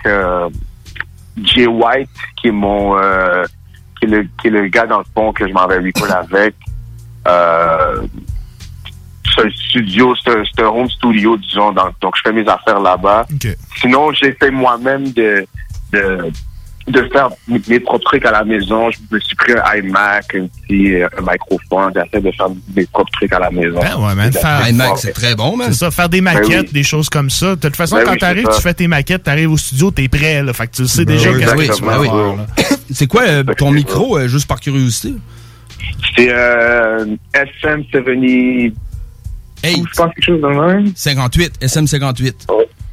Jay White, qui est mon euh, qui, est le, qui est le gars dans le fond que je m'en vais record avec. Euh, c'est un studio, c'est un, c'est un home studio, disons, donc, donc je fais mes affaires là-bas. Sinon, j'essaie moi-même de, de de faire mes mes propres trucs à la maison. Je me suis pris un iMac, un petit euh, un microphone. J'essaie de faire mes propres trucs à la maison. Ben ouais, man. Faire, C'est ça, faire des maquettes, Ben oui. des choses comme ça. De toute façon, Ben quand oui, c'est t'arrives, tu fais tes maquettes, t'arrives au studio, t'es prêt, là. Fait que tu sais déjà oui, qu'est-ce ben que tu vas faire, là. C'est quoi euh, ton micro, euh, juste par curiosité? C'est euh, SM70. Hey, je pense quelque chose de même. 58, SM58.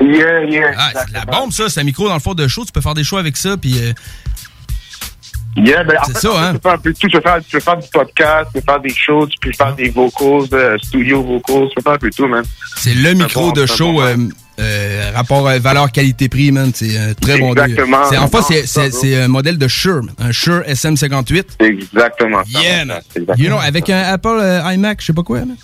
Yeah, yeah. Ah, c'est la bombe, ça. C'est un micro dans le fond de show. Tu peux faire des shows avec ça. Puis, euh, Yeah, ben, en C'est fait, ça, hein? Tu peux faire un peu tout. Tu peux faire, tu peux faire du podcast, tu peux faire des shows, tu peux faire des vocals, euh, studio vocals, tu peux faire un peu tout, man. c'est le micro bon, de show bon, euh, euh, rapport euh, valeur-qualité-prix, man. C'est un très bon deal. Exactement. C'est, en fait, c'est, C'est un modèle de Shure, un Shure SM58. Exactement. Yeah, man. exactement You know, avec un Apple iMac, je sais pas quoi, man.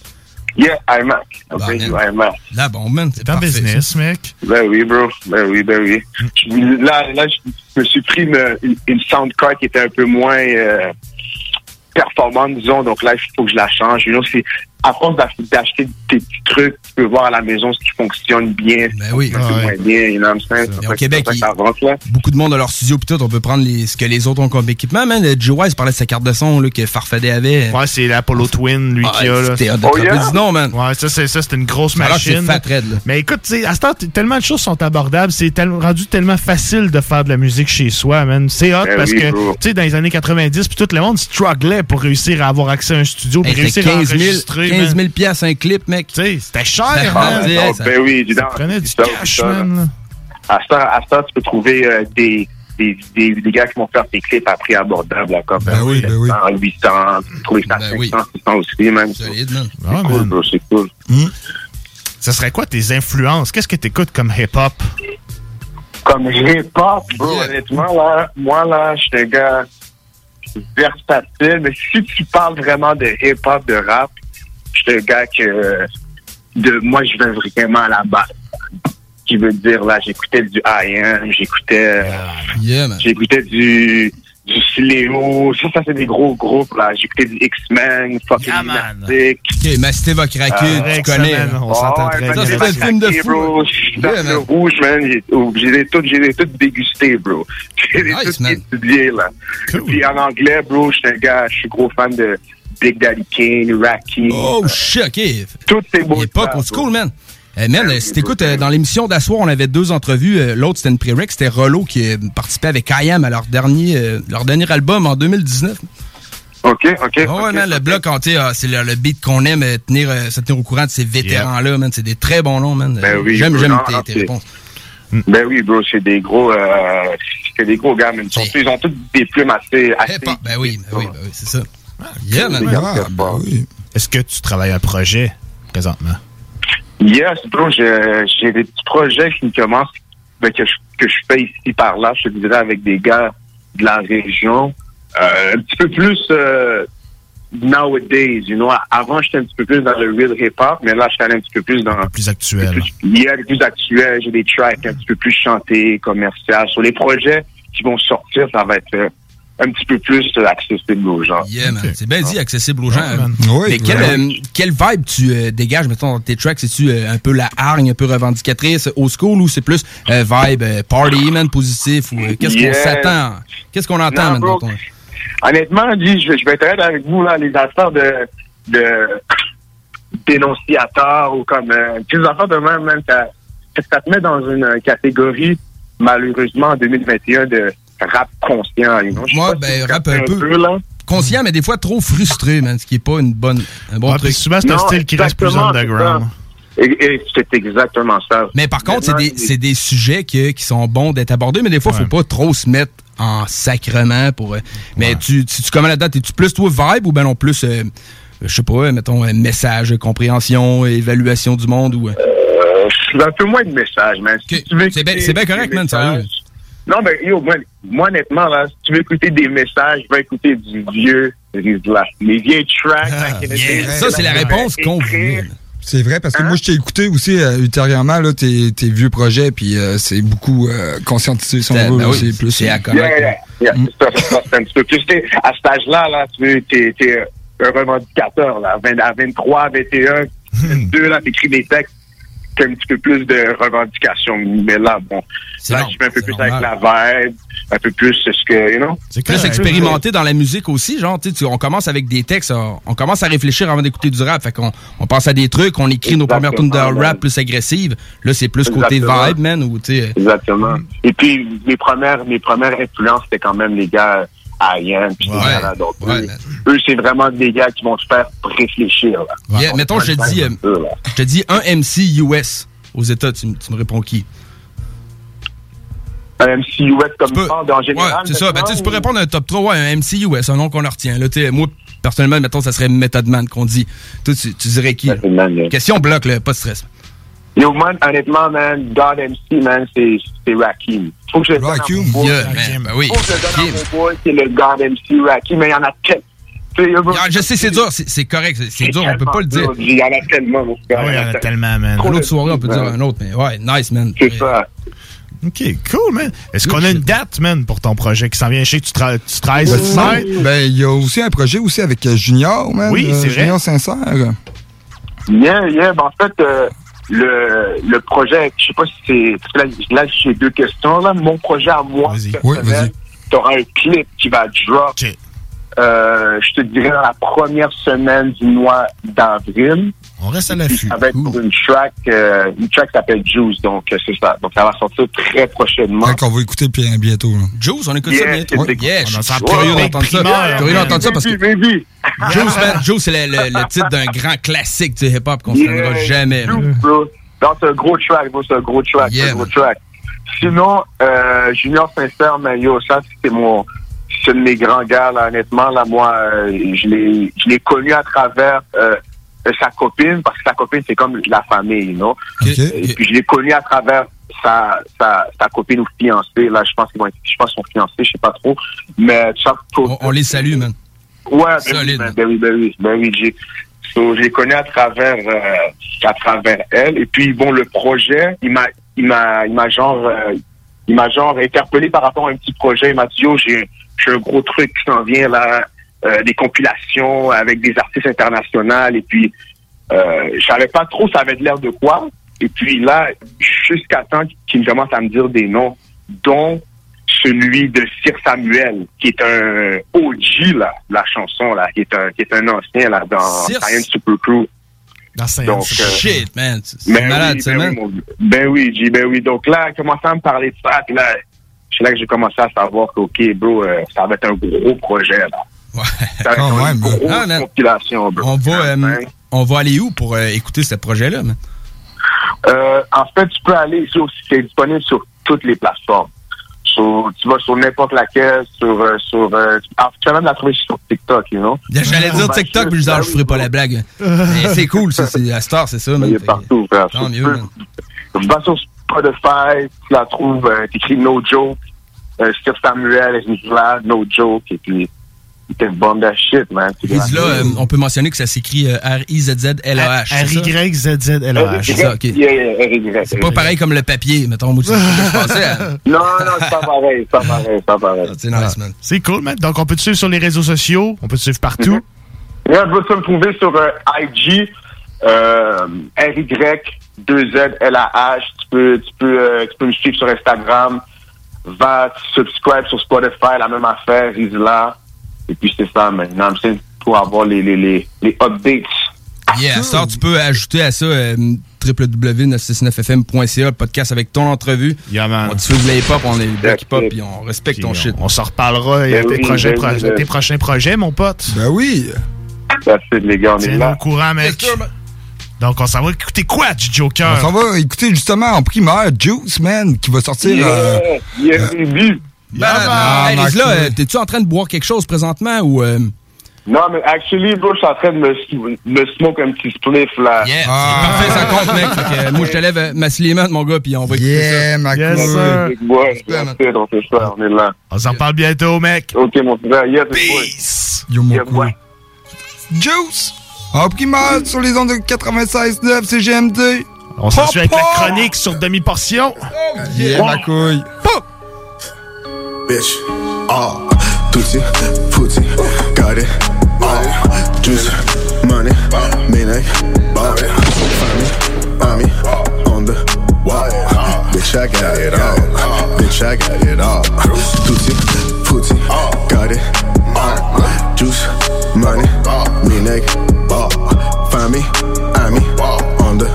Yeah, iMac. Un peu du iMac. Là, bon, man. C'est parfait, business, ça. mec. Ben oui, bro. Ben oui, ben oui. Je- Là, là, je me suis pris une, une, une sound card qui était un peu moins euh, performante, disons. Donc là, il faut que je la change. You know, c'est à force d'ach- d'acheter des petits trucs, tu peux voir à la maison ce qui fonctionne bien, ce qui oui. fonctionne Ah ouais. moins bien. You know what I'm saying? Au Québec, il- avance, là. beaucoup de monde dans leur studio pis tout, on peut prendre les, ce que les autres ont comme équipement, man. Joe Wise parlait de sa carte de son là, que Farfadet avait. Ouais, c'est l'Apollo Twin, lui, Ah, qui a, là. c'était hot de Oh, yeah? nom, man. Ouais, ça, c'est, ça, c'est une grosse Alors machine. fat là. Mais écoute, tu sais, à ce temps, tellement de choses sont abordables. C'est tel- rendu tellement facile de faire de la musique chez soi, man. C'est hot Ben parce oui, que, tu sais, dans les années 90, puis tout le monde strugglait pour réussir à avoir accès à un studio, puis Hey, réussir à 15 000, enregistrer. 15 man. 000 piastres un clip, mec. Tu sais, c'était cher, Ah, man. Ah, ça- ben oui, dis donc. prenait du Ça, cash, ça, man. À ce temps, tu peux trouver euh, des, des, des, des gars qui vont faire tes clips à prix abordable, là, comme Ben oui, ben oui. 700, 800, tu peux trouver ça à 500, 600 aussi, man. Solide, man. C'est Ouais, cool, bro, c'est cool. Ça serait quoi tes influences? Qu'est-ce que t'écoutes comme hip-hop? Comme hip-hop, bro, honnêtement, là, moi, là, je suis un gars versatile, mais si tu parles vraiment de hip-hop, de rap, je suis un gars que, de, moi, je vais vraiment à la base. Qui veut dire, là, j'écoutais du IM, j'écoutais, Yeah, man. j'écoutais du, du Sléo, ça, ça, c'est des gros groupes, là. J'écoutais du X-Men, fucking Lunatic. Ok, Mastiff a craqué, Euh, tu connais. man, là. on s'entend très Ça, bien. c'était le film de fou. bro. Dans Yeah, le man. rouge, man, j'ai oh, j'ai les toutes, j'ai les toutes dégustées, bro. J'ai les Nice, toutes man. étudiées, là. Puis en anglais, bro, je suis un gars, je suis gros fan de Big Daddy Kane, Racky. Oh, shit, ok. Toutes ces beaux Époque old school, man. Eh, man, euh, si t'écoutes, euh, dans l'émission d'asseoir, on avait deux entrevues. Euh, L'autre, c'était une pré-rec. C'était Rollo qui participait avec IAM à leur dernier, leur dernier album en 2019. OK, OK. Ouais, man, le bloc, on, sais, ah, c'est le, le beat qu'on aime, tenir, se tenir au courant de ces vétérans-là, man. C'est des très bons noms, man. Ben oui, j'aime, j'aime tes, tes réponses. Ben oui, bro, c'est des gros, euh, c'est des gros gars, mais ils, ont tous des plumes assez, ben oui, ben oui, ben oui, c'est ça. Yeah, très forts. Est-ce que tu travailles un projet présentement? Yes, bro, j'ai j'ai des petits projets qui commencent, ben, que, je, que je fais ici par là, je te dirais, avec des gars de la région. Euh, un petit peu plus euh, nowadays, you know. Avant, j'étais un petit peu plus dans le real hip-hop, mais là, je suis allé un petit peu plus dans... Plus actuel. Il y a plus actuel, j'ai des tracks un petit peu plus chantés, commerciaux. Sur les projets qui vont sortir, ça va être euh, un petit peu plus euh, accessible aux gens. Yeah, man. C'est bien dit, accessible aux gens. Ah, man. Oui, Mais quel, euh, quel vibe tu euh, dégages, mettons, dans tes tracks? C'est-tu euh, un peu la hargne, un peu revendicatrice, old school, ou c'est plus euh, vibe euh, party, man, positif? ou euh, Qu'est-ce qu'on s'attend? Qu'est-ce qu'on entend, Non, man, ton... Honnêtement, dis, je, vais- je vais être honnête avec vous, là, les affaires de, de dénonciateurs ou comme euh, des affaires de même, man, ça, ça te met dans une catégorie, malheureusement, en 2021, de rap conscient. You know? Ouais, pas ben, rap un peu. là. conscient, mais des fois trop frustré, man, ce qui est pas une bonne, un bon Ouais, truc. souvent, c'est un style qui reste plus underground. C'est exactement ça. Mais par contre, c'est des, c'est des sujets que- qui sont bons d'être abordés, mais des fois, faut pas trop se mettre en sacrement pour. euh, Mais tu, tu, tu comment là-dedans? Es-tu plus toi vibe ou ben non plus, euh, je sais pas, mettons, un message, compréhension, évaluation du monde ou. euh, Euh, je suis un peu moins de messages, man. Si C'est bien- correct, man, sérieux. Non, mais yo, moi, moi, honnêtement, là, si tu veux écouter des messages, va écouter du vieux Rizla. Les vieilles tracks. days, Ça, c'est la réponse qu'on voulait. C'est vrai, parce que moi, je t'ai écouté aussi euh, ultérieurement, là, tes, tes vieux projets, puis euh, c'est beaucoup euh, conscientisé, si on Ben oui, c'est plus... c'est à. Yeah. C'est c'est ça, c'est un petit peu plus. À cet âge-là, là, tu veux, t'es, t'es un revendicateur, là. 20 À 23, 21, 22, là, t'écris des textes un petit peu plus de revendications. Mais là, bon, là, je fais un peu plus avec la vibe, un peu plus ce que, you know? Plus expérimenté dans la musique aussi, genre, tu sais, on commence avec des textes, on, on commence à réfléchir avant d'écouter du rap, fait qu'on on pense à des trucs, on écrit nos premières tunes de rap plus agressives. Là, c'est plus côté Exactement. vibe, man, ou tu sais. Exactement. Et puis, mes premières, mes premières influences, c'était quand même les gars Ian, puis gars-là. Donc, eux, eux, c'est vraiment des gars qui vont te faire réfléchir, là. Yeah, mettons, je te dis, euh, je te dis un MC US aux États, tu, tu me réponds qui? Un MC US comme en Ouais, général. c'est ça. Ben, tu tu peux répondre à un top 3, ouais, un MC US, un nom qu'on leur retient. Là, tu moi, personnellement, mettons, ça serait Method Man qu'on dit. Toi, tu, tu dirais qui? Question bloc, là, pas de stress. Yo, man, honnêtement, man, God MC, man, c'est, c'est Rakim. Faut que je le donne à mon boy. Yeah, man, ben oui. Faut que je le donne à mon boy, c'est le God MC Rakim, mais il y en a tellement. Ah, je sais, c'est dur, c'est correct, c'est- dur, on peut pas le dire. Il y en a tellement, mon frère. Ah oui, il y en a tellement, man. Une autre soirée, on peut dire un autre, mais ouais, nice, man. C'est ça. OK, cool, man. Est-ce qu'on a une date, man, pour ton projet qui s'en vient? Je sais que tu, tra tu travailles sur. Ben, il y a aussi un projet aussi avec euh, Junior, man. Oui, euh, c'est vrai. Junior Sincère. Yeah, yeah. Ben, en fait, euh, le, le projet, je sais pas si c'est. Parce que là, là j'ai deux questions. Là. Mon projet à moi, Oui, tu auras un clip qui va drop. Euh, je te dirais dans la première semaine du mois d'avril. On reste à l'affût. Ça va être pour une track, euh, une track qui s'appelle Juice, donc euh, c'est ça. Donc ça va sortir très prochainement. Fait qu'on va écouter puis- bientôt. Là. Juice, on écoute Yeah, ça bientôt. c'est- Yeah, On sent curieux d'entendre ça. Curieux d'entendre ça parce que Baby, baby. Juice, man, Juice, c'est le, le- le titre d'un grand classique du hip-hop qu'on se Yeah, jamais. Juice, bro. C'est un gros track, bro, c'est un gros track, c'est un gros track. Sinon, euh, Junior Sincère, mais yo, ça, c'est mon, c'est un de mes grands gars, là, honnêtement, là, moi, euh, je l'ai, je l'ai connu à travers, euh, sa copine, parce que sa copine, c'est comme la famille, non? Et puis, je l'ai connu à travers sa, sa, sa copine ou fiancée, là, je pense qu'ils vont être, je pense son fiancé, je sais pas trop, mais ça, On, on les salue, man. Ouais, ben Solide. ben, oui, ben oui, ben oui, j'ai, so, je les connais à travers, euh, à travers elle. Et puis, bon, le projet, il m'a, il m'a, il m'a genre, euh, il m'a genre interpellé par rapport à un petit projet. Il m'a dit, oh, j'ai, j'ai un gros truc qui s'en vient là, euh, des compilations avec des artistes internationaux. Et puis, euh, je savais pas trop ça avait de l'air de quoi. Et puis là, jusqu'à temps qu'il commence à me dire des noms, dont celui de Sir Samuel, qui est un OG, là, la chanson, là, qui est un, qui est un ancien, là, dans Sir- Science Super Crew. Dans Donc, euh, Shit, man. C'est ben malade, oui, ben man. oui, mon- ben oui, G, ben oui. Donc là, il commençait à me parler de ça, puis là, c'est là que j'ai commencé à savoir que, OK, bro, euh, ça va être un gros projet, là. Ça va être ouais, une grosse man. compilation, bro. On va, euh, on va aller où pour euh, écouter ce projet-là, en fait, tu peux aller sur, c'est disponible sur toutes les plateformes. Sur, tu vas sur n'importe laquelle, sur, sur, ah, tu vas même la trouver sur TikTok, you know? J'allais dire TikTok, mais je disais, ah, ferai pas la blague. Mais c'est cool, ça. C'est à Star, c'est ça. Il est partout, frère. Tant mieux, vas sur Spotify, tu la trouves, euh, t'écris No Joke, euh, Steve Samuel, là, No Joke, et puis, t'es bombe de shit, man. Là, euh, on peut mentionner que ça s'écrit euh, R-I-Z-Z-L-A-H. R-Y-Z-Z-L-A-H. C'est ça, ok. C'est pas pareil comme le papier, mettons. Moi, tu sais, je pensais à- Non, non, c'est pas pareil, c'est pas pareil, c'est pas pareil. C'est nice, man. C'est cool, man. Donc, on peut te suivre sur les réseaux sociaux. On peut te suivre partout. Là, tu vas me trouver sur euh, IG, euh, RY2ZLAH. Tu peux, tu, peux, euh, tu peux me suivre sur Instagram. Va subscribe sur Spotify, la même affaire, Isla. Et puis c'est ça maintenant, c'est pour avoir les, les, les, les updates. Yeah, Star, tu peux ajouter à ça euh, www.969fm.ca, le podcast avec ton entrevue. man. On diffuse les hip-hop, on est bloc hip-hop, puis on respecte ton shit. On, s'en reparlera Ben et tes, oui, prochains ben oui, ben- tes prochains projets, mon pote. Ben oui. Merci les gars, on est là. au courant, mec. Donc, on s'en va écouter quoi du Joker? On s'en va écouter justement en primaire Juice, man, qui va sortir. euh, Yeah, Ben, Ah, euh, t'es-tu en train de boire quelque chose présentement ou... euh, Non, mais actually, bro, je suis en train de me, me smoke un petit spliff, là. Yeah, c'est parfait, ça compte, mec. Fait que, euh, moi, je te lève euh, ma Slimane, mon gars, puis on va écouter Yeah, ça. ma Yes, sir. On fait ça, on est là. On s'en reparle bientôt, mec. Ok, mon frère, yes. Peace. Yo, mon. Juice! Primaire sur les ondes de 96.9 CGMD. On s'en suit avec la chronique sur demi-portion. Yeah, ma couille. bitch. Ah, tutti, got it. Ah, juice, money, ball, mommy, on the wall. Bitch, I got it all. Bitch, I got it all. Tutti, frutti, got it. Ah, juice, money, on the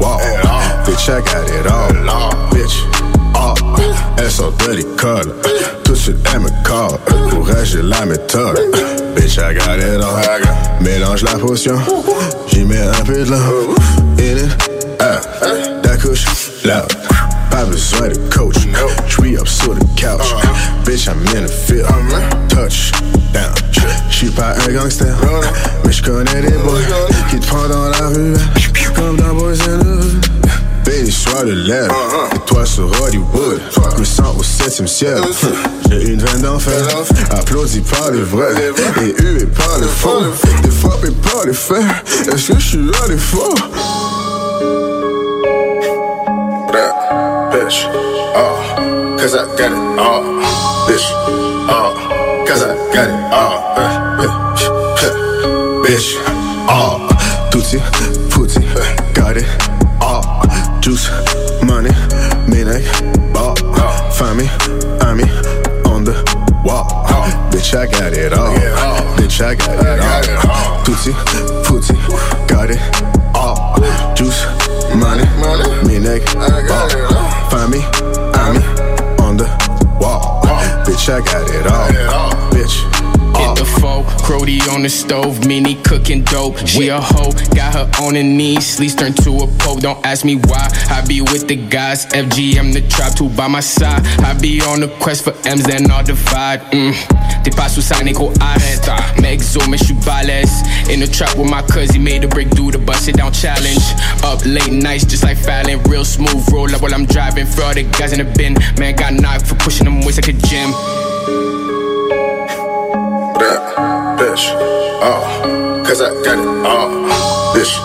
wall. Bitch, I got it all. Bitch. Ah, elles sont dirty color. Tout de suite, elle me call. Pour elle, j'ai la méthode. Bitch, I got it all. Mélange la potion. J'y mets un peu de l'eau. In it, ah, la couche, loud. Pas besoin de coach. J'suis up sur le couch. Bitch, I'm in the field. Touch, down. J'suis pas un gangster. Mais j'connais des boys qui te prennent dans la rue. Comme dans Boys. Baby, sois le lait. Et toi sur Hollywood. Je me sens au septième ciel. J'ai une veine d'enfer. Applaudi par le vrai. Et hué par le faux. Et frappé par les faits. Est-ce que je suis à l'effort? Bitch. Oh, cause I got it all. Bitch. Oh, cause I got it all. Bitch. Oh, ah, tutti, frutti, got it. all. Ah, juice, money, meaning, ball, family, Ami, on the wall. Bitch, I got it all. Bitch, I got it all. Tutti, frutti, got it all. Ah, juice, money, meaning, ball, family, Ami, on the wall. Bitch, I got it all. Bitch. Foe, Crody on the stove, Mini cooking dope. She a hoe, got her on her knees, sleeves turned to a pole. Don't ask me why. I be with the guys, FGM the trap two by my side. I be on the quest for M's, then all divide. Mm. T'es pas sous ça, Nico, arrête. Mec, zo, mais. In the trap with my cousin, made a break do the bust it down challenge. Up late nights, just like Fallon, real smooth. Roll up while I'm driving. For all the guys in the bin, man, got knocked for pushing them waist like a gym. Bitch. Oh, cause I got it all. Bitch.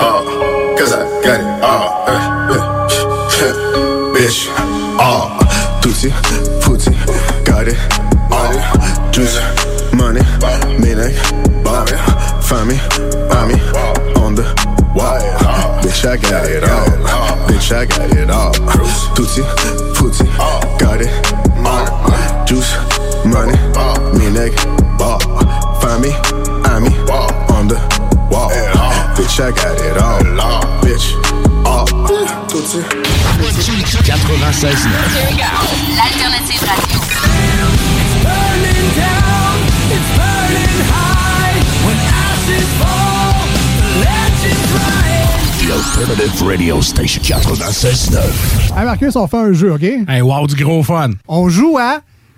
Oh, cause I got it all. bitch. Oh, tutti, frutti, got it all. Juice, money, meaning, ball, family, Ami, on the wall. Bitch, I got it all. Bitch, I got it all. Tutti, frutti, got it all. Juice, money, ball, family, Ami, on the wall. Bitch, I got it all. Bitch, all. Tutti, 96 L'alternative radio. The Alternative Radio Station 96.9. Hey Marcus, on fait un jeu, OK? Hey, wow, du gros fun. On joue à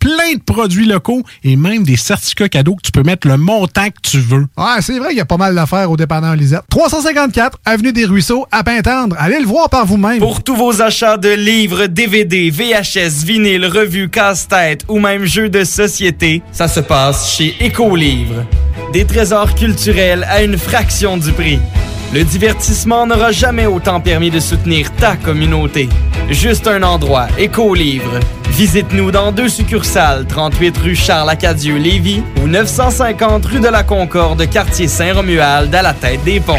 plein de produits locaux et même des certificats cadeaux que tu peux mettre le montant que tu veux. Ouais, c'est vrai qu'il y a pas mal d'affaires au dépanneur Lisette. 354 Avenue des Ruisseaux, à Pintendre. Allez le voir par vous-même. Pour tous vos achats de livres, DVD, VHS, vinyle, revues, casse-tête ou même jeux de société, ça se passe chez Écolivre. Des trésors culturels à une fraction du prix. Le divertissement n'aura jamais autant permis de soutenir ta communauté. Juste un endroit, Écolivre. Visite-nous dans deux succursales, 38 rue Charles-Acadieux, Lévis ou 950 rue de la Concorde, quartier Saint-Romuald, à la tête des ponts.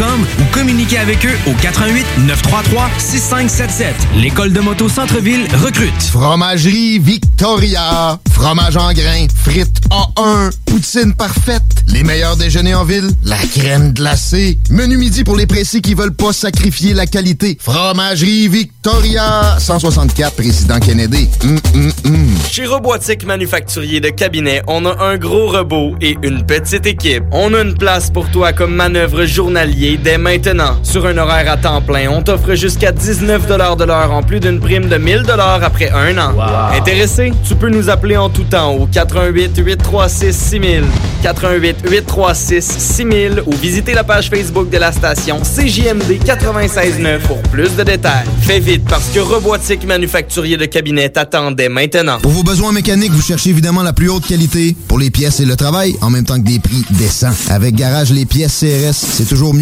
ou communiquez avec eux au 88 933 6577. L'école de moto Centre-ville recrute. Fromagerie Victoria. Fromage en grains, frites A1, poutine parfaite, les meilleurs déjeuners en ville, la crème glacée. Menu midi pour les pressés qui veulent pas sacrifier la qualité. Fromagerie Victoria. 164 Président Kennedy. Hum, hum, hum. Chez Robotique Manufacturier de Cabinet, on a un gros robot et une petite équipe. On a une place pour toi comme manœuvre journalier dès maintenant. Sur un horaire à temps plein, on t'offre jusqu'à 19 de l'heure en plus d'une prime de 1000 après un an. Intéressé? Tu peux nous appeler en tout temps au 88 836 6000, 88 836 6000 ou visiter la page Facebook de la station CJMD 96.9 pour plus de détails. Fais vite parce que Robotique Manufacturier de Cabinet t'attendait maintenant. Pour vos besoins mécaniques, vous cherchez évidemment la plus haute qualité pour les pièces et le travail, en même temps que des prix décents. Avec Garage Les Pièces CRS, c'est toujours mieux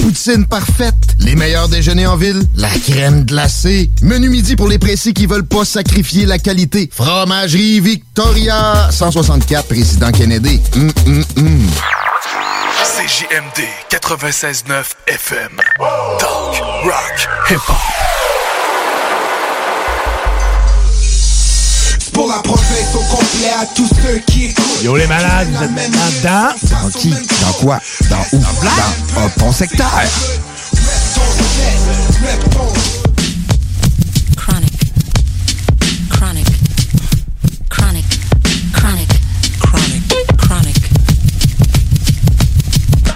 poutine parfaite, les meilleurs déjeuners en ville, la crème glacée. Menu midi pour les pressés qui veulent pas sacrifier la qualité. Fromagerie Victoria. 164 Président Kennedy. Hum, hum, hum. CJMD 96.9 FM. Talk, rock, hip-hop. Pour la province au complet à tous ceux qui écoutent. Yo les malades, vous êtes maintenant dedans? Dans qui? Dans quoi? Dans où? Dans euh, ton secteur. Chronic. Chronic. Chronic. Chronic. Chronic. Chronic.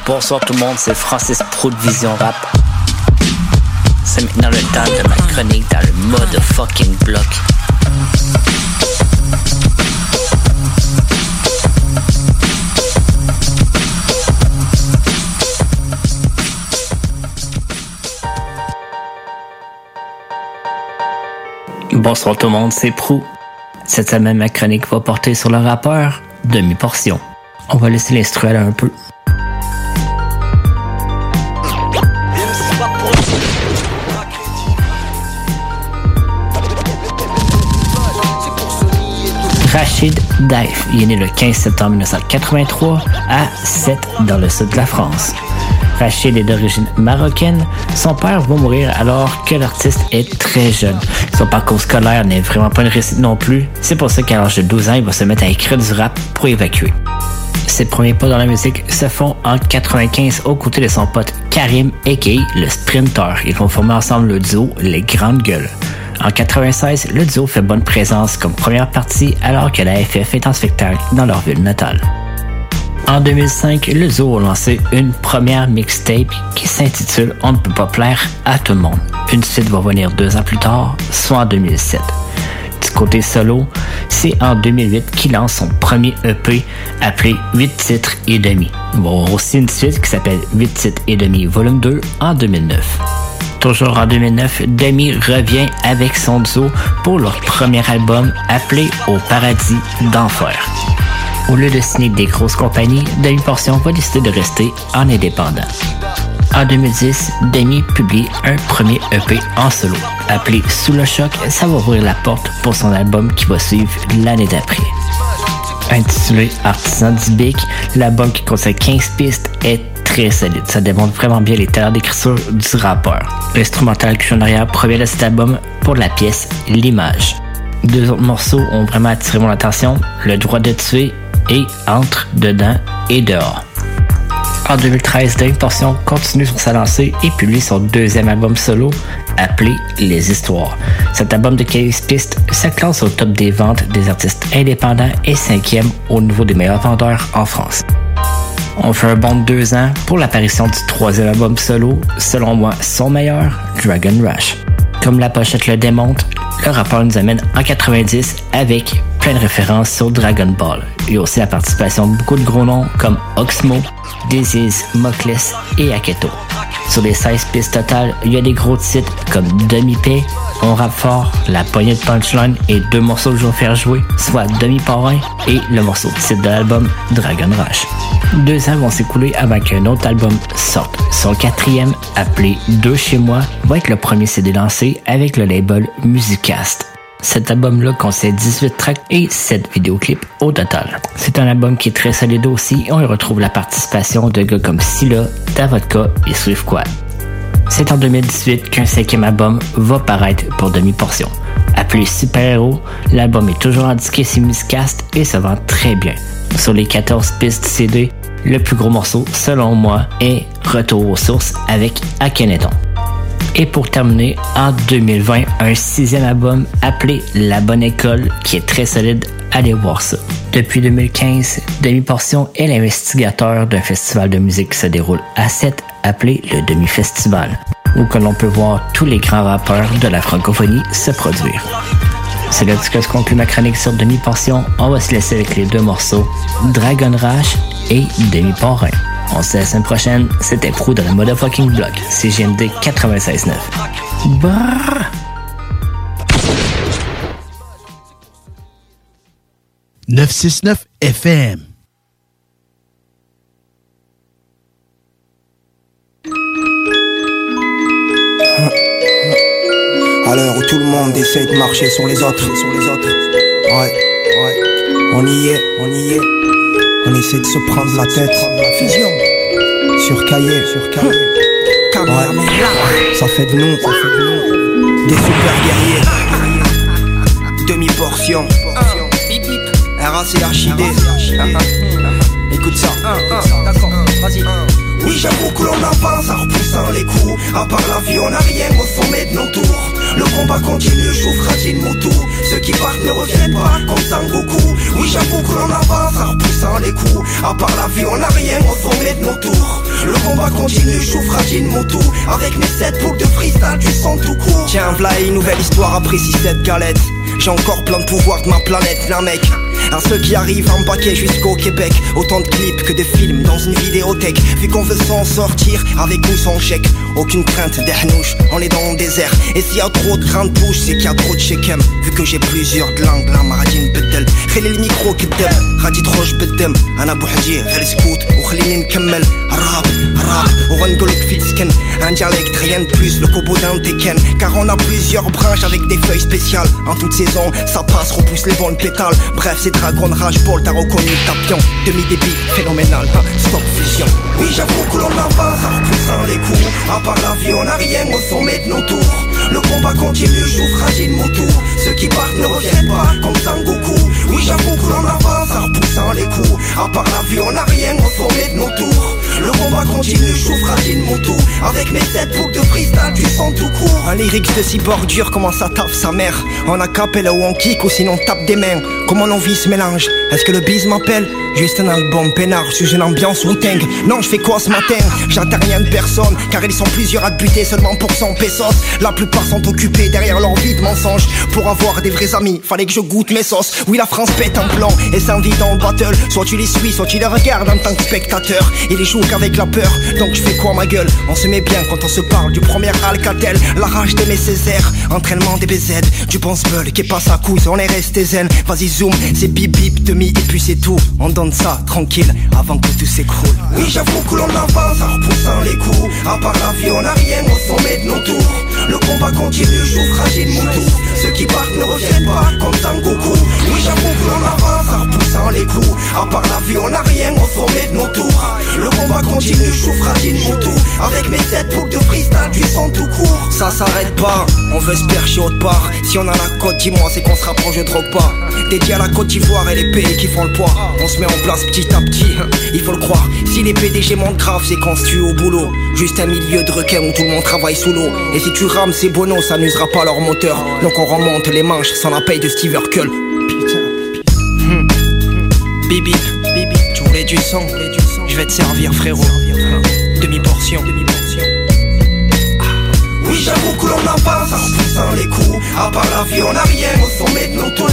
Bonsoir tout le monde, c'est Francis Pro de Vision Rap. C'est maintenant le temps de ma chronique dans le mode fucking bloc. Bonsoir tout le monde, c'est Prou. Cette semaine, ma chronique va porter sur le rappeur Demi-Portion. On va laisser l'instruel un peu. Rachid Daif, il est né le 15 septembre 1983 à 7 dans le sud de la France. Rachid est d'origine marocaine. Son père va mourir alors que l'artiste est très jeune. Son parcours scolaire n'est vraiment pas une réussite non plus. C'est pour ça qu'à l'âge de 12 ans, il va se mettre à écrire du rap pour évacuer. Ses premiers pas dans la musique se font en 95 aux côtés de son pote Karim Eke, le Sprinter. Ils vont former ensemble le duo Les Grandes Gueules. En 96, le duo fait bonne présence comme première partie alors que la FF est en spectacle dans leur ville natale. En 2005, le Zoo a lancé une première mixtape qui s'intitule On ne peut pas plaire à tout le monde. Une suite va venir deux ans plus tard, soit en 2007. Du côté solo, c'est en 2008 qu'il lance son premier EP appelé 8 titres et demi. Il va avoir aussi une suite qui s'appelle 8 titres et demi volume 2 en 2009. Toujours en 2009, Demi revient avec son duo pour leur premier album appelé Au paradis d'enfer. Au lieu de signer des grosses compagnies, Demi Portion va décider de rester en indépendant. En 2010, Demi publie un premier EP en solo. Appelé Sous le choc, ça va ouvrir la porte pour son album qui va suivre l'année d'après. Intitulé Artisan du Bic, l'album qui contient 15 pistes est très solide. Ça démontre vraiment bien les talents d'écriture du rappeur. L'instrumental que je arrière provient de cet album pour la pièce L'image. Deux autres morceaux ont vraiment attiré mon attention, Le droit de tuer et Entre, dedans et dehors. En 2013, Dave Portion continue sur sa et publie son deuxième album solo appelé Les Histoires. Cet album de 15 pistes se classe au top des ventes des artistes indépendants et cinquième au niveau des meilleurs vendeurs en France. On fait un bond de deux ans pour l'apparition du troisième album solo, selon moi son meilleur, Dragon Rush. Comme la pochette le démontre, le rappeur nous amène en 90 avec plein de références sur Dragon Ball. Il y a aussi la participation de beaucoup de gros noms comme Oxmo, Disease, Mockless et Aketo. Sur les 16 pistes totales, il y a des gros titres comme Demi-Paix, On rappe fort, La poignée de punchline et deux morceaux que je vais faire jouer, soit Demi-Parrain et le morceau titre de l'album Dragon Rush. Deux ans vont s'écouler avant qu'un autre album sorte. Son quatrième, appelé Deux chez moi, va être le premier CD lancé avec le label Musicast. Cet album-là contient 18 tracks et 7 vidéoclips au total. C'est un album qui est très solide aussi et on y retrouve la participation de gars comme Scylla, Davodka et Swift Quad. C'est en 2018 qu'un cinquième album va paraître pour demi-portion. Appelé Super Héros, l'album est toujours indiqué sur Musicast et se vend très bien. Sur les 14 pistes CD, le plus gros morceau, selon moi, est Retour aux sources avec Akhenaton. Et pour terminer, en 2020, un sixième album appelé La Bonne École, qui est très solide. Allez voir ça. Depuis 2015, Demi Portion est l'investigateur d'un festival de musique qui se déroule à 7 appelé le Demi Festival, où que l'on peut voir tous les grands rappeurs de la francophonie se produire. C'est là que se conclut ma chronique sur Demi Portion. On va se laisser avec les deux morceaux Dragon Rush et Demi Porrin. On se laisse la semaine prochaine. C'était Pro de la Motherfucking Block. CGMD 96.9. Brrr. 969 FM. À l'heure où tout le monde essaie de marcher sur les autres, sur les autres. Ouais, ouais. On y est, on y est. On essaie de se prendre la tête. Fusion. Sur cahier, sur cahier. Ouais. Ça fait de nous, ça fait de nous. Des super guerriers. Demi-portion. RACHID. Écoute ça. D'accord, vas-y. Oui, j'avoue que l'on avance en repoussant les coups. À part la vie, on n'a rien au sommet de nos tours. Le combat continue, j'ouvre Moutou. Ceux qui partent ne reviennent pas comme Sangoku. Oui, j'avoue que l'on avance en repoussant les coups. À part la vie, on n'a rien au sommet de nos tours. Le combat continue, j'ouvre Moutou. Avec mes sept boucles de freestyle, du son tout court. Tiens, v'là une nouvelle histoire après 6-7 galettes. J'ai encore plein de pouvoir de ma planète, là mec. À ceux qui arrivent en paquet jusqu'au Québec Autant de clips que de films dans une vidéothèque Vu qu'on veut s'en sortir avec nous sans chèque Aucune crainte d'Ernouche, on est dans le désert Et s'il y a trop de grandes bouches, c'est qu'il y a trop de shekem Vu que j'ai plusieurs de langues, la maradine بدل خلي الميكرو قدام غادي تخرج بالدم انا بوحدي غير سكوت وخليني نكمل الراب الراب وغنقولك في تسكن un dialecte, rien de plus, le cobo d'un Tekken Car on a plusieurs branches avec des feuilles spéciales En toute saison, ça passe, repousse les bonnes pétales Bref, c'est Dragon Rage Ball, t'as reconnu le tapion Demi-débit, phénoménal, hein, stop fusion Oui, j'avoue que l'on avance en repoussant les coups À part la vie, on n'a rien au sommet de nos tours Le combat continue, j'ouvre fragile mon tour. Ceux qui partent ne reviennent pas comme Sangoku. Oui, j'avoue que l'on avance en repoussant les coups. À part la vie, on n'a rien au sommet de nos tours Le combat continue, j'ouvre fragile mon tour Avec mes sept boucles de freestyle, du son tout court Un lyrics de si bordure, comment ça tape sa mère On a capella ou on kick ou sinon on tape des mains Comment nos vies se mélangent Est-ce que le bise m'appelle? Juste un album peinard, je suis une ambiance wu Non, je fais quoi ce matin? J'attends rien de personne, car ils sont plusieurs à te buter seulement pour 100 pesos. La plupart sont occupés derrière leur vie de mensonges. Pour avoir des vrais amis, fallait que je goûte mes sauces. Oui, la France pète un plan et s'invite en battle. Soit tu les suis, soit tu les regardes en tant que spectateur. Et les jouent qu'avec la peur, donc je fais quoi ma gueule? On se met bien quand on se parle du premier Alcatel. La rage des mes Césaires, entraînement des BZ. Du bon bull qui passe à coups, on est resté zen. Vas-y zoom, c'est bip bip demi et puis c'est tout. On donne ça tranquille avant que tout s'écroule. Oui, j'avoue que l'on avance en repoussant les coups. À part la vie, on n'a rien au sommet de nos tours. Le combat continue, joue fragile mon tour. Ceux qui partent ne reviennent pas comme Sangoku. Oui, j'avoue que l'on avance en repoussant les coups. À part la vie, on n'a rien au sommet de nos tours. Le combat continue, joue fragile mon tour. Avec mes sept boucles de freestyle, du son tout court. Ça s'arrête pas, on veut se percher autre part. Si on a la côte, dis-moi, c'est qu'on se rapproche de drogue pas. Dédié à la Côte d'Ivoire et les pays qui font le poids. On se met en place petit à petit, il faut le croire. Si les PDG montent grave, c'est qu'on se tue au boulot. Juste un milieu de requin où tout le monde travaille sous l'eau. Et si tu rames ces bonos, ça n'usera pas leur moteur. Donc on remonte les manches sans la paye de Steve Urkel. Bibi, Bibi, tu voulais du sang, je vais te servir frérot. Demi-portion, demi-portion. Oui, j'avoue que l'on avance en poussant les coups. À part la vie, on n'a rien au sommet de nos tours.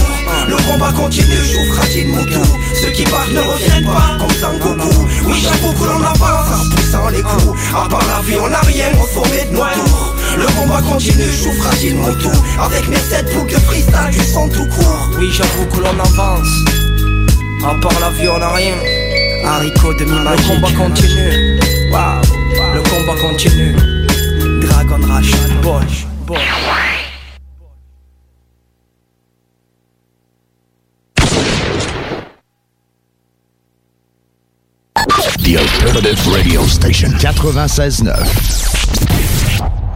Le combat continue, joue fragile mon tour. Ceux qui partent ne reviennent pas comme Sangoku. Oui, j'avoue que l'on avance en poussant les coups. À part la vie, on n'a rien au sommet de nos tours. Le combat continue, joue fragile mon tour. Avec mes sept boucles de freestyle, du son tout court. Oui, j'avoue que l'on avance. À part la vie, on n'a rien. Haricot demi-magique. Le combat continue. Waouh, le combat continue. Dragon Rush, Bosch, Bosch. The Alternative Radio Station 96.9.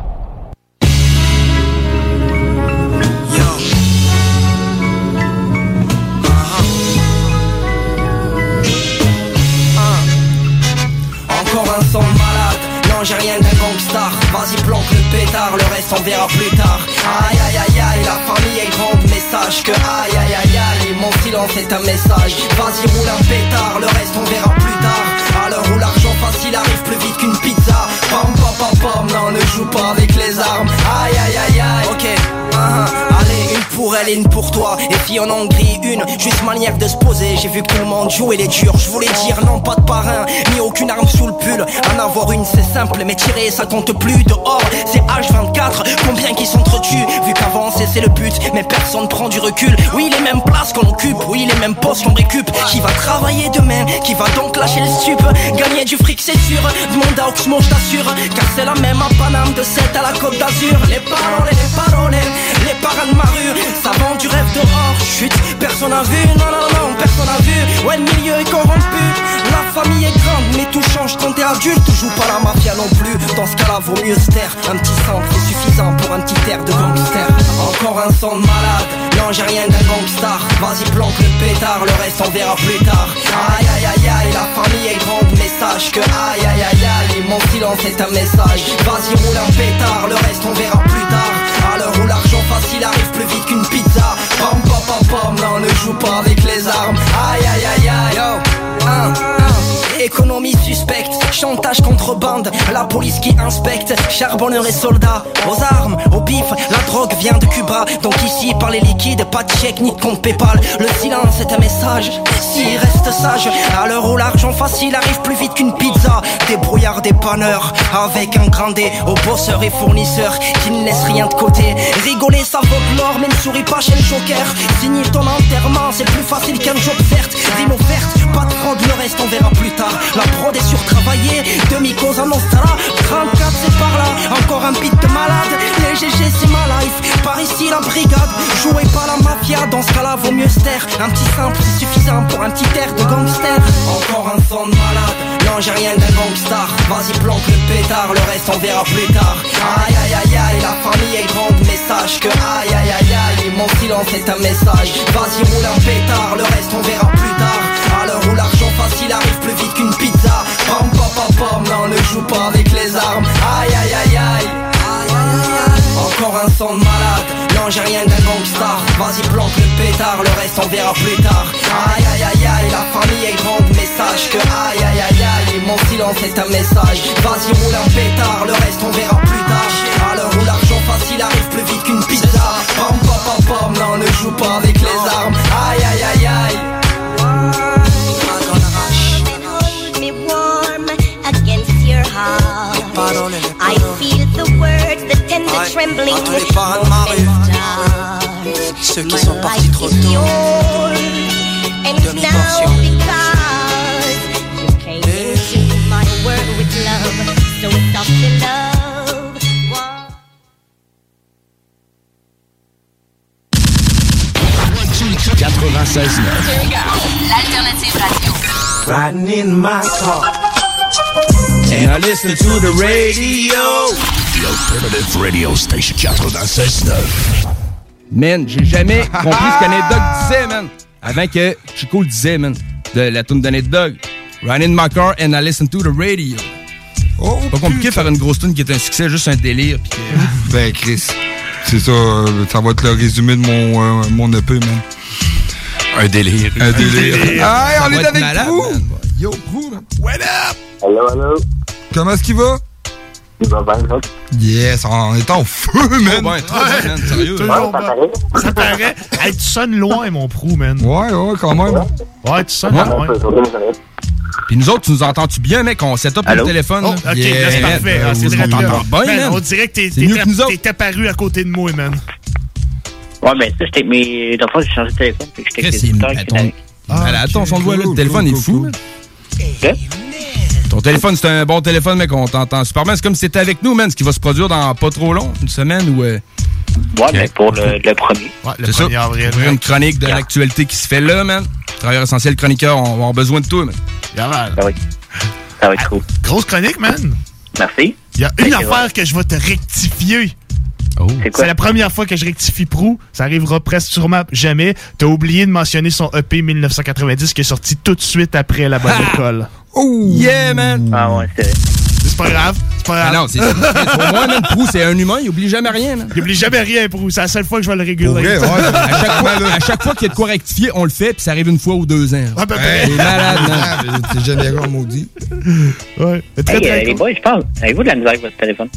j'ai rien d'un gangstar Vas-y planque le pétard, le reste on verra plus tard. Aïe aïe aïe aïe, la famille est grande mais sache que aïe aïe aïe aïe Mon silence est un message, vas-y roule un pétard, le reste on verra plus tard. L'heure où l'argent facile arrive plus vite qu'une pizza. Pam pam pam non ne joue pas avec les armes. Aïe aïe aïe aïe, ok. Ah, une pour elle et une pour toi. Et si en grille une, juste manière de se poser. J'ai vu que tout le monde jouait les durs. Je voulais dire non pas de parrain, ni aucune arme sous le pull. En avoir une c'est simple, mais tirer ça compte plus Dehors. C'est H24, combien qui s'entretuent? Vu qu'avancer c'est le but, mais personne prend du recul. Oui les mêmes places qu'on occupe, oui les mêmes postes qu'on récup. Qui va travailler demain, qui va donc lâcher le stup? Gagner du fric c'est sûr, demande à Oxmo je t'assure. Car c'est la même à Paname de 7 à la Côte d'Azur. Les paroles, les paroles, les parrains de ma rue Ça vend du rêve dehors, chut, personne a vu Non non non, personne a vu. Ouais le milieu est corrompu. La famille est grande, mais tout change quand t'es adulte. Joue pas la mafia non plus, dans ce cas-là vaut mieux se taire. Un petit sang c'est suffisant pour un petit air de gangster. Encore un son de malade, non j'ai rien d'un gangstar Vas-y planque le pétard, le reste on verra plus tard. Aïe aïe aïe aïe, la famille est grande mais sache que aïe aïe aïe aïe Mon silence est un message, vas-y roule un pétard, le reste on verra plus tard facile arrive plus vite qu'une pizza. Pam pam pam pam, non ne joue pas avec les armes. Aïe aïe aïe aïe, un. Économie suspecte, chantage contrebande, la police qui inspecte, charbonneurs et soldats, aux armes, au bif, la drogue vient de Cuba, donc ici par les liquides, pas de chèque ni de compte Paypal, le silence est un message, s'il reste sage, à l'heure où l'argent facile arrive plus vite qu'une pizza, des brouillards, des panneurs, avec un grand D, aux bosseurs et fournisseurs, qui ne laissent rien de côté, rigoler ça vaut l'or, mais ne souris pas chez le joker, signer ton enterrement, c'est plus facile qu'un job certes, rime offerte, pas de fraude, le reste on verra plus tard, la prod est surtravaillée, demi-cause en Nostra 34 c'est par là, encore un beat de malade. Les GG c'est ma life, par ici la brigade. Jouez pas la mafia, dans ce cas-là vaut mieux se Un petit simple suffisant pour un petit air de gangster. Encore un son de malade, non j'ai rien d'un gangstar Vas-y planque le pétard, le reste on verra plus tard. Aïe aïe aïe aïe, la famille est grande mais sache que aïe aïe aïe aïe Mon silence est un message, vas-y roule un pétard, le reste on verra plus tard facile arrive plus vite qu'une pizza. Pam pam pam pam, non ne joue pas avec les armes. Aïe aïe aïe aïe. Encore un son de malade, non j'ai rien d'un gangstar Vas-y planque le pétard, le reste on verra plus tard. Aïe aïe aïe aïe, la famille est grande mais sache que aïe aïe aïe aïe Mon silence est un message, vas-y roule un pétard, le reste on verra plus tard. À l'heure où l'argent facile arrive plus vite qu'une pizza. Pam pam pam pam, non ne joue pas avec les armes. Aïe aïe aïe aïe I feel the words, the tender trembling Ceux qui sont partis trop And now because You came into my world with love. So it's off the in my car And I listen to the radio. The Alternative Radio Station 96.9. Man, j'ai jamais compris ce que Nate Dogg disait, man. Avant que Chico le disait, man. De la tune de Nate Dogg. Run in my car and I listen to the radio. Oh, pas compliqué de faire une grosse tune qui est un succès, juste un délire. Que- Ben, Chris, c'est ça. Ça va être le résumé de mon, euh, mon EP, man. Un délire. Un délire. Ça Ah, on va est être avec malade, man. Yo, Prou, man. What up? Hello, hello. Comment est-ce qu'il va? Il va bien, là. Yes, on est en feu, man. Ouais, bien, man, sérieux. Toujours bon. Ça paraît. Hey, tu sonnes loin, mon prou, man. Ouais, ouais, quand même. Ouais, tu sonnes Ouais. loin. Puis nous autres, tu nous entends-tu bien, mec? On set up le téléphone. Oh, là? ok, Yeah, c'est parfait. Ah, Euh, c'est on très t'entend bien. Man. On dirait que t'es- C'est mieux que nous t'es- autres. t'es apparu à côté de moi, man. Ouais, mais ça, j'étais. Mais dans le fond, j'ai changé de téléphone. Puis j'étais qui ton... étaient attends, son voix, là, le téléphone est fou. Ton téléphone, c'est un bon téléphone, mec. On t'entend super bien. C'est comme si t'étais avec nous, man. Ce qui va se produire dans pas trop long, une semaine ou. euh, Ouais, mais pour le, le premier. Ouais, le C'est ça. 1er avril. Ouvrir une chronique de l'actualité qui se fait là, man. Travailleur essentiel, chroniqueur, on va avoir besoin de toi, man. Yeah, man. Ça va être cool. Grosse chronique, man. Merci. Il y a une affaire que je vais te rectifier. C'est quoi? C'est la première fois que je rectifie Prou. Ça arrivera presque sûrement jamais. T'as oublié de mentionner son EP 1990 qui est sorti tout de suite après la bonne école. Oh! Yeah, man! Ah ouais, c'est C'est pas grave. C'est pas grave. Ah non, c'est Pour moi, man, Prou, c'est un humain. Il oublie jamais rien, man. Il oublie jamais rien, Prou. C'est la seule fois que je vais le réguler. Vrai, ouais, à, chaque fois, à chaque fois qu'il y a de quoi rectifier, on le fait, puis ça arrive une fois ou deux ans. Ah, ben, malade, man. T'es généreux, maudit. Ouais. Hey, euh, les boys, je pense. Avez-vous de la misère avec votre téléphone?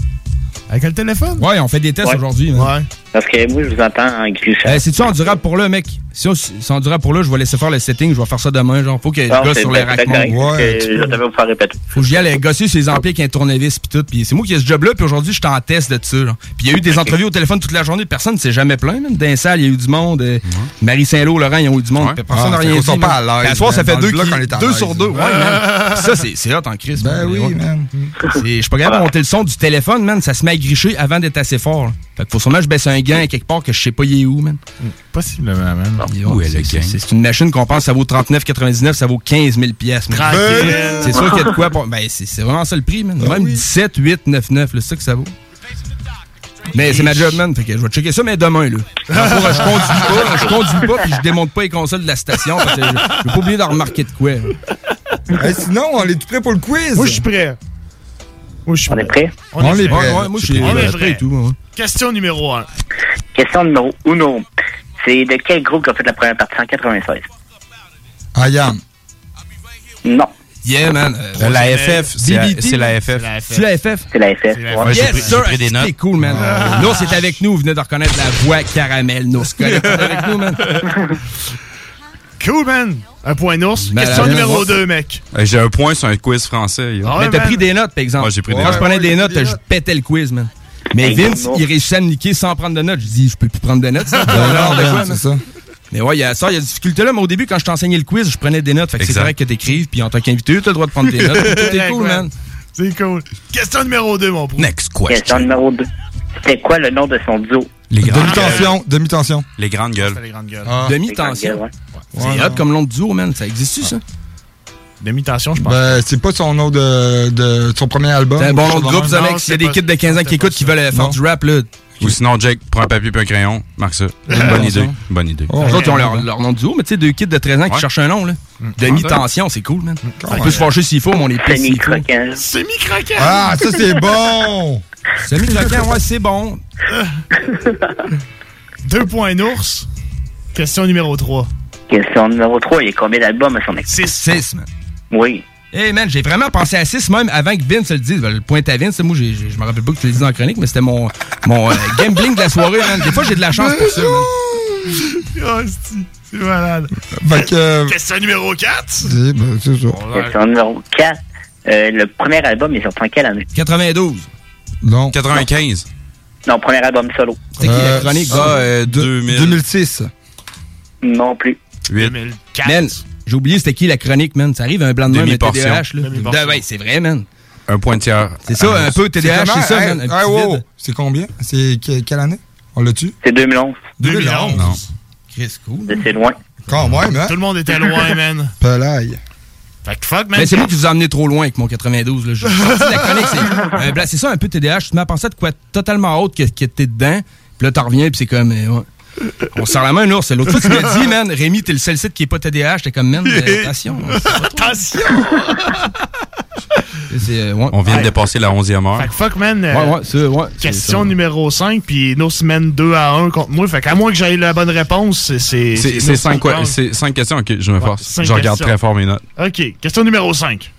Avec le téléphone? Ouais, on fait des tests Ouais. aujourd'hui. Ouais. Parce que moi, je vous entends en glissant. C'est-tu endurable pour là, mec? Si c'est endurable pour là, je vais laisser faire le setting, je vais faire ça demain. Genre, faut que gosse c'est sur les parce Ouais, que Je devais vous faire répéter. Faut que j'y aille gosser sur les amplis avec un tournevis puis tout. Puis c'est moi qui ai ce job-là, puis aujourd'hui, je suis en test de ça. Puis il y a eu des entrevues au téléphone toute la journée, personne ne s'est jamais plaint. Même. Dans les salles, il y a eu du monde. euh, Marie Saint-Lot, Laurent, ils ont eu du monde. Personne Ah, n'a rien dit. sont pas à l'aise, à soir, ça fait deux, deux sur deux. Ouais, man. ça, c'est hot en crise. Ben oui, man. Je suis pas capable de monter le son du téléphone, man. Ça se met gricher avant d'être assez fort. Fait que faut sûrement que je baisse un gain quelque part que je sais pas il est où, man. Possiblement, man. Où est le gain? C'est c'est une machine qu'on pense ça vaut 39,99, ça vaut 15 000 pièces. C'est sûr qu'il y a de quoi. pour- Ben, c'est vraiment ça le prix, man. Même 17, 8, 9, 9, là, c'est ça que ça vaut. Mais c'est ma job, man. Fait que je vais checker ça, mais demain, là. Je conduis pas, je conduis pas, puis je démonte pas les consoles de la station, parce que je je vais pas oublier de remarquer de quoi. Hey, sinon, on est tout prêt pour le quiz? Moi, je suis prêt. Moi, je suis On est prêt? On est prêt. Ouais, ouais, moi, je suis On est prêt prêt. et tout. ouais. Question numéro 1. Question numéro uno. C'est de quel groupe qui a fait la première partie en 96? Ayam. Non. Yeah, man. Euh, la FF, c'est la- BBT. c'est la FF. C'est la FF? C'est la FF. la ouais. Ouais, j'ai yes, pris- sir. j'ai pris des notes. C'est cool, man. Nous, c'est avec nous. Vous venez de reconnaître la voix caramel. Nous. C'est avec nous, man. Cool, man. Un point ours. Ben, Question la- numéro la- 2, mec. J'ai un point sur un quiz français. Ah ouais, Mais t'as pris des notes, par exemple. Ouais, j'ai pris des Quand je prenais des notes, des je pétais le quiz, man. Mais Hey, Vince, il réussit à me niquer sans prendre de notes. Je dis, je peux plus prendre de notes. ça. Ben Non, non, de man, quoi, c'est ça. Mais ouais, il y a ça, il y a des difficultés là. Mais au début, quand je t'enseignais le quiz, je prenais des notes. Fait que c'est correct que t'écrives. Puis en tant qu'invité, t'as le droit de prendre des notes. Tout est cool, man. C'est cool. Question numéro 2, mon prou. Next Question question. numéro 2. C'était quoi le nom de son duo? Les grandes gueules. Demi-tension, demi-tension. Les grandes gueules. C'était les grandes gueules. Ah. Demi-tension. Ouais. C'est hot comme long de duo, man. Ça existe ça? Demi-tension, je pense. Ben, c'est pas son nom de, de son premier album. C'est un bon nom de groupe, ça, mec. S'il y a c'est des kids de 15 ans qui écoutent, qui veulent faire du rap, là. Ou sinon, Jake, prends un papier et un crayon, marque ça. Une bonne idée. Bonne idée. Oh, Les autres, ils ont leur, leur nom de duo, mais tu sais, deux kids de 13 ans qui cherchent un nom, là. Demi-tension, c'est cool, man. On peut se fâcher s'il faut, mais on est faut. Semi-croquant. Semi-croquant. Ah, ça, c'est bon! Semi-croquant, ouais, c'est bon. Deux points ours. Question numéro 3. Question numéro 3. Il y a combien d'albums à son actif? 6, man. Oui. Hey man, j'ai vraiment pensé à 6 même avant que Vince le dise. Ben, le point à Vince, moi, je me rappelle pas que tu l'as dit dans la chronique, mais c'était mon, mon euh, gambling de la soirée, man. Des fois, j'ai de la chance pour ça, man. Oh, c'est- c'est malade. Fait euh, Question numéro 4. c'est ben, c'est ça. Question numéro 4. Euh, le premier album est sorti en quelle année? 92. Non. 95. Non, premier album solo. C'était qui la Euh, chronique? Ah, euh, De- 2000. 2006. Non plus. 8. 2004. Man, j'ai oublié c'était qui la chronique, man. Ça arrive un blanc de le Demi-portion. TDAH, là. Ben, ouais, c'est vrai, man. Un point de tiers. C'est ça, Ah, un peu TDAH, c'est ça, Hey, man. Wow. C'est combien? C'est que- quelle année? On l'a-tu? C'est 2011. 2011. Non. Chris, cool. C'est- loin. Quand même, hein? Tout le monde était loin, man. Pelaille. Fait que fuck, man. Mais c'est moi qui vous ai emmené trop loin avec mon 92. Là. Je la chronique, c'est euh, bla- c'est ça un peu TDAH. Tu te mets à penser à de quoi totalement autre que, que t'es dedans. Puis là, t'en reviens, puis c'est comme. euh, ouais. On se serre la main, un ours. L'autre fois, tu m'as dit, man, Rémi, t'es le seul site qui est pas TDAH. T'es comme, man, euh, attention. Attention! C'est, euh, ouais. On vient de dépasser la 11e heure. Fait que fuck, man. euh, Ouais, ouais, c'est- ouais, c'est question numéro 5, puis nos semaines 2 à 1 contre moi. Fait qu'à moins que j'aie la bonne réponse, c'est. C'est C'est c'est nos cinq, quoi- cinq c'est cinq questions. Ok, je me force. Je regarde questions. très fort mes notes. Ok, question numéro 5.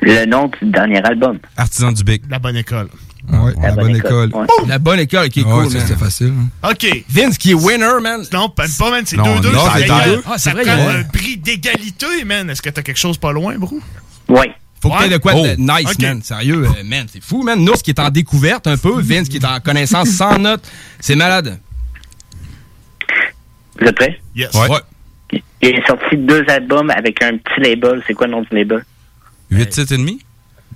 Le nom du dernier album. Artisan du Bic. La bonne école. Ouais, la, bonne école. ouais. La bonne école qui est Ouais, cool, ça, c'était facile. hein. Ok. Vince qui est winner, man. Non, pas, pas man, c'est Non, 2-2. non, ça c'est gagne. deux. Ah, ça c'est vrai, prend a- un prix d'égalité, man. Est-ce que t'as quelque chose pas loin, bro? Oui. Faut que t'aies de quoi de Oh. nice, man. Sérieux, euh, man, c'est fou, man. Nous, qui est en découverte un peu, Vince qui est en connaissance sans notes. C'est malade. Vous êtes prêts? Yes. Ouais. Il est sorti deux albums avec un petit label. C'est quoi le nom du label? 8 titres et demi?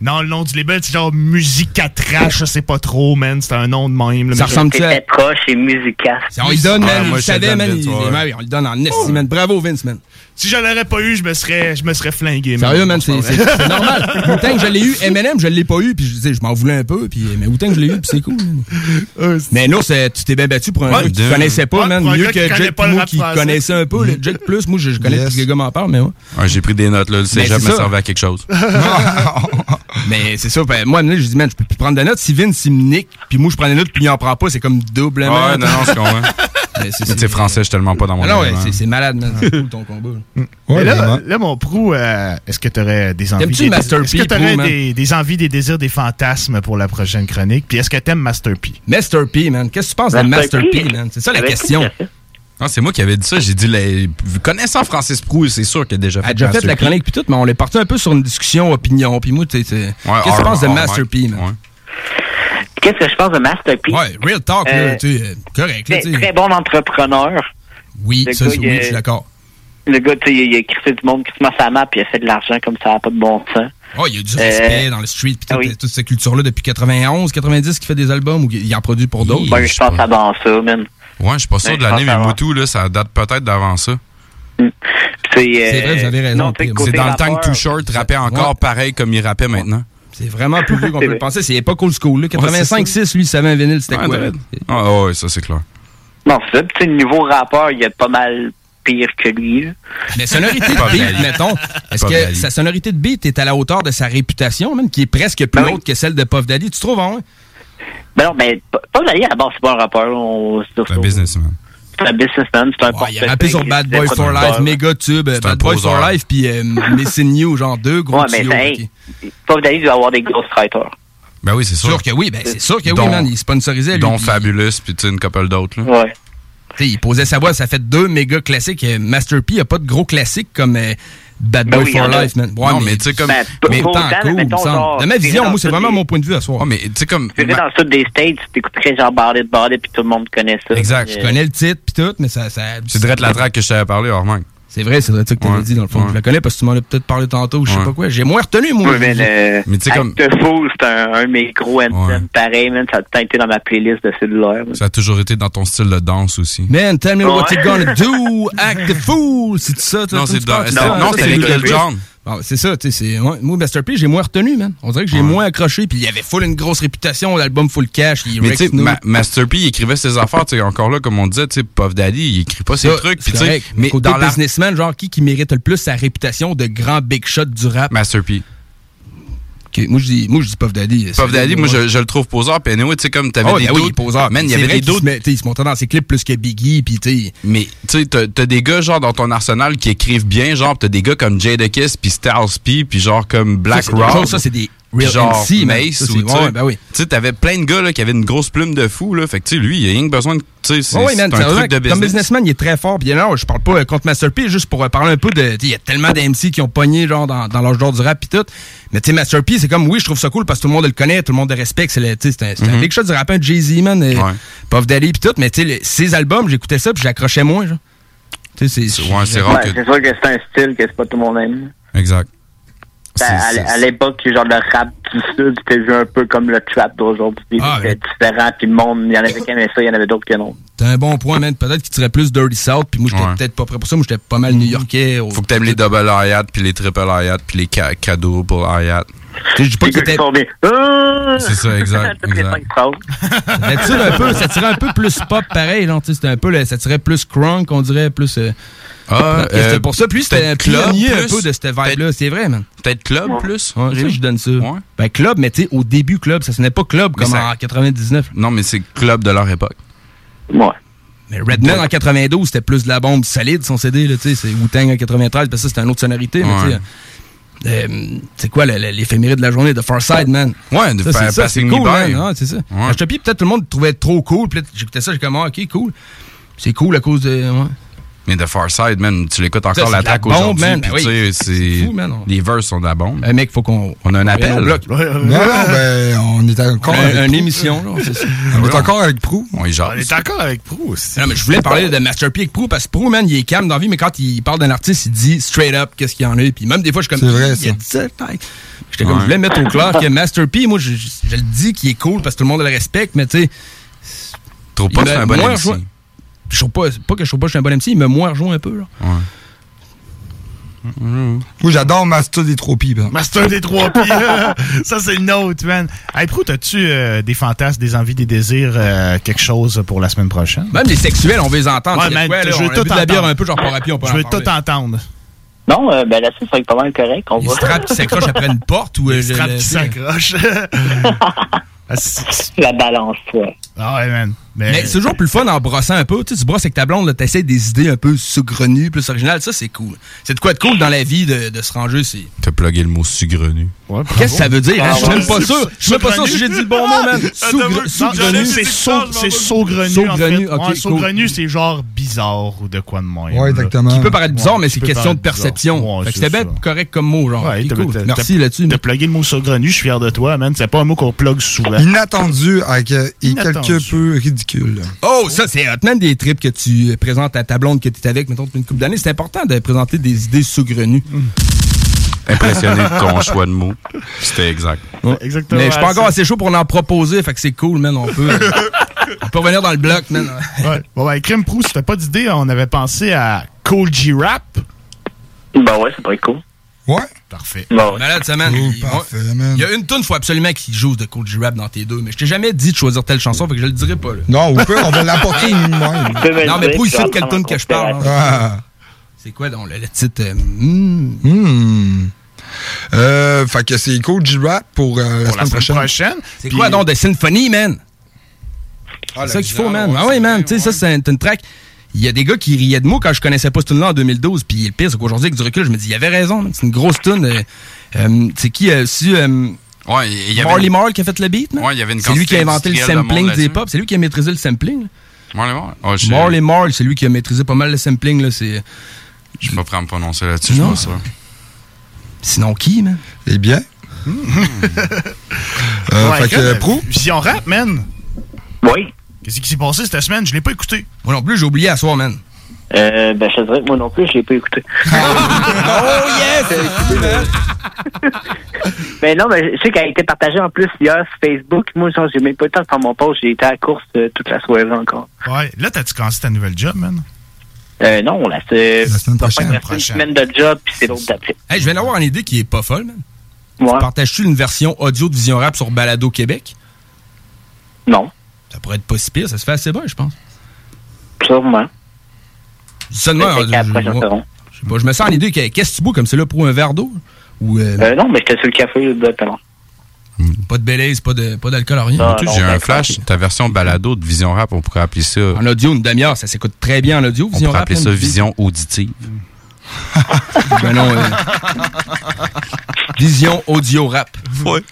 Non, le nom du label, c'est genre Musica Trash, je sais pas trop, man. C'est un nom de même. là, Ça ressemble-tu à... Proche et musical. Si on lui donne, Ah, man, moi, je donne man, il, on lui donne en esti, man. Bravo, Vince, man. Si je l'aurais pas eu, je me serais, je me serais flingué. Sérieux, man, c'est Non, normal. Autant que je l'ai eu, M&M, je l'ai pas eu, puis je, m'en voulais un peu, puis mais autant que je l'ai eu, puis c'est cool. man. Mais nous, c'est- tu t'es bien battu pour un Ouais, gars que tu connaissais pas, Ouais, man. Mieux que moi rap qui connaissait un peu. Le Jake plus, moi, je, je connais Yes. tous les gars m'en parlent, mais ouais. Ouais, j'ai pris des notes, là. Le cégep me servait à quelque chose. Mais c'est ça, ben, moi, je dis, man, je peux plus prendre de notes. Si Vince, il me nique, puis moi, je prends des notes, puis il en prend pas, c'est comme doublement. Ouais, non, non, c'est con, hein. C'est Mais tu sais, français, je suis tellement pas dans mon Ah non, ouais, c'est- malade, man. C'est cool ton combat. là. Mais Ouais, là, là, mon prou, euh, est-ce que tu aurais des envies, des, Master est-ce P, que t'aurais Prou, man? des, des envies, des désirs, des fantasmes pour la prochaine chronique? Puis est-ce que t'aimes Master P? Master P, man. Qu'est-ce que tu penses de Master P, P, man? C'est ça la Avec question. Ah, c'est moi qui avais dit ça. J'ai dit, les... connaissant Francis Prou, c'est sûr qu'il a déjà fait a déjà fait la chronique puis tout, mais on est parti un peu sur une discussion opinion. Puis moi, tu sais, Ouais, qu'est-ce que tu penses de Master. P, man? Qu'est-ce que je pense de Master P? Ouais, real talk, là, Euh, tu sais, euh, correct, là, Très, bon entrepreneur. Oui, le ça, gars, oui, je suis d'accord. Le gars, tu sais, il a crissé du monde qui se met à sa map puis il a fait de l'argent comme ça n'a pas de bon sens. Oh, il y a du Euh, respect dans le street, puis ah toute, oui. toute cette culture-là depuis 91, 90 qui fait des albums ou il en produit pour d'autres? Ben, je pense avant ça, man. Ouais, je suis pas sûr de l'année, mais. Moutou, là, ça date peut-être d'avant ça. C'est C'est vrai, vous avez raison, C'est dans le temps rappeur, que Too Short rappait encore Ouais. pareil comme il rappait maintenant. C'est vraiment plus vieux qu'on peut le penser. C'est pas old school, là. 85-6, lui, il savait un vinyle, c'était Ouais, quoi? là? Ah, ouais, ça, c'est clair. Non, c'est ça. Puis, tu sais, le niveau rappeur, il y a pas mal pire que lui. Mais sonorité de beat, mettons, est-ce que sa sonorité de beat est à la hauteur de sa réputation, même, qui est presque plus Ben oui. haute que celle de Puff Daddy? Tu trouves, hein? Ben non, mais pas- pas d'ailleurs, à la base, c'est pas un rappeur. C'est un businessman. C'est un businessman, c'est un Ouais, il a rappé sur Bad Boys for Life, méga tube, Bad Boys for. Life, puis euh, Missing You, genre deux gros Ouais, mais tuyaux. hey, Puff Daddy doit avoir des ghostwriters. Ben oui, c'est sûr. Sûr que oui, ben c'est sûr que oui, man, il sponsorisait lui. Dont Fabulous, puis tu sais, une couple d'autres. là. Ouais. Tu sais, il posait sa voix, ça fait deux méga classiques. Euh, Master P, il a pas de gros classiques comme euh, Bad Ben Boy oui, for. Life, man. Ouais, Non, mais tu sais, comme. Ben, mais tant cool, genre, De ma vision, moi, c'est vraiment sud mon point de vue à soir. Ouais, mais tu sais, comme. Tu sais, dans le sud des States, t'écouterais genre de Bardé, puis tout le monde connaît ça. Exact. Je connais le titre puis tout, mais ça. ça C'est direct la track que je t'avais parlé, hors manque. C'est vrai, c'est vrai ça que tu Ouais. dit dans le fond. Ouais. Je la connais parce que tu m'en as peut-être parlé tantôt, je sais Ouais. pas quoi. J'ai moins retenu, moi. Oui, mais le. Mais tu sais, comme- c'est un, un. Ouais. Pareil, man, ça a tout le temps été dans ma playlist de cellulaire. man. Ça a toujours été dans ton style de danse aussi. Man, tell me what you gonna do, act the fool. C'est ça, toi, Non, tu c'est dans- non, c'est avec Ludacris. Bon, c'est ça, tu sais, c'est, ouais, moi, Master P, j'ai moins retenu, man. On dirait que j'ai Ouais. moins accroché, puis il y avait full une grosse réputation, l'album full cash, il Mais tu sais. Ma- Master P, il écrivait ses affaires, tu sais, encore là, comme on disait, tu sais, Puff Daddy, il écrit pas ses Ça, trucs. c'est Puis tu sais, mais côté dans businessman, genre, qui qui mérite le plus sa réputation de grand big shot du rap? Master Moi, je dis, moi, je dis Puff Daddy. Puff Daddy, moi, je, je le trouve poseur. Puis anyway, tu sais, comme t'avais Oh, des ben oui, il poseur. Man, il y avait des tu sais, Il se montrait dans ses clips plus que Biggie, puis tu sais. Mais, tu sais, t'as des gars, genre, dans ton arsenal qui écrivent bien, genre, pis t'as des gars comme Jadakiss, puis Styles P, puis genre, comme Black Ça, d'autres Rock. ça, c'est des real genre MC, man. Mace, Ça, ou, c'est- tu sais, ouais, ben oui. Tu sais, t'avais plein de gars, là, qui avaient une grosse plume de fou, là. Fait que, tu sais, lui, il a rien que besoin de, tu sais, c'est Ouais, un truc de Comme business. businessman, il est très fort. Puis non, je parle pas euh, contre Master P, juste pour euh, parler un peu de. Il y a tellement d'MC qui ont pogné genre dans, dans l'âge d'or du rap pis tout. Mais tu sais, Master P, c'est comme oui, je trouve ça cool parce que tout le monde le connaît, tout le monde le respecte. C'est le- tu sais, c'est un, c'est un Mhm. big shot du rap, un Jay-Z, man. euh, Ouais. Puff Daddy pis tout. Mais tu sais, ses albums, j'écoutais ça puis j'accrochais moins, genre. Tu sais, c'est. Ouais, c'est rare Ouais, que. c'est sûr que c'est un style que c'est pas tout le monde aime. Exact. À à l'époque, genre le rap du Sud, c'était vu un peu comme le trap d'aujourd'hui. Ah, c'était différent, puis le monde, il y en avait qui aimaient ça, il y en avait d'autres que non. T'as un bon point, man. Peut-être qu'il serait plus Dirty South, puis moi, j'étais peut-être pas prêt pour ça. Moi, j'étais pas mal new-yorkais. Faut que t'aimes les double hi-hat, puis les triple hi-hat, puis les ca- quadruple hi-hat. Je dis pas que t'étais... C'est ça, exact. exact. Ça tire un peu, ça tirait un peu plus pop pareil, non? C'était un peu, le- ça tirait plus crunk, on dirait, plus. euh, Ah, c'était euh, pour ça. Puis c'était un peut-être club pionnier un peu de cette vibe-là. C'est vrai, man. Peut-être club plus? Ouais, ça, je donne ça. Ben, club, mais tu sais, au début, club, ça sonnait pas club Mais comme ça- en 99. Non, mais c'est club de leur époque. Ouais. Mais Redman en 92, c'était plus de la bombe solide, son CD, là, tu sais. C'est Wu-Tang en 93, parce que ça, c'était une autre sonorité, mais tu sais. euh, c'est quoi l'éphéméride de la journée de Farside, man? Ouais, de Ça, ça, Passing c'est Me cool, By. man. Ah, c'est ça. Ouais. J'étais petit, peut-être tout le monde trouvait trop cool. Puis j'écoutais ça, j'ai comme, ah, ok, cool. C'est cool à cause de. ouais. Mais The Far Side, man, tu l'écoutes encore l'attaque la aujourd'hui. man. puis tu oui. sais, c'est. fou, man. Les verses sont de la bombe. Un mec, faut qu'on. On a un appel. on bloque. Non, non, ben, on est encore Un- avec une Prou. émission, là, c'est ça. On est encore avec Prou. On est encore avec Prou aussi. Non, mais je voulais parler de Master P avec Prou parce que Prou, man, il est calme dans la vie, mais quand il parle d'un artiste, il dit straight up qu'est-ce qu'il y en a. Puis même des fois, je suis comme. C'est vrai, il a ça. dit ça, tac. J'étais comme, Ouais. je voulais mettre au clair que Master P, moi, je, je- je le dis qu'il est cool parce que tout le monde le respecte, mais tu sais. Trouve pas c'est un bon moins MC. Je trouve pas, pas que je trouve pas que je suis un bon MC, il m'a moins rejoint un peu, là. Moi, j'adore Master des Tropies. par exemple. Master des trois pieds. ça, c'est le nôtre, man. Hey, Prou, as-tu euh, des fantasmes, des envies, des désirs, euh, quelque chose pour la semaine prochaine? Même les sexuels, on veut les entendre. Ouais, C'est man, quoi, là, je veux tout de la bière entendre. un peu, genre par rapide, on peut Je veux tout entendre. Non, euh, ben là-dessus, ça va être pas mal correct. On Il va. se trappe, il s'accroche après une porte ou. euh, Il se je- trappe le- qui tu Ah, c'est- La balance, toi. Ah ouais, man. Mais, Mais c'est toujours plus le fun en brossant un peu. Tu sais, tu brosses avec ta blonde, tu essaies des idées un peu saugrenues, plus originales. Ça, c'est cool. C'est de quoi de cool dans la vie de, de se ranger. C'est... T'as plugué le mot sugrenu. Qu'est-ce que ça veut dire? hein? Ah, Je suis même ouais. pas sûr. Je suis même pas sûr si j'ai dit le bon mot, man. Saugrenu. c'est sau- c'est saugrenu. Saugrenu, ok, Ouais, c'est genre bizarre ou de quoi de moins. Ouais, exactement. Qui peut paraître bizarre, Ouais, mais c'est question de perception. Ouais, Fait que c'était bien ça. correct comme mot, genre. Ouais, Merci là-dessus. T'as plugué le mot saugrenu, je suis fier de toi, man. C'est pas un mot qu'on plug souvent. Inattendu avec, euh, et Inattendu. quelque peu ridicule. Oh, ça, c'est hot, man, des trips que tu présentes à ta blonde que tu es avec, mettons, depuis une couple d'années. C'est important de présenter des idées saugrenues. Impressionné de ton choix de mots. C'était exact. Exactement. Mais je suis pas encore assez chaud pour en proposer, fait que c'est cool, man. On peut, on peut revenir dans le bloc, man. Ouais. Bon, ben, Crime Prou, c'était pas d'idée. On avait pensé à Cool G-Rap. Ben ouais, ça pourrait être cool. Ouais. Parfait. Ouais. Malade, ça, man. Il- parfait, Il man. y a une tune, faut absolument qu'il joue de Cool G-Rap dans tes deux, mais je t'ai jamais dit de choisir telle chanson, fait que je le dirai pas, là. Non, au pire, on va l'apporter Non, mais il sait vais de quelle tune que je parle. hein. Ah. C'est quoi, donc, le, le titre? euh, hmm. Hmm. Euh, fait que c'est G-Rap pour, euh, la Pour la semaine prochaine. prochaine. C'est quoi, donc, de Symphony, man? c'est ça qu'il faut, man. Ah oui, man. Tu sais, ça, c'est une track. Il y a des gars qui riaient de moi quand je connaissais pas cette tune-là en 2012. Puis le pire, c'est qu'aujourd'hui, avec du recul, je me dis, il avait raison, man. C'est une grosse tune. euh, euh, c'est qui, euh, si, euh, Ouais, il y avait. Marley Marl qui a fait le beat? Ouais, il y avait une C'est lui qui a inventé le sampling des pop. C'est lui qui a maîtrisé le sampling. là. Marley Marl? Marley Marl, c'est lui qui a maîtrisé pas mal le sampling. Là. C'est... Je suis pas prêt à me prononcer là-dessus, je. Sinon, qui, man? Eh bien. Euh, Ouais, fait que, euh? Vision Rap, man. Oui. Qu'est-ce qui s'est passé cette semaine? Je l'ai pas écouté. Moi non plus, j'ai oublié à soir, man. Euh, ben, je te dirais que moi non plus, je l'ai pas écouté. oh yes! mais non, mais je sais qu'elle a été partagée en plus hier sur Facebook. Moi, genre, j'ai même pas eu le temps de faire mon post. J'ai été à la course euh, toute la soirée encore. Ouais. Là, t'as-tu commencé ta nouvelle job, man? Euh, non, là, c'est. La semaine prochaine. ça fait une semaine de job, puis c'est l'autre d'après. Hey, je viens d'avoir une idée qui est pas folle, man. Ouais. Partages-tu une version audio de Vision Rap sur Balado Québec? Non, Ça pourrait être pas si pire, ça se fait assez bien, je pense. sûrement. Ça la je- je- je sais pas, je me sens l'idée que qu'est-ce que tu bois comme c'est là pour un verre d'eau? Ou euh, Euh, non, mais j'étais sur le café de talent. pas de belaise, pas de pas d'alcool, rien. Tout, non, j'ai un flash. Ta version balado de Vision Rap, on pourrait appeler ça. En audio, une demi-heure, ça s'écoute très bien en audio, On Vision pourrait Rap. appeler ça man. Vision auditive. Ben non, euh, Vision Audio Rap. Ouais.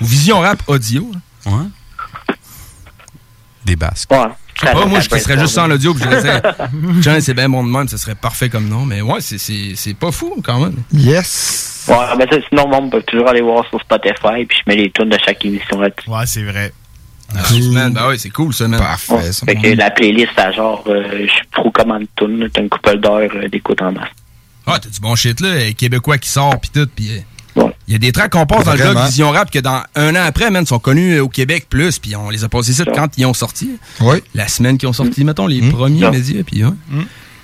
Ou Vision Rap Audio. là. Ouais. Des basques. Ouais. Je sais pas, moi, je serais juste ça en audio, puis je dirais, Tiens, c'est bien bon de même, ça serait parfait comme nom, mais ouais, c'est- c'est c'est pas fou quand même. Yes. Ouais, ben ça, sinon, on peut toujours aller voir sur Spotify, puis je mets les tunes de chaque émission là-dessus. Ouais, c'est vrai. Man. Ben ouais, c'est cool ça, man. Parfait. ça. Fait que la playlist, à genre, euh, je suis trop comment de tunes, là, t'as une couple d'heures euh, d'écoute en masse. Ah, t'as du bon shit là, québécois qui sort pis tout, pis euh, il y a des tracks qu'on passe dans le blog Vision Rap que dans un an après, man, sont connus euh, au Québec plus, puis on les a passés ça quand ils ont sorti. Oui. La semaine qu'ils ont sorti, Mm. mettons, les premiers médias, puis ouais.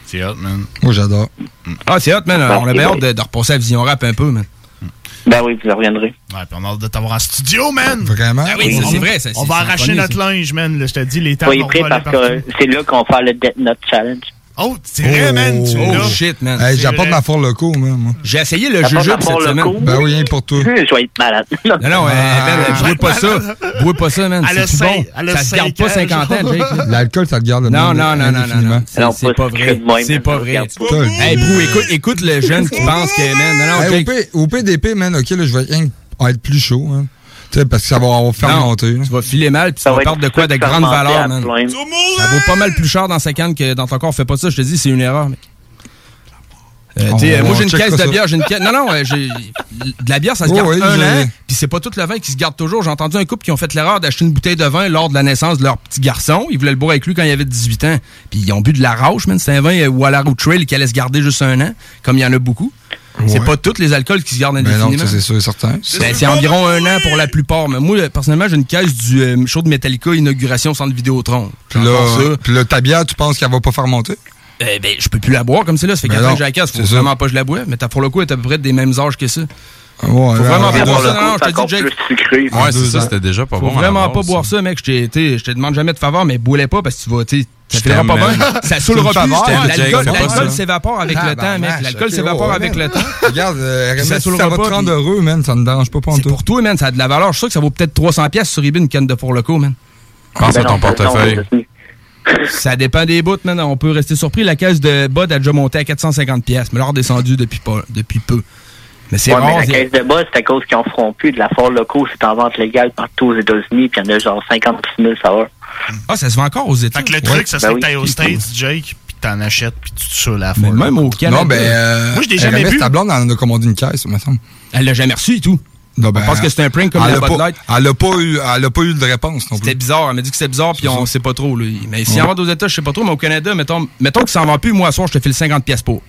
C'est hot, man. Moi, j'adore. Ah, c'est hot, man. On a bien hâte de, de repasser à Vision Rap un peu, man. Ben oui, vous reviendrez. Ouais, puis on a hâte de t'avoir en studio, man. Vraiment? Ah oui, c'est vrai, ça, On va arracher connu, notre ça. linge, man. là, je te dis, les tables Soyez prêts parce que c'est là qu'on va faire le Death Note Challenge. Oh, c'est vrai, man. Tu Oh l'as. shit, man. Hey, J'apporte vrai. ma four locaux, man. J'ai essayé le jujube cette semaine. Ben oui, rien pour toi. Je vais être malade. Non, non, Ah. ben, brouille pas ça. Brouille pas ça, man. C'est bon? Ça se garde pas ans, 50 ans. Jake. L'alcool, ça te garde le Non, non, non, non, non. C'est- Non, C'est pas vrai. C'est man, pas vrai. Hey, Brou, écoute, écoute le jeune qui pense que, man, non, non, au, PDP, man, OK, là, je vais rien être plus chaud, hein. Tu sais, parce que ça va va faire Non. monter. tu vas filer mal, puis tu Ça vas va perdre de quoi de grande valeur, à man. Ça vaut pas mal plus cher dans sa canne que dans ton corps. Fais pas ça, je te dis, c'est une erreur, mec. Euh, On- tu sais, euh, moi j'ai une caisse de ça. bière, j'ai une caisse. Non, non, euh, j'ai de la bière, ça se garde oui, un an, puis c'est pas tout le vin qui se garde toujours. J'ai entendu un couple qui ont fait l'erreur d'acheter une bouteille de vin lors de la naissance de leur petit garçon. Ils voulaient le boire avec lui quand il avait 18 ans, puis ils ont bu de la rauche, man. C'est un vin euh, Wallaroo Trail qui allait se garder juste un an, comme il y en a beaucoup. C'est Ouais. pas tous les alcools qui se gardent Ben non, indéfiniment. ça, c'est sûr et certain. Ben, c'est environ un an pour la plupart. Mais moi, personnellement, j'ai une caisse du euh, show de Metallica Inauguration Centre Vidéotron. Puis là, là, ta bière, tu penses qu'elle va pas faire monter? Eh ben, je peux plus la boire comme c'est là. Ça fait Ben 4 ans non, que j'ai la caisse. Faut vraiment pas que je la boive. Mais t'as pour le coup, elle est à peu près des mêmes âges que ça. Ouais, Faut vraiment pas boire ça. Non, je te dis, Jake. Ouais, c'est ça, c'était déjà pas Faut bon. à la vraiment pas boire ça, mec. Je te demande jamais de faveur, mais bois pas parce que tu vas, tu ça pas bien. Ça saoulera plus. L'alcool- ça. s'évapore avec le temps, mec. L'alcool s'évapore avec le temps. Regarde, euh, Ça saoulera ça va pas, te rendre heureux, man, ça me dérange pas, C'est tout. pour toi, man. Ça a de la valeur. Je suis sûr que ça vaut peut-être 300 pièces sur eBay une canne de Four Loco, man. Pense à Ben ton portefeuille. Ça dépend des bouts, man. On peut rester surpris. La caisse de Bud a déjà monté à 450 pièces, mais elle a redescendu depuis, pas, depuis peu. Mais c'est Ouais, la c'est- caisse de bas, c'est à cause qu'ils en feront plus. De la fort locaux, c'est en vente légale partout aux États-Unis, puis il y en a genre 56 000 saveurs. Ah, ça se vend encore aux États. Fait que le truc, ça serait Ben que t'ailles oui. aux States, Jake, puis t'en achètes, puis tu te saoules à la même au Canada. Non, ben, euh, Moi, je l'ai jamais bu. ta blonde en a commandé une caisse, me semble. Elle l'a jamais reçu et tout. Non, ben, Je pense que c'était un prank comme elle la a Bud pas- Light. Elle a pas eu, elle a pas eu de réponse non C'était bizarre. Elle m'a dit que c'était bizarre, puis on sait pas trop. Là. Mais si Ouais. en vend aux États, je sais pas trop. Mais au Canada, mettons, mettons que ça en vend plus, moi, à soir, je te file 50 pièces pour.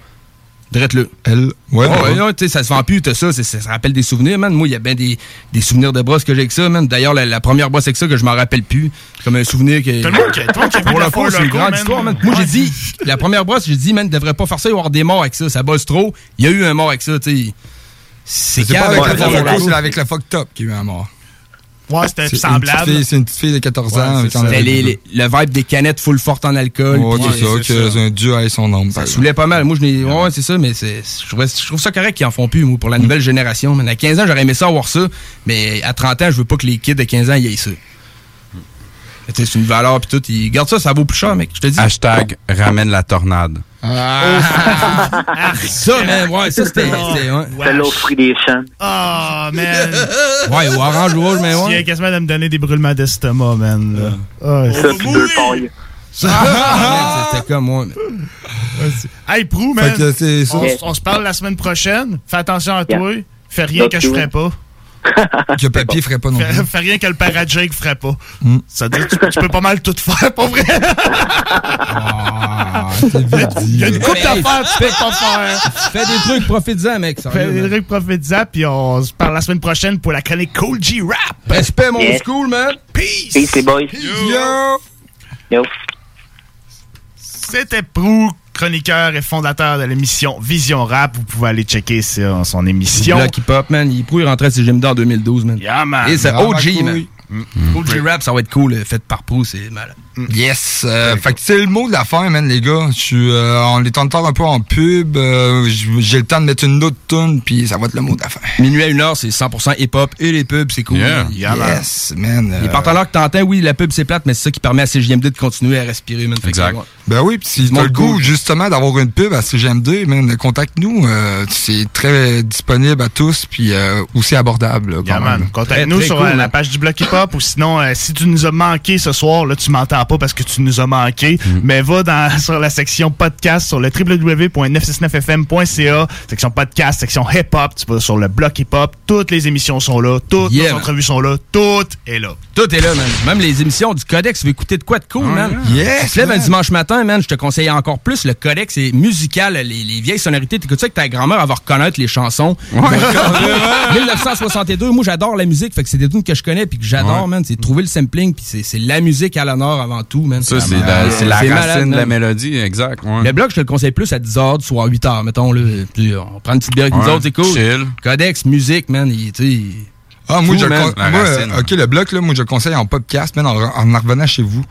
Drette-le. Elle, ouais. Oh, ouais. ouais, ouais, tu sais, ça se vend plus, t'as ça, c'est- ça, ça rappelle des souvenirs, man. Moi, il y a bien des, des souvenirs de brosse que j'ai avec ça, man. D'ailleurs, la, la première brosse avec ça que je m'en rappelle plus, comme un souvenir que. Tout le monde qui- le monde qui Pour le Four c'est une grande man. histoire, man. Moi, j'ai dit, la première brosse, j'ai dit, man, devrait pas faire ça, il va y avoir des morts avec ça. Ça bosse trop. Il y a eu un mort avec ça, tu sais. C'est pas avec avec la la la fuck top qui a eu un mort. Ouais, c'était C'est une petite semblable. fille- C'est une petite fille de 14 Ouais, ans. C'était les- les- le vibe des canettes full fortes en alcool. Ouais, c'est ça, que ça. c'est un dieu à son nom. Ça saoulait pas mal. Moi, je. Ouais, c'est ça, mais c'est. Je trouve, je trouve ça correct qu'ils en font plus, moi, pour la nouvelle génération. À 15 ans, j'aurais aimé ça avoir ça, mais à 30 ans, je veux pas que les kids de 15 ans y aient ça. C'est une valeur, puis tout. Ils gardent ça, ça vaut plus cher, mec. Je te dis. Hashtag ramène la tornade. Ça, man, ouais, ça, c'était. c'était- ouais. C'est fruit des champs. Ah, man. Ouais, ou orange ou rouge, mais Il y a ouais. quasiment de me donner des brûlements d'estomac, man. là. Ah, Ça, puis deux pailles. Ah, C'était comme moi. Hey, Prou, man. C'est. On, se parle la semaine prochaine. Fais attention à toi. Fais rien que je you. ferais pas. Que papier ferait pas non Fais, plus. fais rien que le père à Jake ferait pas. Mm. Ça veut dire que tu, tu peux pas mal tout faire, pas vrai? Ah, Il y a une hey, d'affaires que tu peux pas faire. Fais des trucs, profite-en, mec. Fais des trucs prophétisants, puis on se parle la semaine prochaine pour la chronique Cool G Rap. Respect, mon school, man. Peace! Peace, les boys. Yo! Yo. C'était Prou, chroniqueur et fondateur de l'émission Vision Rap. Vous pouvez aller checker sur son émission. Block Hip Hop, man. Il pourrait rentrer à CGMD en 2012, man. Yeah, man. Et c'est Ah, OG, man. OG Rap, ça va être cool, euh, fait par Prou, c'est malade. Yes! euh, fait que c'est le mot de la fin, man, les gars. Je suis, euh, on est en retard un peu en pub. euh, J'ai le temps de mettre une autre tune, puis ça va être le mot de la fin. Minuit à une heure, c'est 100% hip-hop et les pubs, c'est cool. Yeah. man. Yeah. Yes, man. Les partenaires que t'entends, oui, la pub c'est plate, mais c'est ça qui permet à CGMD de continuer à respirer, man. Exact. Ben oui, pis si t'as le goût cool. justement d'avoir une pub à CGM2, man, contacte-nous. euh, c'est très disponible à tous, puis euh, aussi abordable. Yeah. Contacte-nous sur cool, euh, la page du Bloc Hip Hop ou sinon, euh, si tu nous as manqué ce soir, là, tu m'entends pas parce que tu nous as manqué. Mais va dans, sur la section podcast sur le www.969fm.ca, section podcast, section hip-hop. Tu vas sur le bloc hip-hop. Toutes les émissions sont là. Toutes Yeah, les entrevues sont là. Tout est là. Tout est là, man. Même les émissions du Codex, tu veux écouter de quoi de cool, Ouais, man? yeah. Tu te lèves un dimanche matin, man, je te conseille encore plus. Le Codex est musical, les, les vieilles sonorités. T'écoutes ça avec ta grand-mère, va reconnaître les chansons. Donc, 1962, moi j'adore la musique, fait que c'est des tunes que je connais puis que j'adore, Ouais. man. C'est trouver le sampling puis c'est c'est la musique à l'honneur avant tout, man. Ça, c'est la, c'est la c'est racine malade, de la mélodie, exact. ouais. Le bloc, je te le conseille plus à 10h du soir, 8h, mettons. Là, puis on prend une petite bière avec nous autres, c'est cool. chill. Codex, musique, man, il, tu sais, Ah, moi, Fou, je man. moi, racine. euh, OK, le bloc, là, moi, je le conseille en podcast, man, en, en revenant chez vous,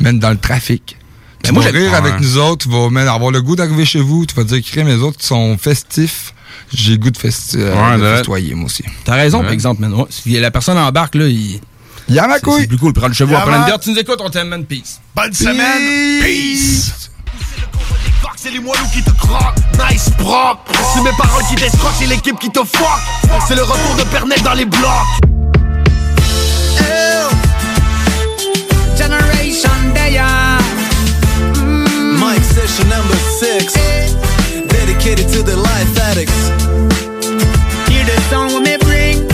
man, dans le trafic. Tu moi, vas j'ai- rire avec Ouais. nous autres, tu vas man, avoir le goût d'arriver chez vous, tu vas dire, crème, les autres sont festifs. J'ai le goût de, festi euh, Ouais, de de- festoyer, moi aussi. T'as raison, Ouais. par exemple, man. Ouais, si la personne embarque, là, il. Y'a ma c'est- C'est plus cool de prendre le chevaux prendre une bière. Tu nous écoutes, on t'aime, man. Peace. Bonne semaine. Peace. C'est les moelleux qui te croquent, nice propre C'est mes paroles qui t'escroquent, c'est l'équipe qui te fuck C'est le retour de Pernec dans les blocs Generation Daya. Mike session number six, dedicated to the life addicts. Hear the song we me bring.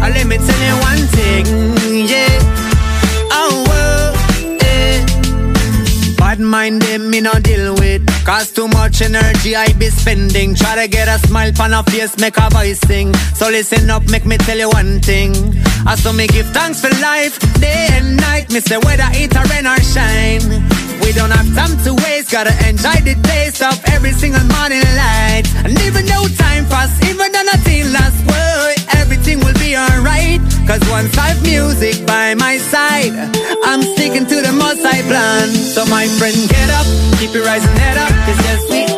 Let me tell you one thing, yeah. Oh, whoa, eh. Bad mind them me no deal with. Cause too much energy I be spending. Try to get a smile on a face, make a voice sing. So listen up, make me tell you one thing. I so me give thanks for life, day and night. Me say whether it or rain or shine. We don't have time to waste, gotta enjoy the taste of every single morning light. And even though time pass, even though nothing lasts, boy, everything will be alright. Cause once I've music by my side, I'm sticking to the most I plan. So my friend, get up, keep your rising head up, cause yes, we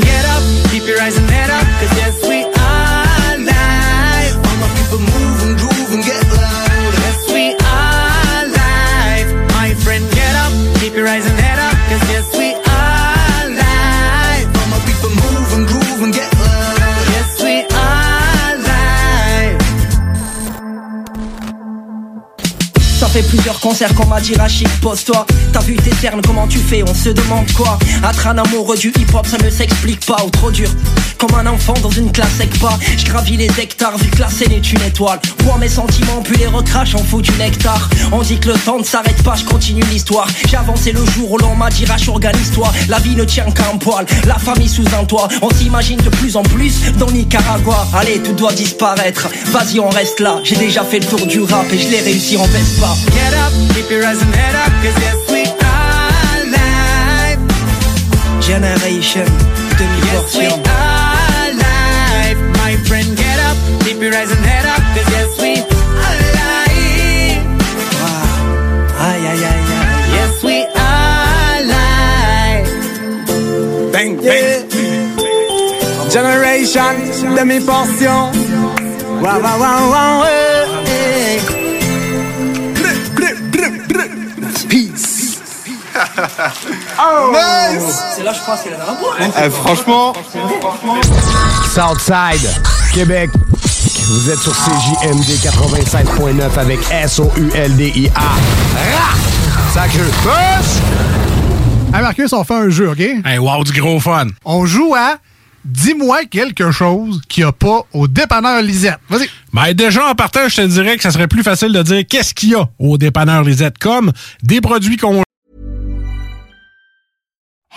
get up, keep your eyes and head up, cause yes, we are live. All my people move and groove and get loud. Yes, we are live. My friend, get up, keep your eyes and Ça fait plusieurs concerts qu'on m'a dit Rachid, pose-toi. T'as vu tes cernes, comment tu fais, on se demande quoi. Être un amoureux du hip-hop, ça ne s'explique pas Ou trop dur, comme un enfant dans une classe pas. Je gravis les hectares, vu que la scène est une étoile. Vois mes sentiments, puis les recrache, on fout du nectar. On dit que le temps ne s'arrête pas, je continue l'histoire. J'ai avancé le jour où l'on m'a dit Rach, organise-toi. La vie ne tient qu'à un poil, la famille sous un toit. On s'imagine de plus en plus dans Nicaragua. Allez, tout doit disparaître, vas-y on reste là. J'ai déjà fait le tour du rap et je l'ai réussi en Vespa Get up, keep your eyes and head up, cause yes, we are live. Generation Yes, we are live. My friend, get up, keep your eyes and head up, cause yes, we are live. Aïe aïe aïe aïe Yes, we are live. Bang, bang. Generation, demi-portion. Wow, wow, wow, wow, hey. Eh. Oh. C'est là je pense qu'elle a un bois Eh, franchement, Southside, Québec. Vous êtes sur CJMD 96.9 avec S-O-U-L-D-I-A. Sacré push! Hey Marcus, on fait un jeu, OK? Hey, wow, du gros fun. On joue à Dis-moi quelque chose qu'il n'y a pas au dépanneur Lisette. Vas-y. Ben déjà, en partant, je te dirais que ça serait plus facile de dire qu'est-ce qu'il y a au dépanneur Lisette, comme des produits qu'on